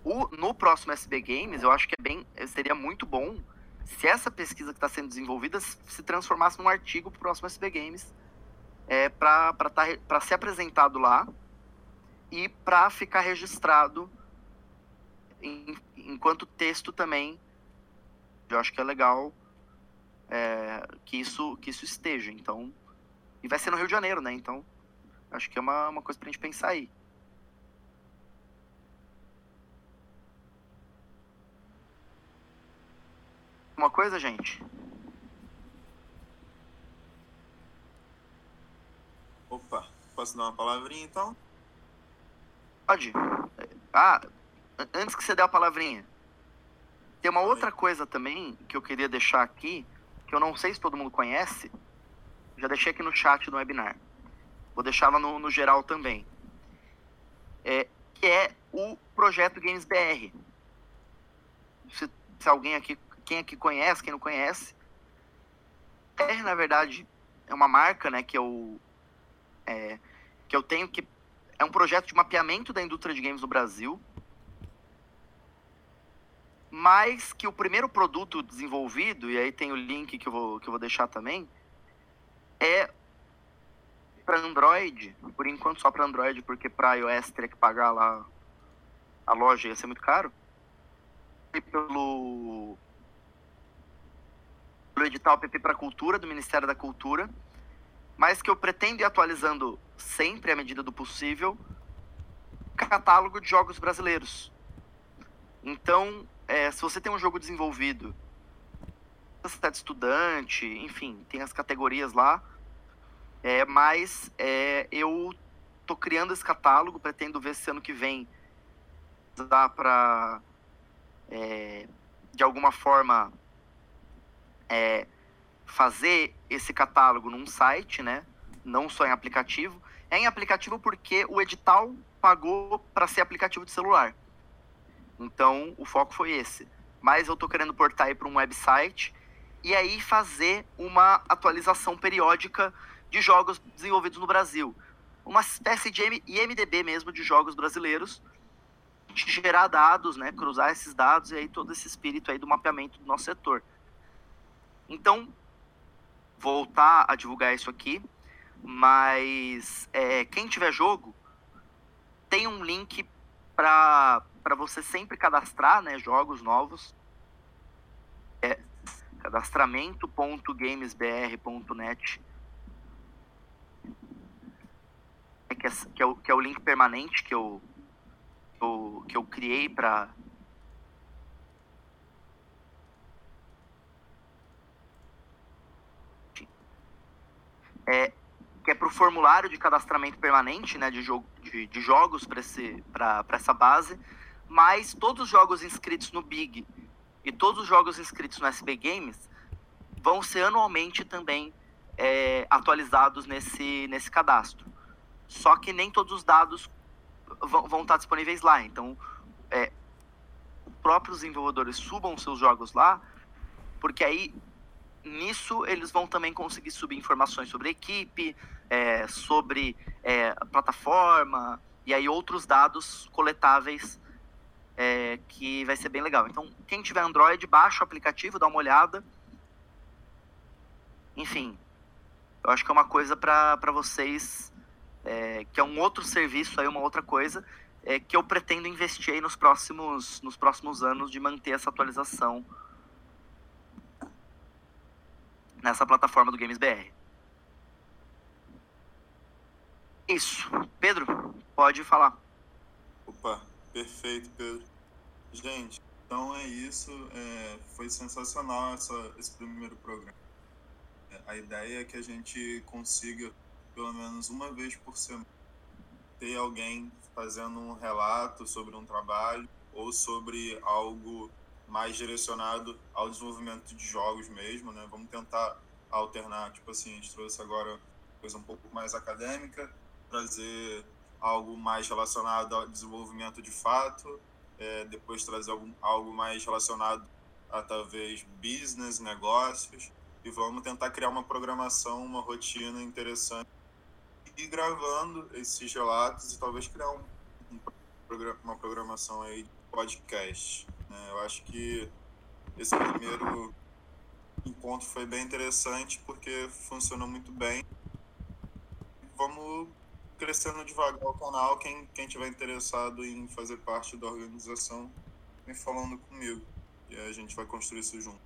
o, no próximo SB Games, eu acho que é bem, seria muito bom se essa pesquisa que está sendo desenvolvida se transformasse num artigo para o próximo SB Games é, para tá, ser apresentado lá e para ficar registrado em, enquanto texto também, eu acho que é legal é, que, isso, que isso esteja. Então, e vai ser no Rio de Janeiro, né? Então, acho que é uma, uma coisa pra gente pensar aí. Uma coisa, gente? Ô, posso dar uma palavrinha então? Pode. Ah, antes que você dê a palavrinha. Tem uma outra coisa também que eu queria deixar aqui, que eu não sei se todo mundo conhece. Já deixei aqui no chat do webinar. Vou deixar ela no, no geral também. É, que é o projeto Games BR. Se, se alguém aqui, quem aqui conhece, quem não conhece, BR na verdade é uma marca, né, que eu é, que eu tenho que é um projeto de mapeamento da indústria de games no Brasil, mas que o primeiro produto desenvolvido e aí tem o link que eu vou que eu vou deixar também é para Android, por enquanto só para Android, porque para iOS teria que pagar lá a loja ia ser muito caro. E pelo pelo edital PP para Cultura do Ministério da Cultura, mas que eu pretendo ir atualizando sempre à medida do possível catálogo de jogos brasileiros. Então, é, se você tem um jogo desenvolvido, você está de estudante, enfim, tem as categorias lá, é, mas é, eu tô criando esse catálogo, pretendo ver se ano que vem dá para, é, de alguma forma, é, fazer esse catálogo num site, né? Não só em aplicativo. É em aplicativo porque o edital pagou para ser aplicativo de celular. Então, o foco foi esse. Mas eu tô querendo portar aí para um website e aí fazer uma atualização periódica de jogos desenvolvidos no Brasil. Uma espécie de IMDB mesmo de jogos brasileiros, de gerar dados, né, cruzar esses dados e aí todo esse espírito aí do mapeamento do nosso setor. Então, voltar a divulgar isso aqui, mas é, quem tiver jogo, tem um link para você sempre cadastrar né, jogos novos. É cadastramento.gamesbr.net que é, que é, o, que é o link permanente que eu, eu, que eu criei para é, que é para o formulário de cadastramento permanente né, de, jogo, de, de jogos para essa base, mas todos os jogos inscritos no Big e todos os jogos inscritos no SB Games vão ser anualmente também é, atualizados nesse, nesse cadastro. Só que nem todos os dados vão, vão estar disponíveis lá. Então, é, os próprios desenvolvedores subam seus jogos lá, porque aí nisso eles vão também conseguir subir informações sobre equipe, é, sobre é, plataforma e aí outros dados coletáveis é, que vai ser bem legal. Então, quem tiver Android, baixa o aplicativo, dá uma olhada. Enfim, eu acho que é uma coisa para vocês, é, que é um outro serviço, aí uma outra coisa, é, que eu pretendo investir aí nos próximos, nos próximos anos de manter essa atualização nessa plataforma do Games BR. Isso. Pedro, pode falar. Opa, perfeito, Pedro. Gente, então é isso. É, foi sensacional essa, esse primeiro programa. É, a ideia é que a gente consiga, pelo menos uma vez por semana, ter alguém fazendo um relato sobre um trabalho ou sobre algo mais direcionado ao desenvolvimento de jogos mesmo, né? Vamos tentar alternar, tipo assim, a gente trouxe agora coisa um pouco mais acadêmica, trazer algo mais relacionado ao desenvolvimento de fato, é, depois trazer algum, algo mais relacionado a talvez business, negócios, e vamos tentar criar uma programação, uma rotina interessante e gravando esses relatos e talvez criar um, um uma programação aí de podcast. Né? Eu acho que esse primeiro encontro foi bem interessante porque funcionou muito bem. Vamos crescendo devagar o canal. Quem, quem tiver interessado em fazer parte da organização, vem falando comigo. E a gente vai construir isso junto.